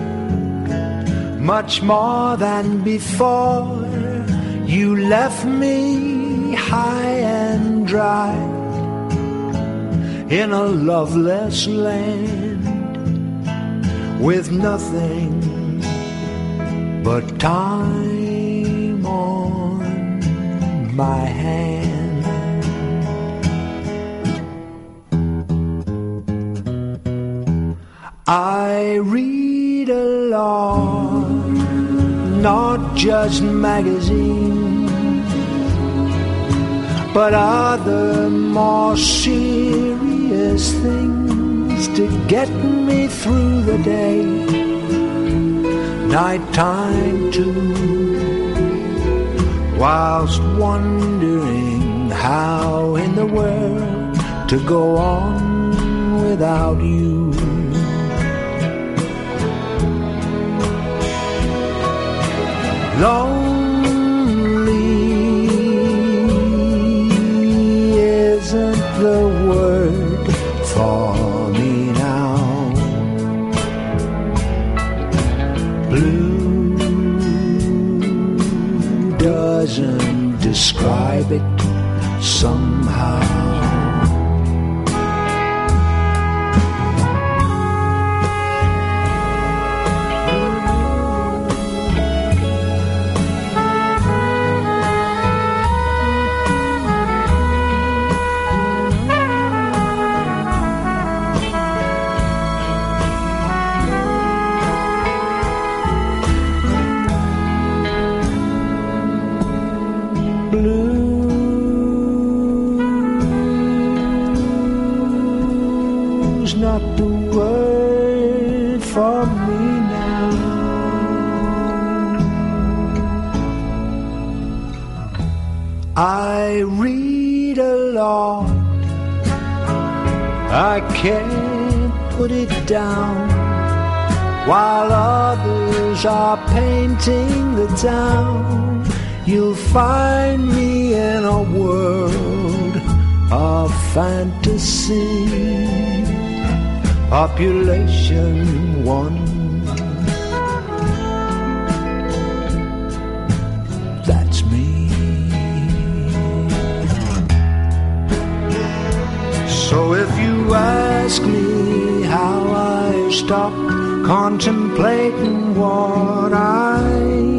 much more than before. You left me high and dry in a loveless land with nothing but time on my hand. I read a lot, not just magazines, but other more serious things to get me through the day. Nighttime too, whilst wondering how in the world to go on without you. Lonely isn't the word for me now. Blue doesn't describe it somehow. A lot. I can't put it down. While others are painting the town, you'll find me in a world of fantasy. Population one. You ask me how I stop contemplating what I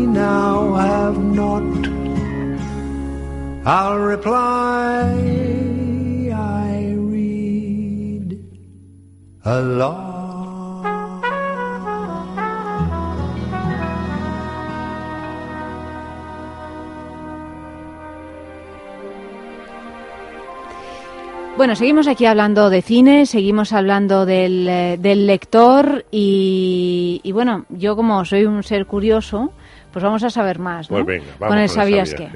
now have not. I'll reply, I read a lot. Bueno, seguimos aquí hablando de cine, seguimos hablando del, eh, del lector y, y, bueno, yo como soy un ser curioso, pues vamos a saber más, ¿no? Pues venga, vamos con el sabías qué.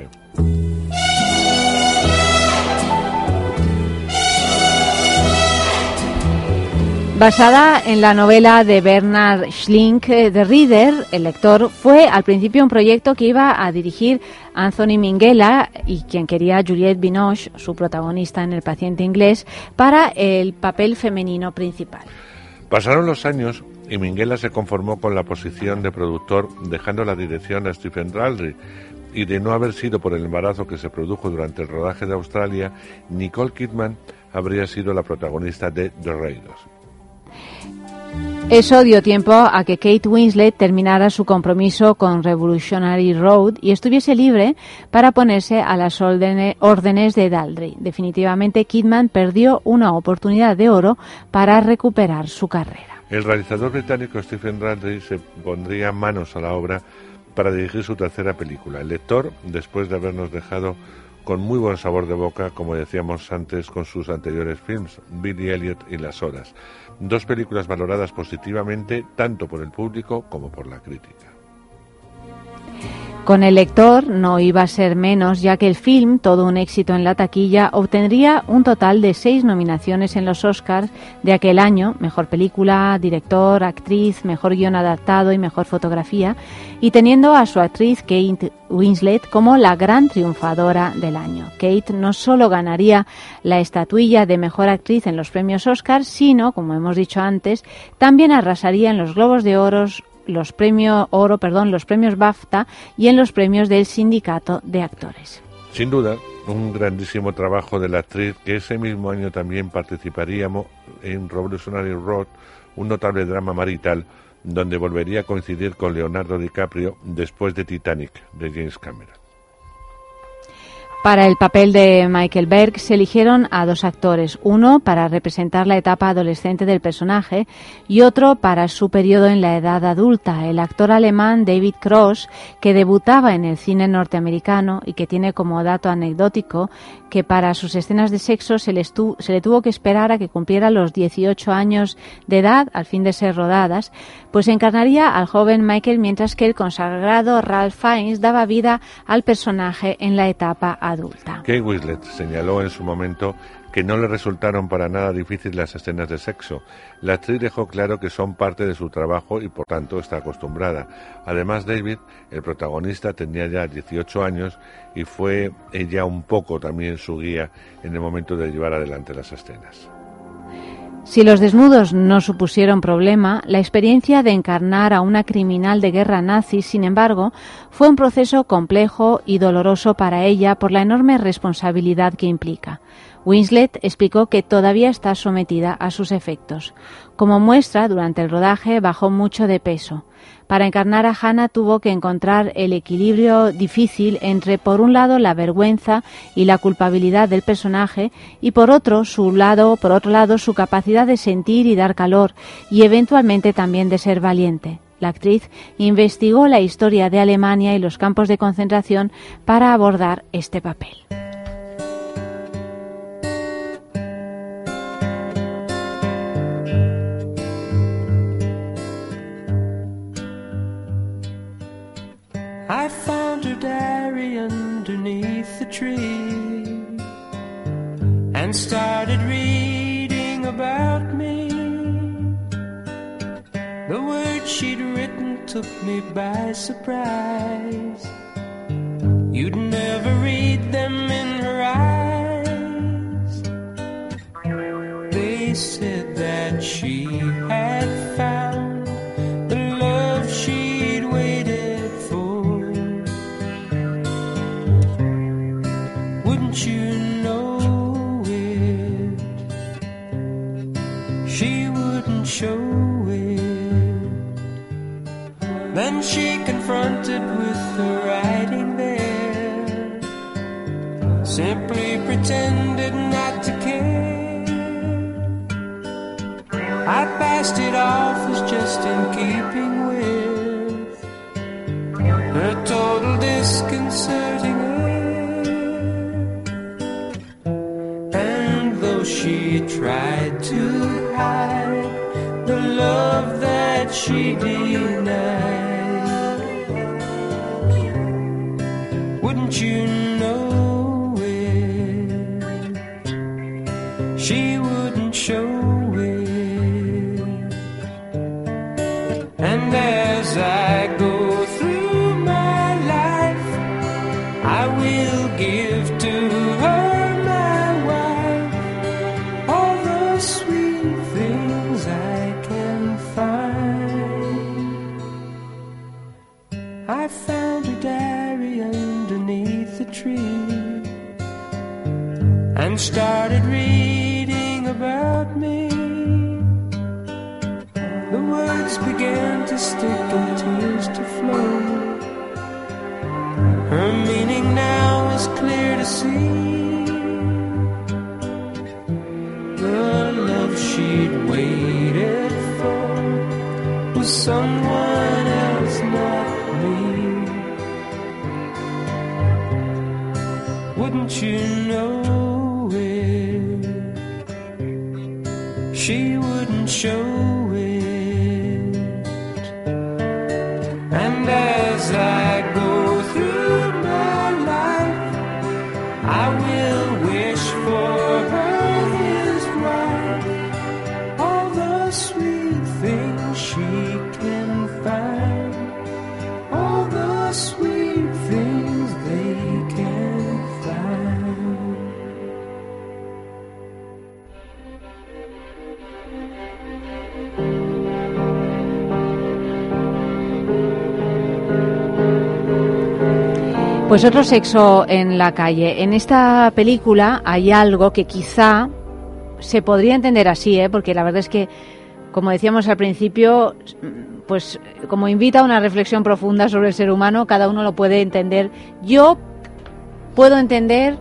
Basada en la novela de Bernard Schlink eh, de Reader, el lector fue al principio un proyecto que iba a dirigir Anthony Minghella y quien quería Juliette Binoche, su protagonista en El paciente inglés, para el papel femenino principal. Pasaron los años y Minghella se conformó con la posición de productor, dejando la dirección a Stephen Daldry. Y de no haber sido por el embarazo que se produjo durante el rodaje de Australia, Nicole Kidman habría sido la protagonista de The Raiders. Eso dio tiempo a que Kate Winslet terminara su compromiso con Revolutionary Road y estuviese libre para ponerse a las órdenes de Daldry. Definitivamente, Kidman perdió una oportunidad de oro para recuperar su carrera. El realizador británico Stephen Daldry se pondría manos a la obra para dirigir su tercera película. El lector, después de habernos dejado con muy buen sabor de boca, como decíamos antes con sus anteriores films, Billy Elliot y Las Horas. Dos películas valoradas positivamente tanto por el público como por la crítica. Con el lector no iba a ser menos, ya que el film, todo un éxito en la taquilla, obtendría un total de seis nominaciones en los Oscars de aquel año, mejor película, director, actriz, mejor guion adaptado y mejor fotografía, y teniendo a su actriz Kate Winslet como la gran triunfadora del año. Kate no solo ganaría la estatuilla de mejor actriz en los premios Oscars, sino, como hemos dicho antes, también arrasaría en los Globos de Oros los premios oro, perdón, los premios BAFTA y en los premios del Sindicato de Actores. Sin duda, un grandísimo trabajo de la actriz que ese mismo año también participaría mo- en Revolutionary Road, un notable drama marital donde volvería a coincidir con Leonardo DiCaprio después de Titanic de James Cameron. Para el papel de Michael Berg se eligieron a dos actores, uno para representar la etapa adolescente del personaje y otro para su periodo en la edad adulta, el actor alemán David Cross, que debutaba en el cine norteamericano y que tiene como dato anecdótico que para sus escenas de sexo se se le tuvo que esperar a que cumpliera los 18 años de edad al fin de ser rodadas, pues encarnaría al joven Michael mientras que el consagrado Ralph Fiennes daba vida al personaje en la etapa adulta. Kate Winslet señaló en su momento que no le resultaron para nada difíciles las escenas de sexo. La actriz dejó claro que son parte de su trabajo y por tanto está acostumbrada. Además, David, el protagonista, tenía ya 18 años y fue ella un poco también su guía en el momento de llevar adelante las escenas. Si los desnudos no supusieron problema, la experiencia de encarnar a una criminal de guerra nazi, sin embargo, fue un proceso complejo y doloroso para ella por la enorme responsabilidad que implica. Winslet explicó que todavía está sometida a sus efectos. Como muestra, durante el rodaje bajó mucho de peso. Para encarnar a Hannah tuvo que encontrar el equilibrio difícil entre, por un lado, la vergüenza y la culpabilidad del personaje y, por otro, su lado, por otro lado, su capacidad de sentir y dar calor y, eventualmente, también de ser valiente. La actriz investigó la historia de Alemania y los campos de concentración para abordar este papel. Took me by surprise. You'd never read She denied. Wouldn't you? Pues otro sexo en la calle. En esta película hay algo que quizá se podría entender así, ¿eh? porque la verdad es que, como decíamos al principio, pues como invita a una reflexión profunda sobre el ser humano, cada uno lo puede entender. Yo puedo entender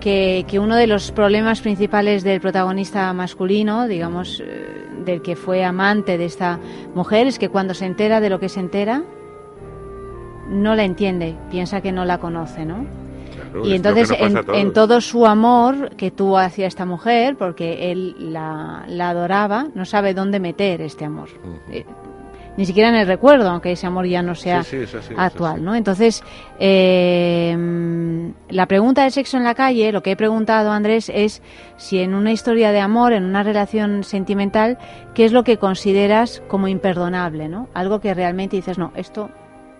que, que uno de los problemas principales del protagonista masculino, digamos, eh, del que fue amante de esta mujer, es que cuando se entera de lo que se entera, no la entiende, piensa que no la conoce, ¿no? Claro, y entonces en, todo su amor que tuvo hacia esta mujer, porque él la, la adoraba, no sabe dónde meter este amor. Eh, ni siquiera en el recuerdo, aunque ese amor ya no sea Sí, sí, es así, es actual, ¿no? Entonces, eh, la pregunta del sexo en la calle, lo que he preguntado, Andrés, es si en una historia de amor, en una relación sentimental, ¿qué es lo que consideras como imperdonable, ¿no? Algo que realmente dices, no, esto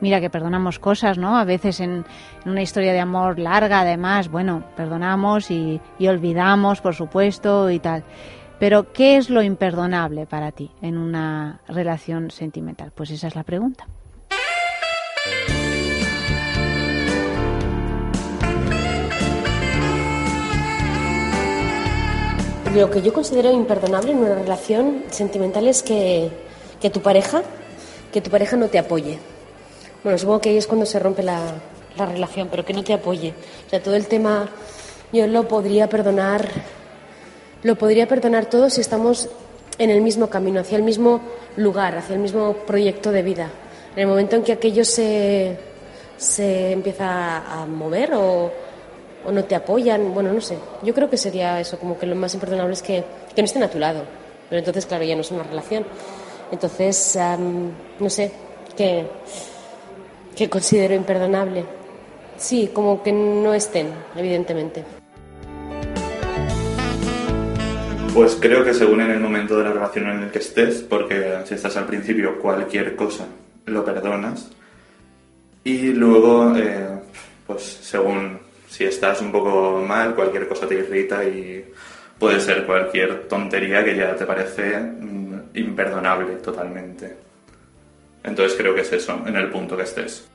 mira que perdonamos cosas, ¿no? A veces en, una historia de amor larga, además, bueno, perdonamos y, olvidamos, por supuesto, y tal. Pero, ¿qué es lo imperdonable para ti en una relación sentimental? Pues esa es la pregunta. Lo que yo considero imperdonable en una relación sentimental es que tu pareja, que tu pareja no te apoye. Bueno, supongo que ahí es cuando se rompe la, la relación, pero que no te apoye. O sea, todo el tema yo lo podría perdonar, lo podría perdonar todo si estamos en el mismo camino, hacia el mismo lugar, hacia el mismo proyecto de vida. En el momento en que aquello se, se empieza a mover o, o no te apoyan, bueno, no sé. Yo creo que sería eso, como que lo más imperdonable es que, que no estén a tu lado. Pero entonces, claro, ya no es una relación. Entonces, am, no sé, que, que considero imperdonable. Sí, como que no estén, evidentemente. Pues creo que según en el momento de la relación en el que estés, porque si estás al principio cualquier cosa lo perdonas y luego eh, pues según si estás un poco mal cualquier cosa te irrita y puede ser cualquier tontería que ya te parece mm, imperdonable totalmente. Entonces creo que es eso, en el punto que estés.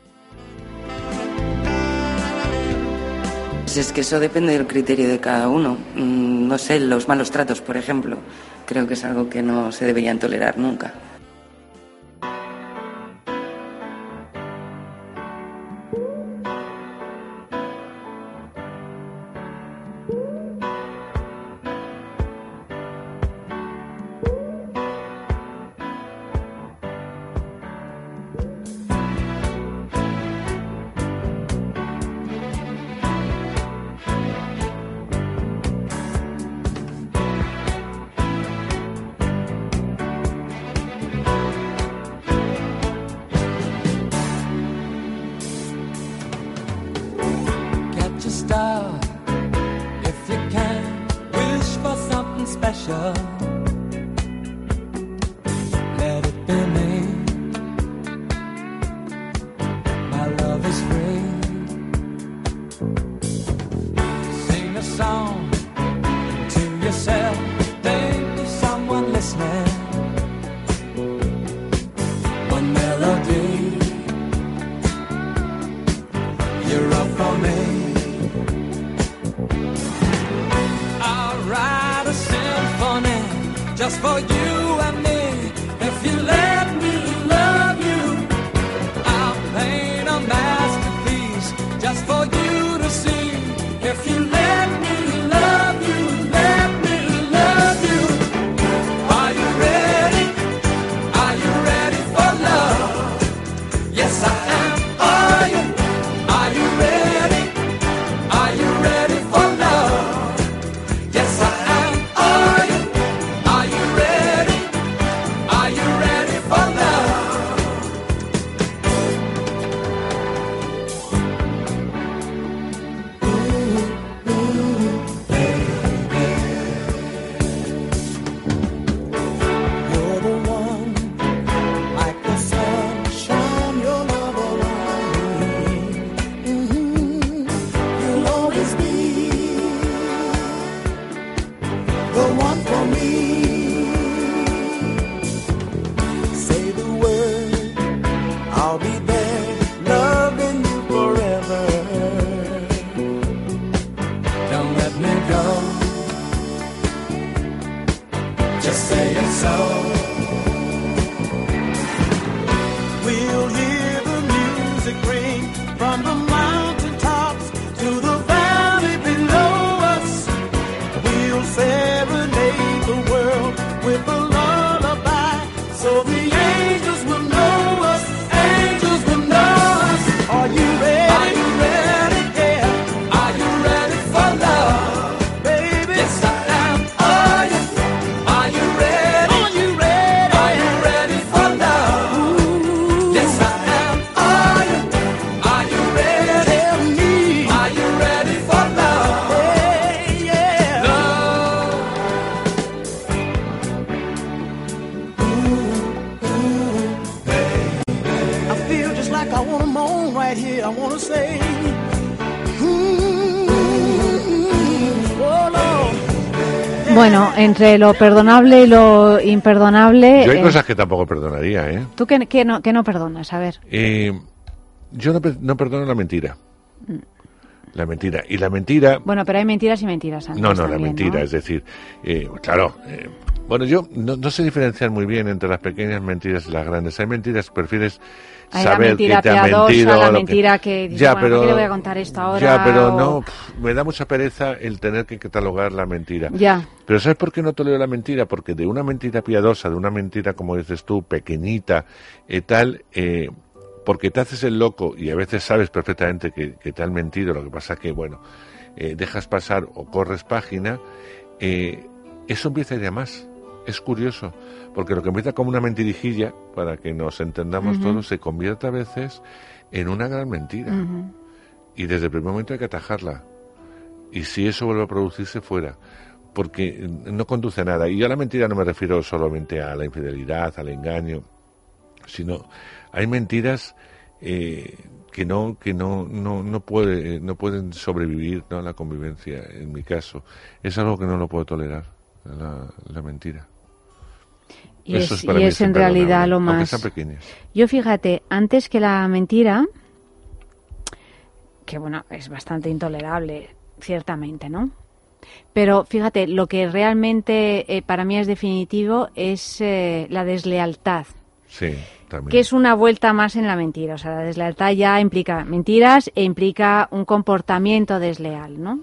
Pues es que eso depende del criterio de cada uno. Mm, No sé, los malos tratos, por ejemplo, creo que es algo que no se deberían tolerar nunca. Bueno, entre lo perdonable y lo imperdonable, Yo hay eh, cosas que tampoco perdonaría, ¿eh? ¿tú qué, qué no, qué no perdonas? A ver. Eh, yo no, per- no perdono la mentira. La mentira. Y la mentira... Bueno, pero hay mentiras y mentiras. No, no, la mentira. ¿no? Es decir, eh, claro. Eh, bueno, yo no, no sé diferenciar muy bien entre las pequeñas mentiras y las grandes. Hay mentiras que prefieres Hay saber mentira que te ha mentido. la que- mentira que dices, ya, bueno, pero, ¿por qué le voy a contar esto ahora? Ya, pero O- no, pf, me da mucha pereza el tener que catalogar la mentira. Ya. Pero ¿sabes por qué no tolero la mentira? Porque de una mentira piadosa, de una mentira, como dices tú, pequeñita, y tal, eh, porque te haces el loco y a veces sabes perfectamente que, que te han mentido, lo que pasa que, bueno, eh, dejas pasar o corres página, eh, eso empieza a ir a más. Es curioso, porque lo que empieza como una mentirijilla, para que nos entendamos todos, se convierte a veces en una gran mentira. Y desde el primer momento hay que atajarla. Y si eso vuelve a producirse, fuera. Porque no conduce a nada. Y yo a la mentira no me refiero solamente a la infidelidad, al engaño, sino hay mentiras eh, que no que no no no puede no pueden sobrevivir no a la convivencia en mi caso es algo que no lo puedo tolerar la, la mentira Y Eso es, y en realidad lo más... Yo fíjate, antes que la mentira, que bueno, es bastante intolerable, ciertamente, ¿no? Pero fíjate, lo que realmente eh, para mí es definitivo es eh, la deslealtad, sí también que es una vuelta más en la mentira. O sea, la deslealtad ya implica mentiras e implica un comportamiento desleal, ¿no?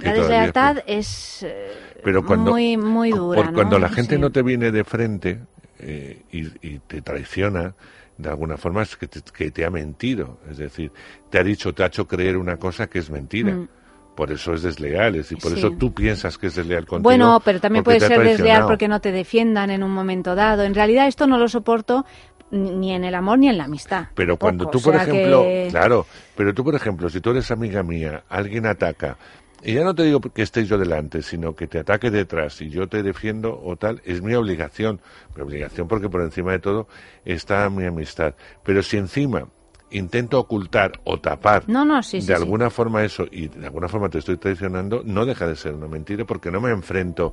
La deslealtad es eh, Pero cuando, muy, muy dura, por- cuando la gente Sí. no te viene de frente eh, y, y te traiciona, de alguna forma es que te, que te ha mentido. Es decir, te ha dicho, te ha hecho creer una cosa que es mentira. Mm. Por eso es desleal, es decir, por Sí. eso tú piensas que es desleal contigo. Bueno, pero también puede ser desleal porque no te defiendan en un momento dado. En realidad esto no lo soporto ni en el amor ni en la amistad. Pero cuando Tampoco, tú, por o sea ejemplo, que- claro, pero tú, por ejemplo, si tú eres amiga mía, alguien ataca, y ya no te digo que esté yo delante, sino que te ataque detrás y yo te defiendo o tal, es mi obligación. Mi obligación porque por encima de todo está mi amistad. Pero si encima intento ocultar o tapar No, no, sí, sí, de sí. alguna forma eso y de alguna forma te estoy traicionando, no deja de ser una mentira porque no me enfrento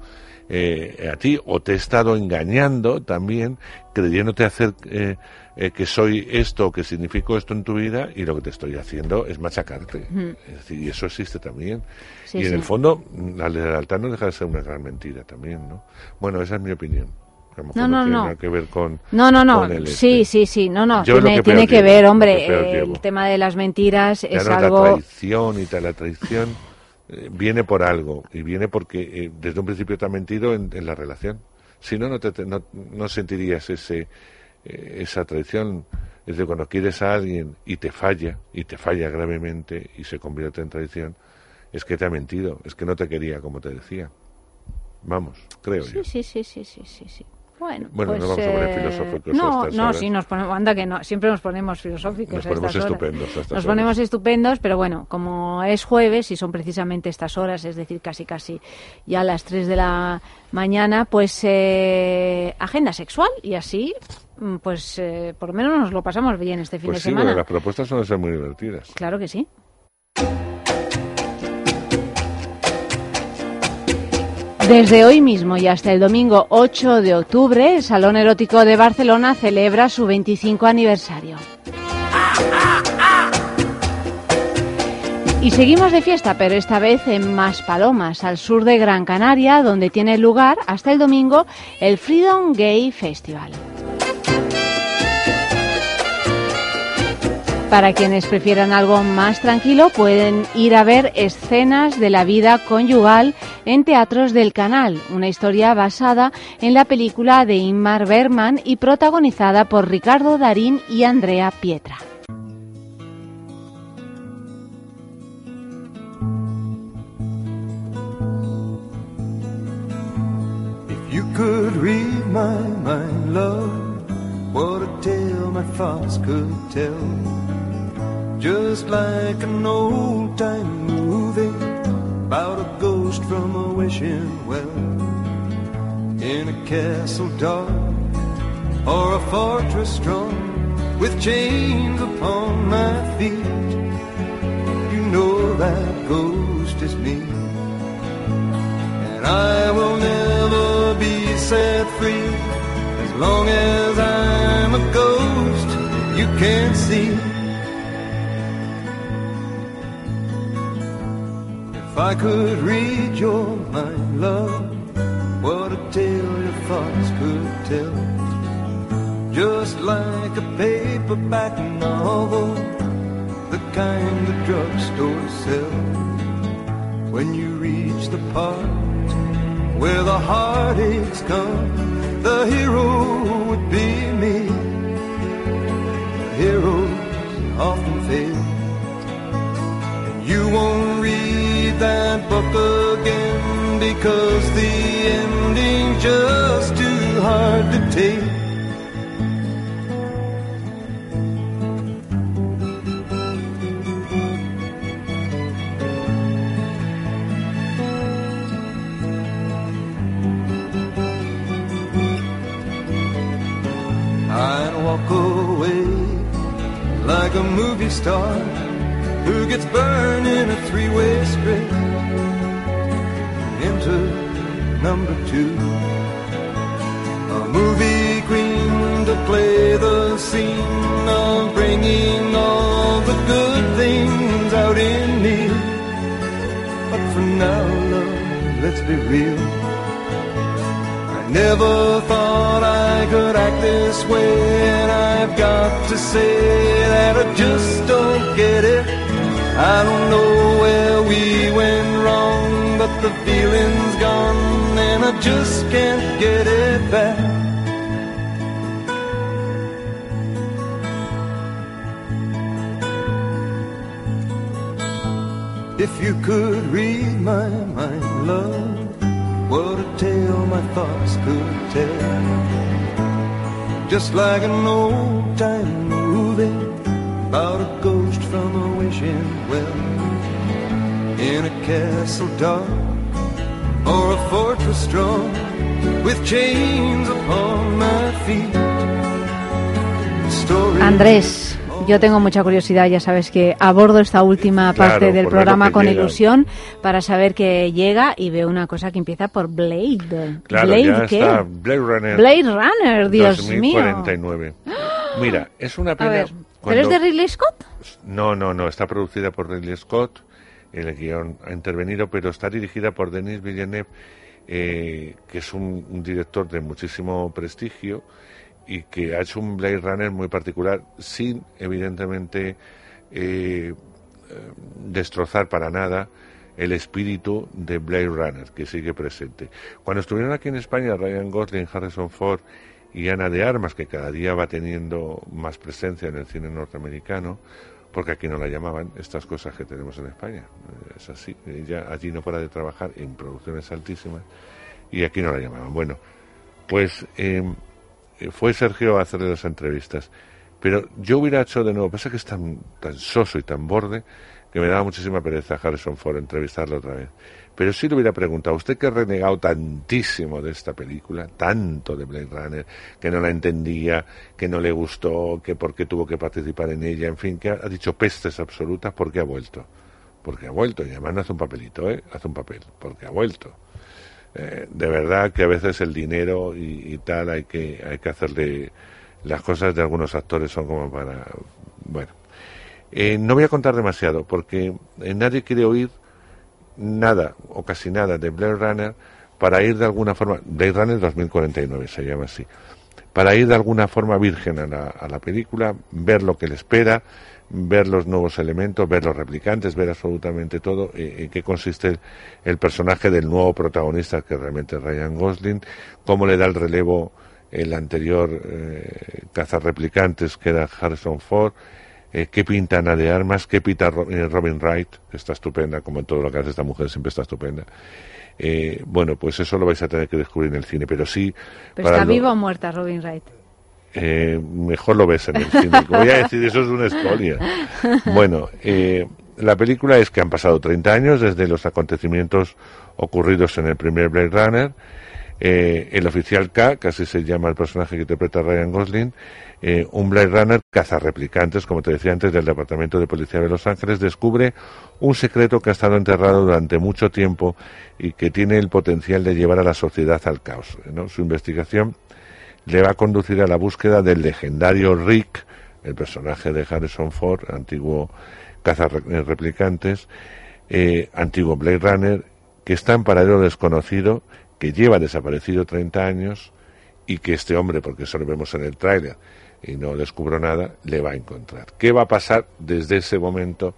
eh, a ti o te he estado engañando también creyéndote hacer eh, eh, que soy esto que significo esto en tu vida y lo que te estoy haciendo es machacarte. Ujú. Es decir, y eso existe también. Sí, y en sí. el fondo la lealtad no deja de ser una gran mentira también, ¿no? Bueno, esa es mi opinión. A lo mejor No, no, tiene no. nada que ver con No, no, no. con el Sí, sí, sí. No, no. Yo tiene que tiene que llevo, ver, hombre. que el tema de las mentiras es algo. la traición y tal, la traición eh, viene por algo y viene porque eh, desde un principio te ha mentido en, en la relación. Si no, no, te, te- no, no sentirías ese, eh, esa traición. Es de cuando quieres a alguien y te falla, y te falla gravemente y se convierte en traición, es que te ha mentido, es que no te quería como te decía. Vamos, creo yo. Sí, sí, sí, sí, sí, sí, sí. Bueno, Bueno, pues, no vamos a poner eh, filosóficos a No, estas no, horas. sí, nos ponemos, anda que no, siempre nos ponemos filosóficos Nos a ponemos estas horas. estupendos a estas Nos horas. ponemos estupendos, pero bueno, como es jueves y son precisamente estas horas, es decir, casi casi ya a las 3 de la mañana, pues eh, agenda sexual y así, mm, pues eh, por lo menos nos lo pasamos bien este fin Pues de sí, semana. porque las propuestas suelen ser muy divertidas. Claro que sí. Desde hoy mismo y hasta el domingo 8 de octubre, el Salón Erótico de Barcelona celebra su 25 aniversario. Y seguimos de fiesta, pero esta vez en Maspalomas, al sur de Gran Canaria, donde tiene lugar hasta el domingo el Freedom Gay Festival. Para quienes prefieran algo más tranquilo, pueden ir a ver escenas de la vida conyugal en Teatros del Canal, una historia basada en la película de Ingmar Bergman y protagonizada por Ricardo Darín y Andrea Pietra. Just like an old time movie about a ghost from a wishing well. In a castle dark or a fortress strong with chains upon my feet. You know that ghost is me. And I will never be set free as long as I'm a ghost you can't see. I could read your mind, love, what a tale your thoughts could tell. Just like a paperback novel, the kind the drugstore sells. When you reach the part where the heartaches come, the hero would be me. Heroes often fail. And you won't read that book again because the ending's just too hard to take. I'd walk away like a movie star who gets burned in a three-way strip. Enter number two, a movie queen to play the scene of bringing all the good things out in me. But for now, love, let's be real. I never thought I could act this way, and I've got to say that I just don't get it. I don't know where we went wrong, but the feeling's gone, and I just can't get it back. If you could read my mind, love, what a tale my thoughts could tell. just like an old time movie about a ghost from a wishing well in a castle dark or a fortress strong with chains upon my feet. Andrés, yo tengo mucha curiosidad, ya sabes que abordo esta última Claro, parte del ver lo programa con llega. ilusión para saber que llega y veo una cosa que empieza por Blade. Claro, ¿Blade ya qué? está Blade Runner. Blade Runner, Dios mío. 2049. Mira, es una pena. Ver, ¿pero cuando- es de Ridley Scott? No, no, no, está producida por Ridley Scott, el guion ha intervenido, pero está dirigida por Denis Villeneuve, eh, que es un, un director de muchísimo prestigio y que ha hecho un Blade Runner muy particular, sin, evidentemente, eh, eh, destrozar para nada el espíritu de Blade Runner, que sigue presente. Cuando estuvieron aquí en España, Ryan Gosling, Harrison Ford y Ana de Armas, que cada día va teniendo más presencia en el cine norteamericano, porque aquí no la llamaban estas cosas que tenemos en España. Eh, Es así, ella allí no para de trabajar en producciones altísimas y aquí no la llamaban. Bueno, pues eh, fue Sergio a hacerle las entrevistas. Pero yo hubiera hecho de nuevo, pasa que es tan, tan soso y tan borde que me daba muchísima pereza a Harrison Ford entrevistarlo otra vez. Pero sí le hubiera preguntado, usted que ha renegado tantísimo de esta película, tanto de Blade Runner, que no la entendía, que no le gustó, que por qué tuvo que participar en ella, en fin, que ha, dicho pestes absolutas, ¿por qué ha vuelto? Porque ha vuelto, y además no hace un papelito, ¿eh? Hace un papel, porque ha vuelto. Eh, de verdad que a veces el dinero y, y tal hay que, hay que hacerle... Las cosas de algunos actores son como para... Bueno, eh, no voy a contar demasiado porque eh, nadie quiere oír nada o casi nada de Blade Runner para ir de alguna forma, Blade Runner 2049 se llama así, para ir de alguna forma virgen a la, a la película, ver lo que le espera, ver los nuevos elementos, ver los replicantes, ver absolutamente todo, eh, en qué consiste el, personaje del nuevo protagonista que realmente es Ryan Gosling, cómo le da el relevo el anterior eh, cazarreplicantes que era Harrison Ford, eh, qué pinta Ana de Armas, qué pinta eh, Robin Wright, que está estupenda, como en todo lo que hace esta mujer, siempre está estupenda. Eh, bueno, pues eso lo vais a tener que descubrir en el cine, pero sí... ¿Pero para está lo- viva o muerta Robin Wright? eh, mejor lo ves en el cine. Voy a decir, eso es una escolia. Bueno, eh, la película es que han pasado 30 años desde los acontecimientos ocurridos en el primer Blade Runner. Eh, el oficial K, que así se llama el personaje que interpreta Ryan Gosling, eh, un Blade Runner cazarreplicantes, como te decía antes, del Departamento de Policía de Los Ángeles, descubre un secreto que ha estado enterrado durante mucho tiempo y que tiene el potencial de llevar a la sociedad al caos. Su investigación le va a conducir a la búsqueda del legendario Rick, el personaje de Harrison Ford, antiguo cazarreplicantes, eh, antiguo Blade Runner, que está en paradero desconocido, que lleva desaparecido 30 años y que este hombre, porque eso lo vemos en el tráiler y no descubro nada, le va a encontrar. ¿Qué va a pasar desde ese momento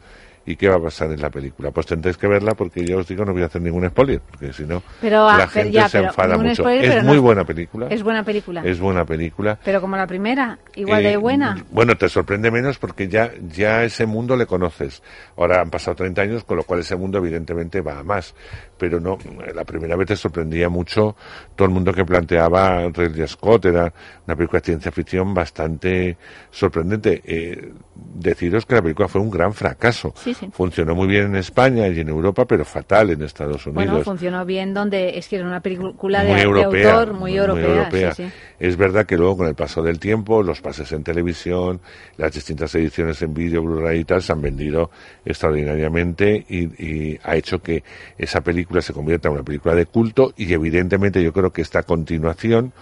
y qué va a pasar en la película? Pues tendréis que verla porque yo os digo no voy a hacer ningún spoiler, porque si no ah, la pero gente ya, se enfada mucho. spoiler, es muy no- buena película. Es buena película. Es buena película. Pero como la primera, igual Eh, de buena. Bueno, te sorprende menos porque ya, ya ese mundo le conoces. Ahora han pasado 30 años, con lo cual ese mundo evidentemente va a más. Pero no, la primera vez te sorprendía mucho todo el mundo que planteaba Ridley Scott. Era una película de ciencia ficción bastante sorprendente. Eh, deciros que la película fue un gran fracaso. Sí, sí. Funcionó muy bien en España y en Europa, pero fatal en Estados Unidos Bueno, funcionó bien donde es que era una película de, muy de europea, autor muy europea. sí, sí. Es verdad que luego con el paso del tiempo, los pases en televisión, las distintas ediciones en vídeo, Blu-ray y tal, se han vendido extraordinariamente y, y ha hecho que esa película se convierta en una película de culto y evidentemente yo creo que esta continuación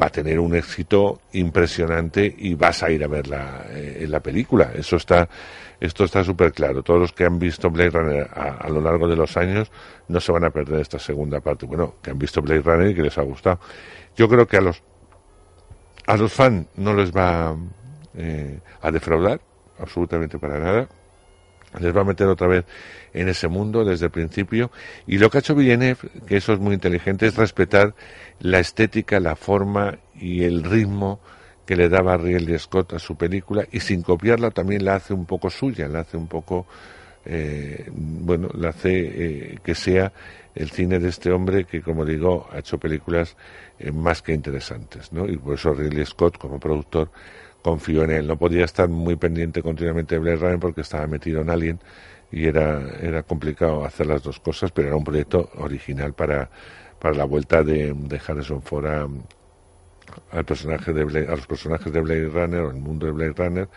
va a tener un éxito impresionante y vas a ir a verla eh, en la película. Eso está, esto está súper claro. Todos los que han visto Blade Runner a, lo largo de los años no se van a perder esta segunda parte. Bueno, que han visto Blade Runner y que les ha gustado. Yo creo que a los a los fans no les va eh, a defraudar absolutamente para nada. Les va a meter otra vez en ese mundo desde el principio. Y lo que ha hecho Villeneuve, que eso es muy inteligente, es respetar la estética, la forma y el ritmo que le daba Ridley Scott a su película y sin copiarla también la hace un poco suya, la hace un poco eh, bueno, le hace eh, que sea el cine de este hombre que, como digo, ha hecho películas eh, más que interesantes, ¿no? Y por eso Ridley Scott, como productor, confió en él. No podía estar muy pendiente continuamente de Blade Runner porque estaba metido en Alien y era, era complicado hacer las dos cosas, pero era un proyecto original para, para la vuelta de, Harrison Ford al personaje de Blade- a los personajes de Blade Runner o el mundo de Blade Runner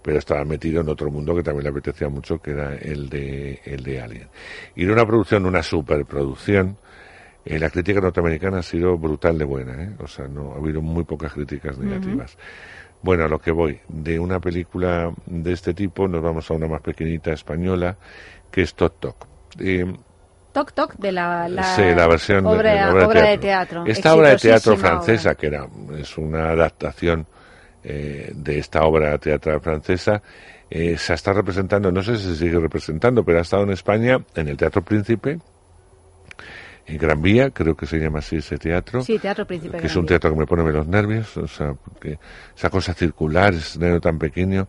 pero estaba metido en otro mundo que también le apetecía mucho que era el de el de Alien. Y era una producción una superproducción eh, la crítica norteamericana ha sido brutal de buena ¿eh? o sea no ha habido muy pocas críticas negativas. Bueno a lo que voy. De una película de este tipo nos vamos a una más pequeñita española que es Tok Tok Eh, Toc Toc de la, la, Sí, la versión de- obra, de la obra de obra de teatro. teatro. Esta obra de teatro francesa, obra. que era, es una adaptación eh, de esta obra teatral francesa, eh, se está representando, no sé si se sigue representando, pero ha estado en España en el Teatro Príncipe, en Gran Vía, creo que se llama así ese teatro. Sí, Teatro Príncipe. que es un Vía. teatro que me pone los nervios, o sea, porque esa cosa circular, ese escenario tan pequeño,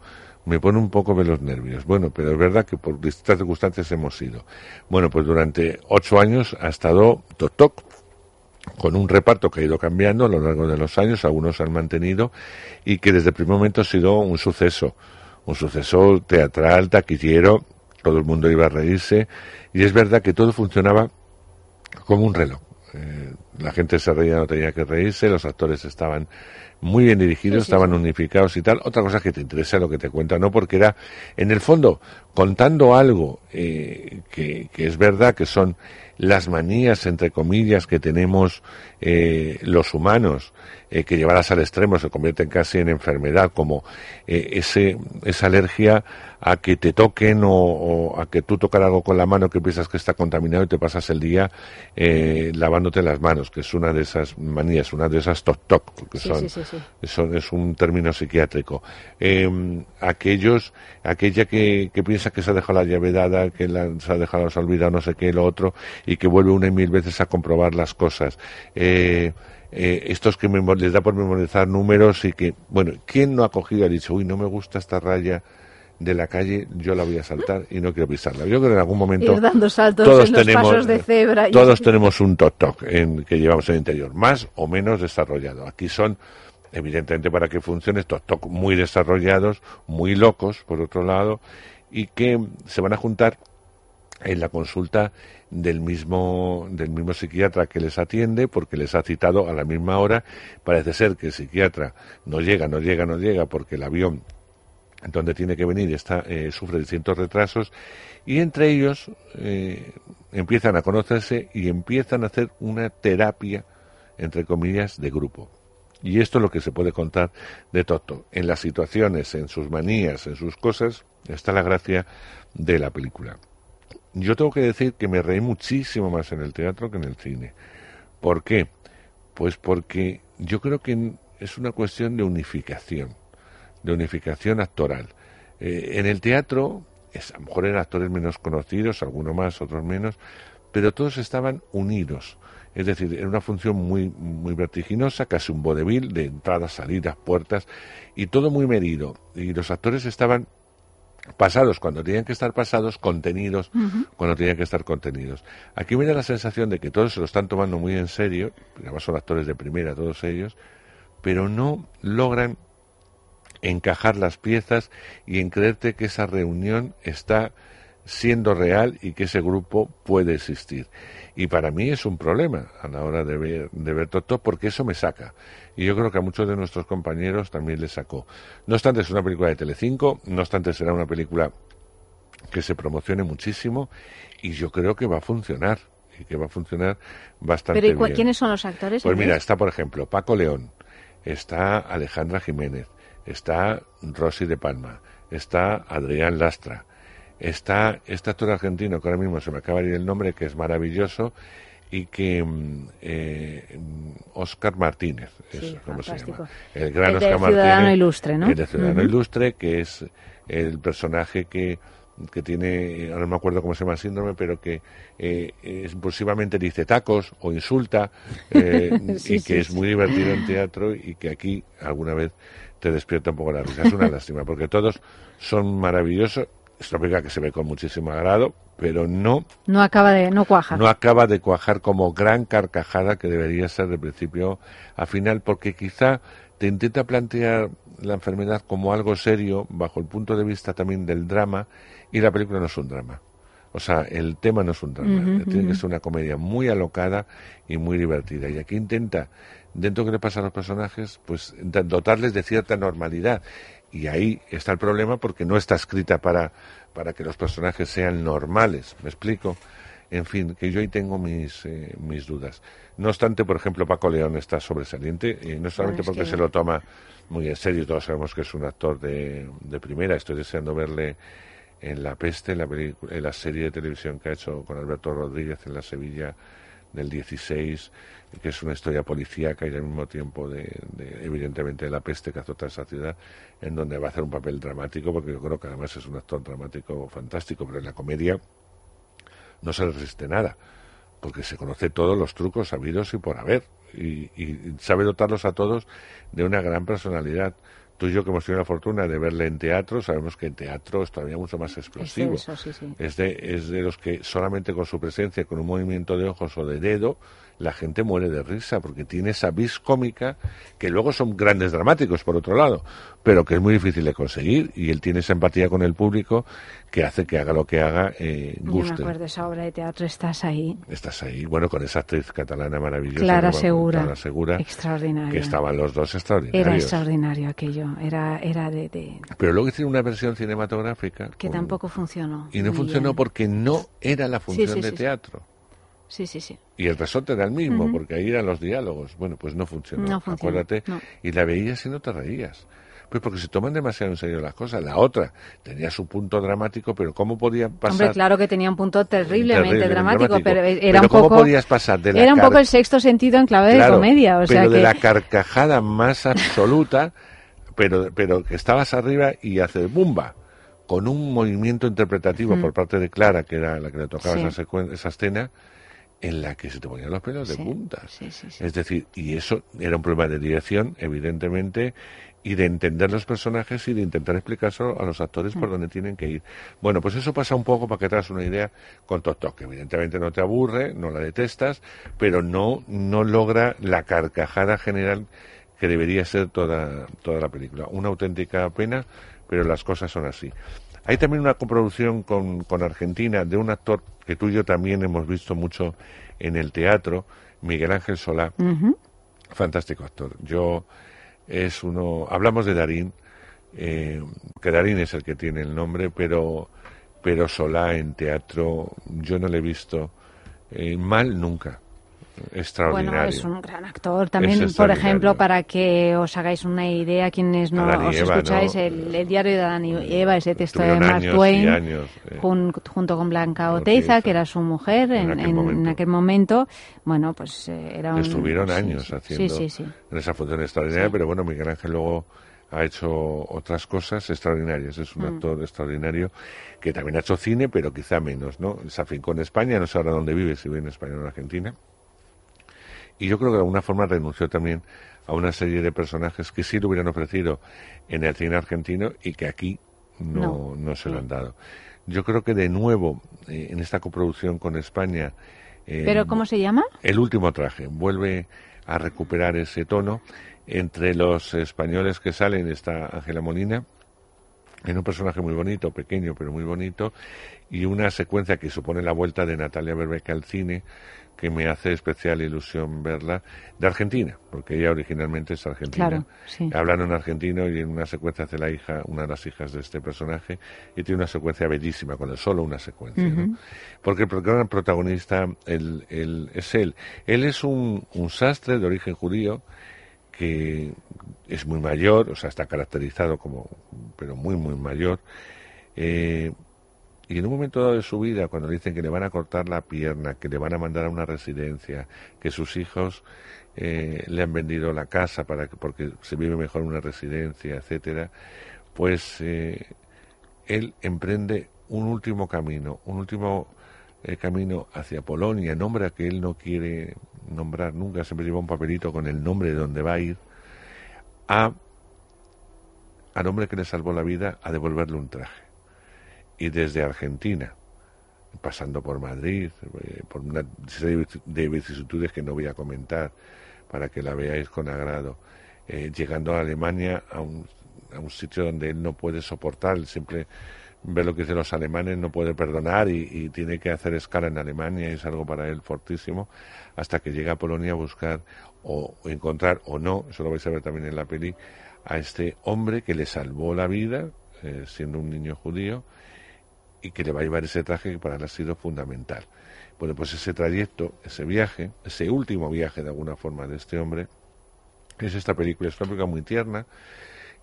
me pone un poco de los nervios. Bueno, pero es verdad que por distintas circunstancias hemos ido. Bueno, pues durante ocho años ha estado Tok Tok, con un reparto que ha ido cambiando a lo largo de los años, algunos se han mantenido, y que desde el primer momento ha sido un suceso, un suceso teatral, taquillero, todo el mundo iba a reírse, y es verdad que todo funcionaba como un reloj. Eh, la gente se reía, no tenía que reírse, los actores estaban muy bien dirigidos, Sí, sí, estaban unificados y tal. Otra cosa que te interesa lo que te cuenta, ¿no? Porque era, en el fondo, contando algo eh, que, que es verdad que son las manías, entre comillas, que tenemos eh, los humanos, eh, que llevadas al extremo se convierten casi en enfermedad, como eh, ese, esa alergia a que te toquen o, o a que tú tocar algo con la mano que piensas que está contaminado y te pasas el día eh, lavándote las manos, que es una de esas manías, una de esas toc-toc, Sí, son, sí, son- es un término psiquiátrico. Eh, aquellos, aquella que, que piensa que se ha dejado la llave dada, que la- se ha dejado, se ha olvidado no sé qué, lo otro, y que vuelve una y mil veces a comprobar las cosas. Eh, eh, estos que les da por memorizar números y que, bueno, ¿quién no ha cogido y ha dicho, uy, no me gusta esta raya de la calle, yo la voy a saltar y no quiero pisarla? Yo creo que en algún momento Ir dando saltos todos en los tenemos, pasos de cebra y- todos tenemos un toc-toc en, que llevamos en el interior, más o menos desarrollado. Aquí son, evidentemente, para que funcione, toc-toc muy desarrollados, muy locos, por otro lado, y que se van a juntar en la consulta del mismo del mismo psiquiatra que les atiende porque les ha citado a la misma hora. Parece ser que el psiquiatra no llega no llega no llega porque el avión donde tiene que venir está eh, sufre distintos retrasos y entre ellos eh, empiezan a conocerse y empiezan a hacer una terapia entre comillas de grupo y esto es lo que se puede contar de Toto. En las situaciones, en sus manías, en sus cosas, está la gracia de la película. Yo tengo que decir que me reí muchísimo más en el teatro que en el cine. ¿Por qué? Pues porque yo creo que es una cuestión de unificación, de unificación actoral. Eh, en el teatro, es, a lo mejor eran actores menos conocidos, algunos más, otros menos, pero todos estaban unidos. Es decir, era una función muy, muy vertiginosa, casi un vodevil de entradas, salidas, puertas, y todo muy medido. Y los actores estaban pasados cuando tenían que estar pasados, contenidos cuando tenían que estar contenidos. Aquí me da la sensación de que todos se lo están tomando muy en serio, además son actores de primera todos ellos, pero no logran encajar las piezas y en creerte que esa reunión está siendo real y que ese grupo puede existir. Y para mí es un problema a la hora de ver, de ver Toto porque eso me saca. Y yo creo que a muchos de nuestros compañeros también les sacó. No obstante, es una película de Telecinco, no obstante, será una película que se promocione muchísimo y yo creo que va a funcionar y que va a funcionar bastante Pero ¿y cua- bien. quiénes son los actores? Pues mira, está por ejemplo Paco León, está Alejandra Jiménez, está Rosy de Palma, está Adrián Lastra, está este actor argentino que ahora mismo se me acaba de ir el nombre, que es maravilloso, y que eh, mm, Oscar Martínez, es Sí, como se llama. El gran El de Oscar Ciudadano Martínez. Ilustre, ¿no? El de Ciudadano. Ilustre, que es el personaje que que tiene, ahora no me acuerdo cómo se llama el síndrome, pero que eh, impulsivamente dice tacos o insulta eh, Sí, y sí, que es sí. muy divertido en teatro y que aquí alguna vez te despierta un poco la risa. Es una lástima porque todos son maravillosos. Es una película que se ve con muchísimo agrado, pero no, No acaba de, no cuaja. no acaba de cuajar como gran carcajada que debería ser de principio a final, porque quizá te intenta plantear la enfermedad como algo serio bajo el punto de vista también del drama y la película no es un drama. O sea, el tema no es un drama, tiene que ser una comedia muy alocada y muy divertida. Y aquí intenta, dentro que le pasa a los personajes, pues dotarles de cierta normalidad. Y ahí está el problema porque no está escrita para, para que los personajes sean normales. ¿Me explico? En fin, que yo ahí tengo mis, eh, mis dudas. No obstante, por ejemplo, Paco León está sobresaliente, y no solamente porque que- se lo toma muy en serio, todos sabemos que es un actor de, de primera, estoy deseando verle en La Peste, la, pelicu- en la serie de televisión que ha hecho con Alberto Rodríguez en la Sevilla del 16, que es una historia policíaca y al mismo tiempo de, de, evidentemente de la peste que azota esa ciudad, en donde va a hacer un papel dramático, porque yo creo que además es un actor dramático fantástico, pero en la comedia no se le resiste nada, porque se conoce todos los trucos sabidos y por haber, y sabe dotarlos a todos de una gran personalidad. Tú y yo que hemos tenido la fortuna de verle en teatro, sabemos que en teatro es todavía mucho más explosivo. eso, sí, sí. Es de, es de los que solamente con su presencia, con un movimiento de ojos o de dedo, la gente muere de risa, porque tiene esa vis cómica, que luego son grandes dramáticos, por otro lado, pero que es muy difícil de conseguir, y él tiene esa empatía con el público que hace que haga lo que haga, eh, Yo me guste. acuerdo de esa obra de teatro, estás ahí. Estás ahí, bueno, con esa actriz catalana maravillosa. Clara Segura. Clara Segura, Extraordinaria. que estaban los dos extraordinarios. Era extraordinario aquello, era, era de, de- Pero luego hicieron una versión cinematográfica que con- tampoco funcionó. y no funcionó bien. porque no era la Sí, función sí, de sí, sí. teatro. Sí, sí, sí. Y el resorte era el mismo, Ujú. porque ahí eran los diálogos. Bueno, pues no funcionó. No funcionó, Acuérdate. no. Y la veías y no te reías. Pues porque se toman demasiado en serio las cosas. La otra tenía su punto dramático, pero ¿cómo podía pasar? Hombre, claro que tenía un punto terriblemente Terrible, dramático, dramático. pero era Pero un ¿cómo poco podías pasar de la era un car- poco el sexto sentido en clave de Claro, comedia, o sea pero que de la carcajada más absoluta, pero, pero que estabas arriba y hace bumba, con un movimiento interpretativo Mm. por parte de Clara, que era la que le tocaba Sí. esa, esa escena, en la que se te ponían los pelos de punta. sí, sí, sí. Es decir, y eso era un problema de dirección, evidentemente, y de entender los personajes y de intentar explicárselo a los actores por Mm. dónde tienen que ir. Bueno, pues eso pasa un poco para que te hagas una idea con Tok que evidentemente no te aburre, no la detestas, pero no, no logra la carcajada general que debería ser toda, toda la película. Una auténtica pena, pero las cosas son así. Hay también una coproducción con, con Argentina de un actor que tú y yo también hemos visto mucho en el teatro, Miguel Ángel Solá. Fantástico actor. Yo es uno. Hablamos de Darín, eh, que Darín es el que tiene el nombre, pero pero Solá en teatro yo no le he visto eh, mal nunca. Extraordinario. Bueno, es un gran actor. También, Es por ejemplo, para que os hagáis una idea, quienes no Adán os Eva, escucháis, ¿no? el, el diario de Adán y Eva, ese texto de Tuvieron Mark años Twain, años, eh. jun- junto con Blanca Oteiza, que era su mujer en, aquel en- en momento. aquel momento. Bueno, pues eh, era un... Estuvieron años sí. haciendo Sí, esa función extraordinaria, pero bueno, Miguel Ángel luego ha hecho otras cosas extraordinarias. Es un Mm. actor extraordinario que también ha hecho cine, pero quizá menos, ¿no? Se afincó en España, no sé ahora dónde vive, si vive en España o en Argentina. Y yo creo que de alguna forma renunció también a una serie de personajes que sí le hubieran ofrecido en el cine argentino y que aquí no, No. no se lo han dado. Yo creo que de nuevo, eh, en esta coproducción con España, eh, ¿Pero cómo se llama? el último traje vuelve a recuperar ese tono. Entre los españoles que salen está Ángela Molina, en un personaje muy bonito, pequeño pero muy bonito, y una secuencia que supone la vuelta de Natalia Berbeca al cine, que me hace especial ilusión verla, de Argentina, porque ella originalmente es argentina. Claro, sí. Hablan en argentino y en una secuencia hace la hija, una de las hijas de este personaje, y tiene una secuencia bellísima, con el solo una secuencia. ¿no? Porque el gran protagonista el- es él. Él es un, un sastre de origen judío que es muy mayor, o sea, está caracterizado como, pero muy, muy mayor. eh, y en un momento dado de su vida, cuando le dicen que le van a cortar la pierna, que le van a mandar a una residencia, que sus hijos eh, le han vendido la casa para que, porque se vive mejor en una residencia, etcétera, pues eh, él emprende un último camino, un último eh, camino hacia Polonia, nombre a que él no quiere nombrar nunca, siempre lleva un papelito con el nombre de donde va a ir, a al hombre que le salvó la vida a devolverle un traje. Y desde Argentina, pasando por Madrid, eh, por una serie de vicisitudes que no voy a comentar para que la veáis con agrado, eh, llegando a Alemania a un, a un sitio donde él no puede soportar, siempre ve lo que dicen los alemanes, no puede perdonar y, y tiene que hacer escala en Alemania y es algo para él fortísimo, hasta que llega a Polonia a buscar o encontrar o no, eso lo vais a ver también en la peli, a este hombre que le salvó la vida, eh, siendo un niño judío, y que le va a llevar ese traje que para él ha sido fundamental. Bueno, pues ese trayecto, ese viaje, ese último viaje de alguna forma de este hombre, es esta película. Es una película muy tierna.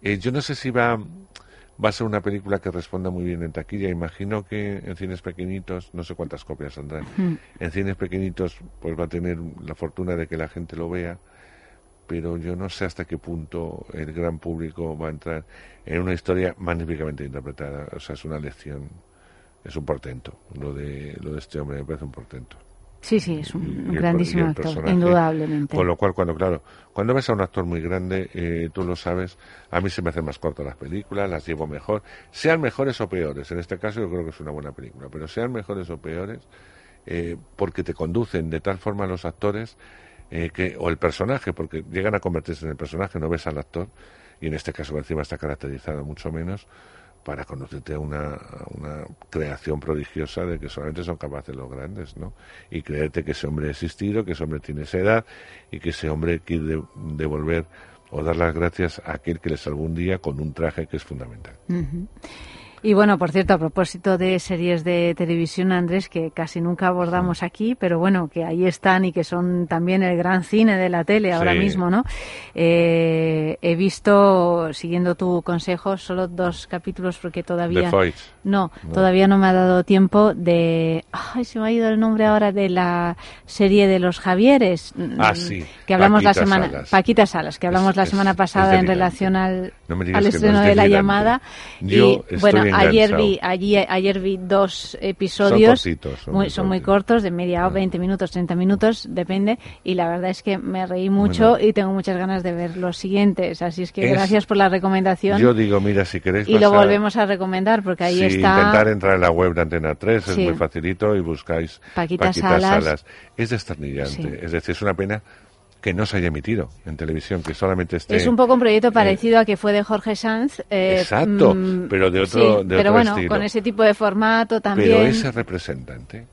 Eh, yo no sé si va, va a ser una película que responda muy bien en taquilla. Imagino que en cines pequeñitos, no sé cuántas copias saldrán, Mm. en cines pequeñitos pues va a tener la fortuna de que la gente lo vea pero yo no sé hasta qué punto el gran público va a entrar en una historia magníficamente interpretada. O sea, es una lección, es un portento. Lo de, lo de este hombre me parece un portento. Sí, sí, es un el- grandísimo actor, indudablemente. Con lo cual, cuando, claro, cuando ves a un actor muy grande, eh, tú lo sabes, a mí se me hacen más cortas las películas, las llevo mejor, sean mejores o peores. En este caso yo creo que es una buena película, pero sean mejores o peores, eh, porque te conducen de tal forma los actores eh, que, o el personaje, porque llegan a convertirse en el personaje, no ves al actor, y en este caso encima está caracterizado mucho menos, para conducirte a una, una creación prodigiosa de que solamente son capaces los grandes, ¿no? Y creerte que ese hombre ha existido, que ese hombre tiene esa edad y que ese hombre quiere de- devolver o dar las gracias a aquel que le salvó un día con un traje que es fundamental. Y bueno, por cierto, a propósito de series de televisión, Andrés, que casi nunca abordamos aquí, pero bueno, que ahí están y que son también el gran cine de la tele ahora Sí. mismo, ¿no? Eh, he visto, siguiendo tu consejo, solo dos capítulos porque todavía... No, No. todavía no me ha dado tiempo de... Ay, se me ha ido el nombre ahora de la serie de los Javieres. Ah, mm, sí, Que hablamos la Paquita semana... Salas. Paquita Salas, que hablamos la semana es pasada en relación al, No al no estreno de La. Llamada. Yo y estoy bueno, ayer enganchado. vi, allí, ayer vi dos episodios. cortitos, son muy, muy son muy cortos, de media o 20 minutos, 30 minutos, depende. Y la verdad es que me reí mucho Bueno. y tengo muchas ganas de ver los siguientes. Así es que Es- gracias por la recomendación. Yo digo, mira, si queréis y lo pasar- volvemos a recomendar porque ahí está. intentar entrar en la web de Antena 3 Sí. es muy facilito y buscáis Paquita Salas. Es desternillante, Sí. es decir, es una pena que no se haya emitido en televisión, que solamente esté... Es un poco un proyecto parecido a que fue de Jorge Sanz. eh, Exacto, mm, pero de otro- sí, de pero otro bueno, estilo. con ese tipo de formato también. Pero ese representante,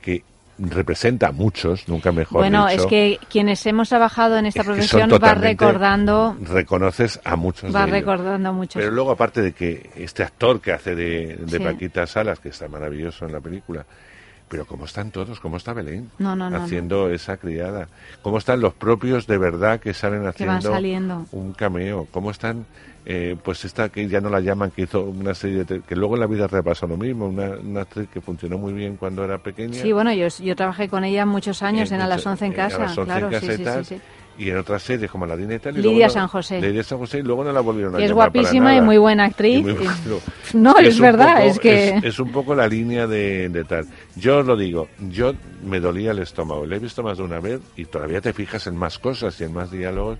que representa a muchos, nunca mejor bueno, dicho, es que quienes hemos trabajado en esta profesión va recordando, Reconoces a muchos va de ellos. recordando a muchos. Pero luego, aparte de que este actor que hace de, de Sí. Paquita Salas, que está maravilloso en la película, pero cómo están todos, cómo está Belén No, no, no, no. haciendo esa criada, cómo están los propios de verdad que salen Que van haciendo saliendo. un cameo, cómo están, eh, pues esta que ya no la llaman, que hizo una serie de, que luego en la vida repasó lo mismo, una, una actriz que funcionó muy bien cuando era pequeña. Sí, bueno, yo, yo trabajé con ella muchos años en, A las 11 en eh, casa, a las 11 claro, en casa sí, y sí, tal, sí, sí. Y en otras series como la Dina y tal, y Lidia no- San José. Lidia San José y luego no la volvieron a Que es llamar para guapísima y muy buena actriz. Y muy- y- No, es, verdad, poco- es que... es, es un poco la línea de, de tal. Yo os lo digo, yo me dolía el estómago, le he visto más de una vez y todavía te fijas en más cosas y en más diálogos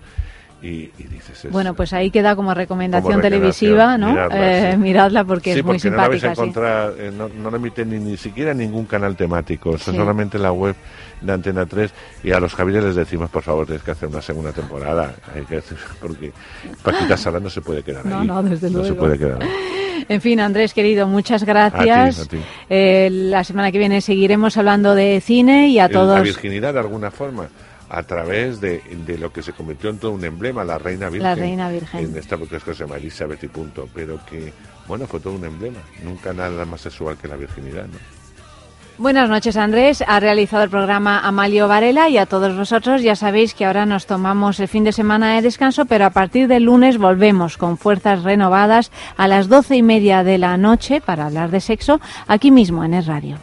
y, y dices... es- Bueno, pues ahí queda como recomendación Como televisiva, ¿no? recomendación, Eh, sí. miradla porque Sí, es muy porque no la simpática, encontrar, eh, no, no la emiten ni, ni siquiera ningún canal temático, eso Sí. solamente en la web de Antena 3 y a los Javieres les decimos, por favor, tenéis que hacer una segunda temporada, hay que hacer- porque Paquita Sala no se puede quedar No, ahí. no, desde No se luego. puede quedar ahí. En fin, Andrés, querido, muchas gracias. A ti, a ti. Eh, la semana que viene seguiremos hablando de cine y a todos... La virginidad, de alguna forma, a través de, de lo que se convirtió en todo un emblema, la reina virgen. La reina virgen. En esta porque es que se llama Elizabeth y punto, pero que, bueno, fue todo un emblema. Nunca nada más sexual que la virginidad, ¿no? Buenas noches, Andrés. Ha realizado el programa Amalio Varela y a todos vosotros ya sabéis que ahora nos tomamos el fin de semana de descanso, pero a partir del lunes volvemos con fuerzas renovadas a las doce y media de la noche para hablar de sexo aquí mismo en Es Radio.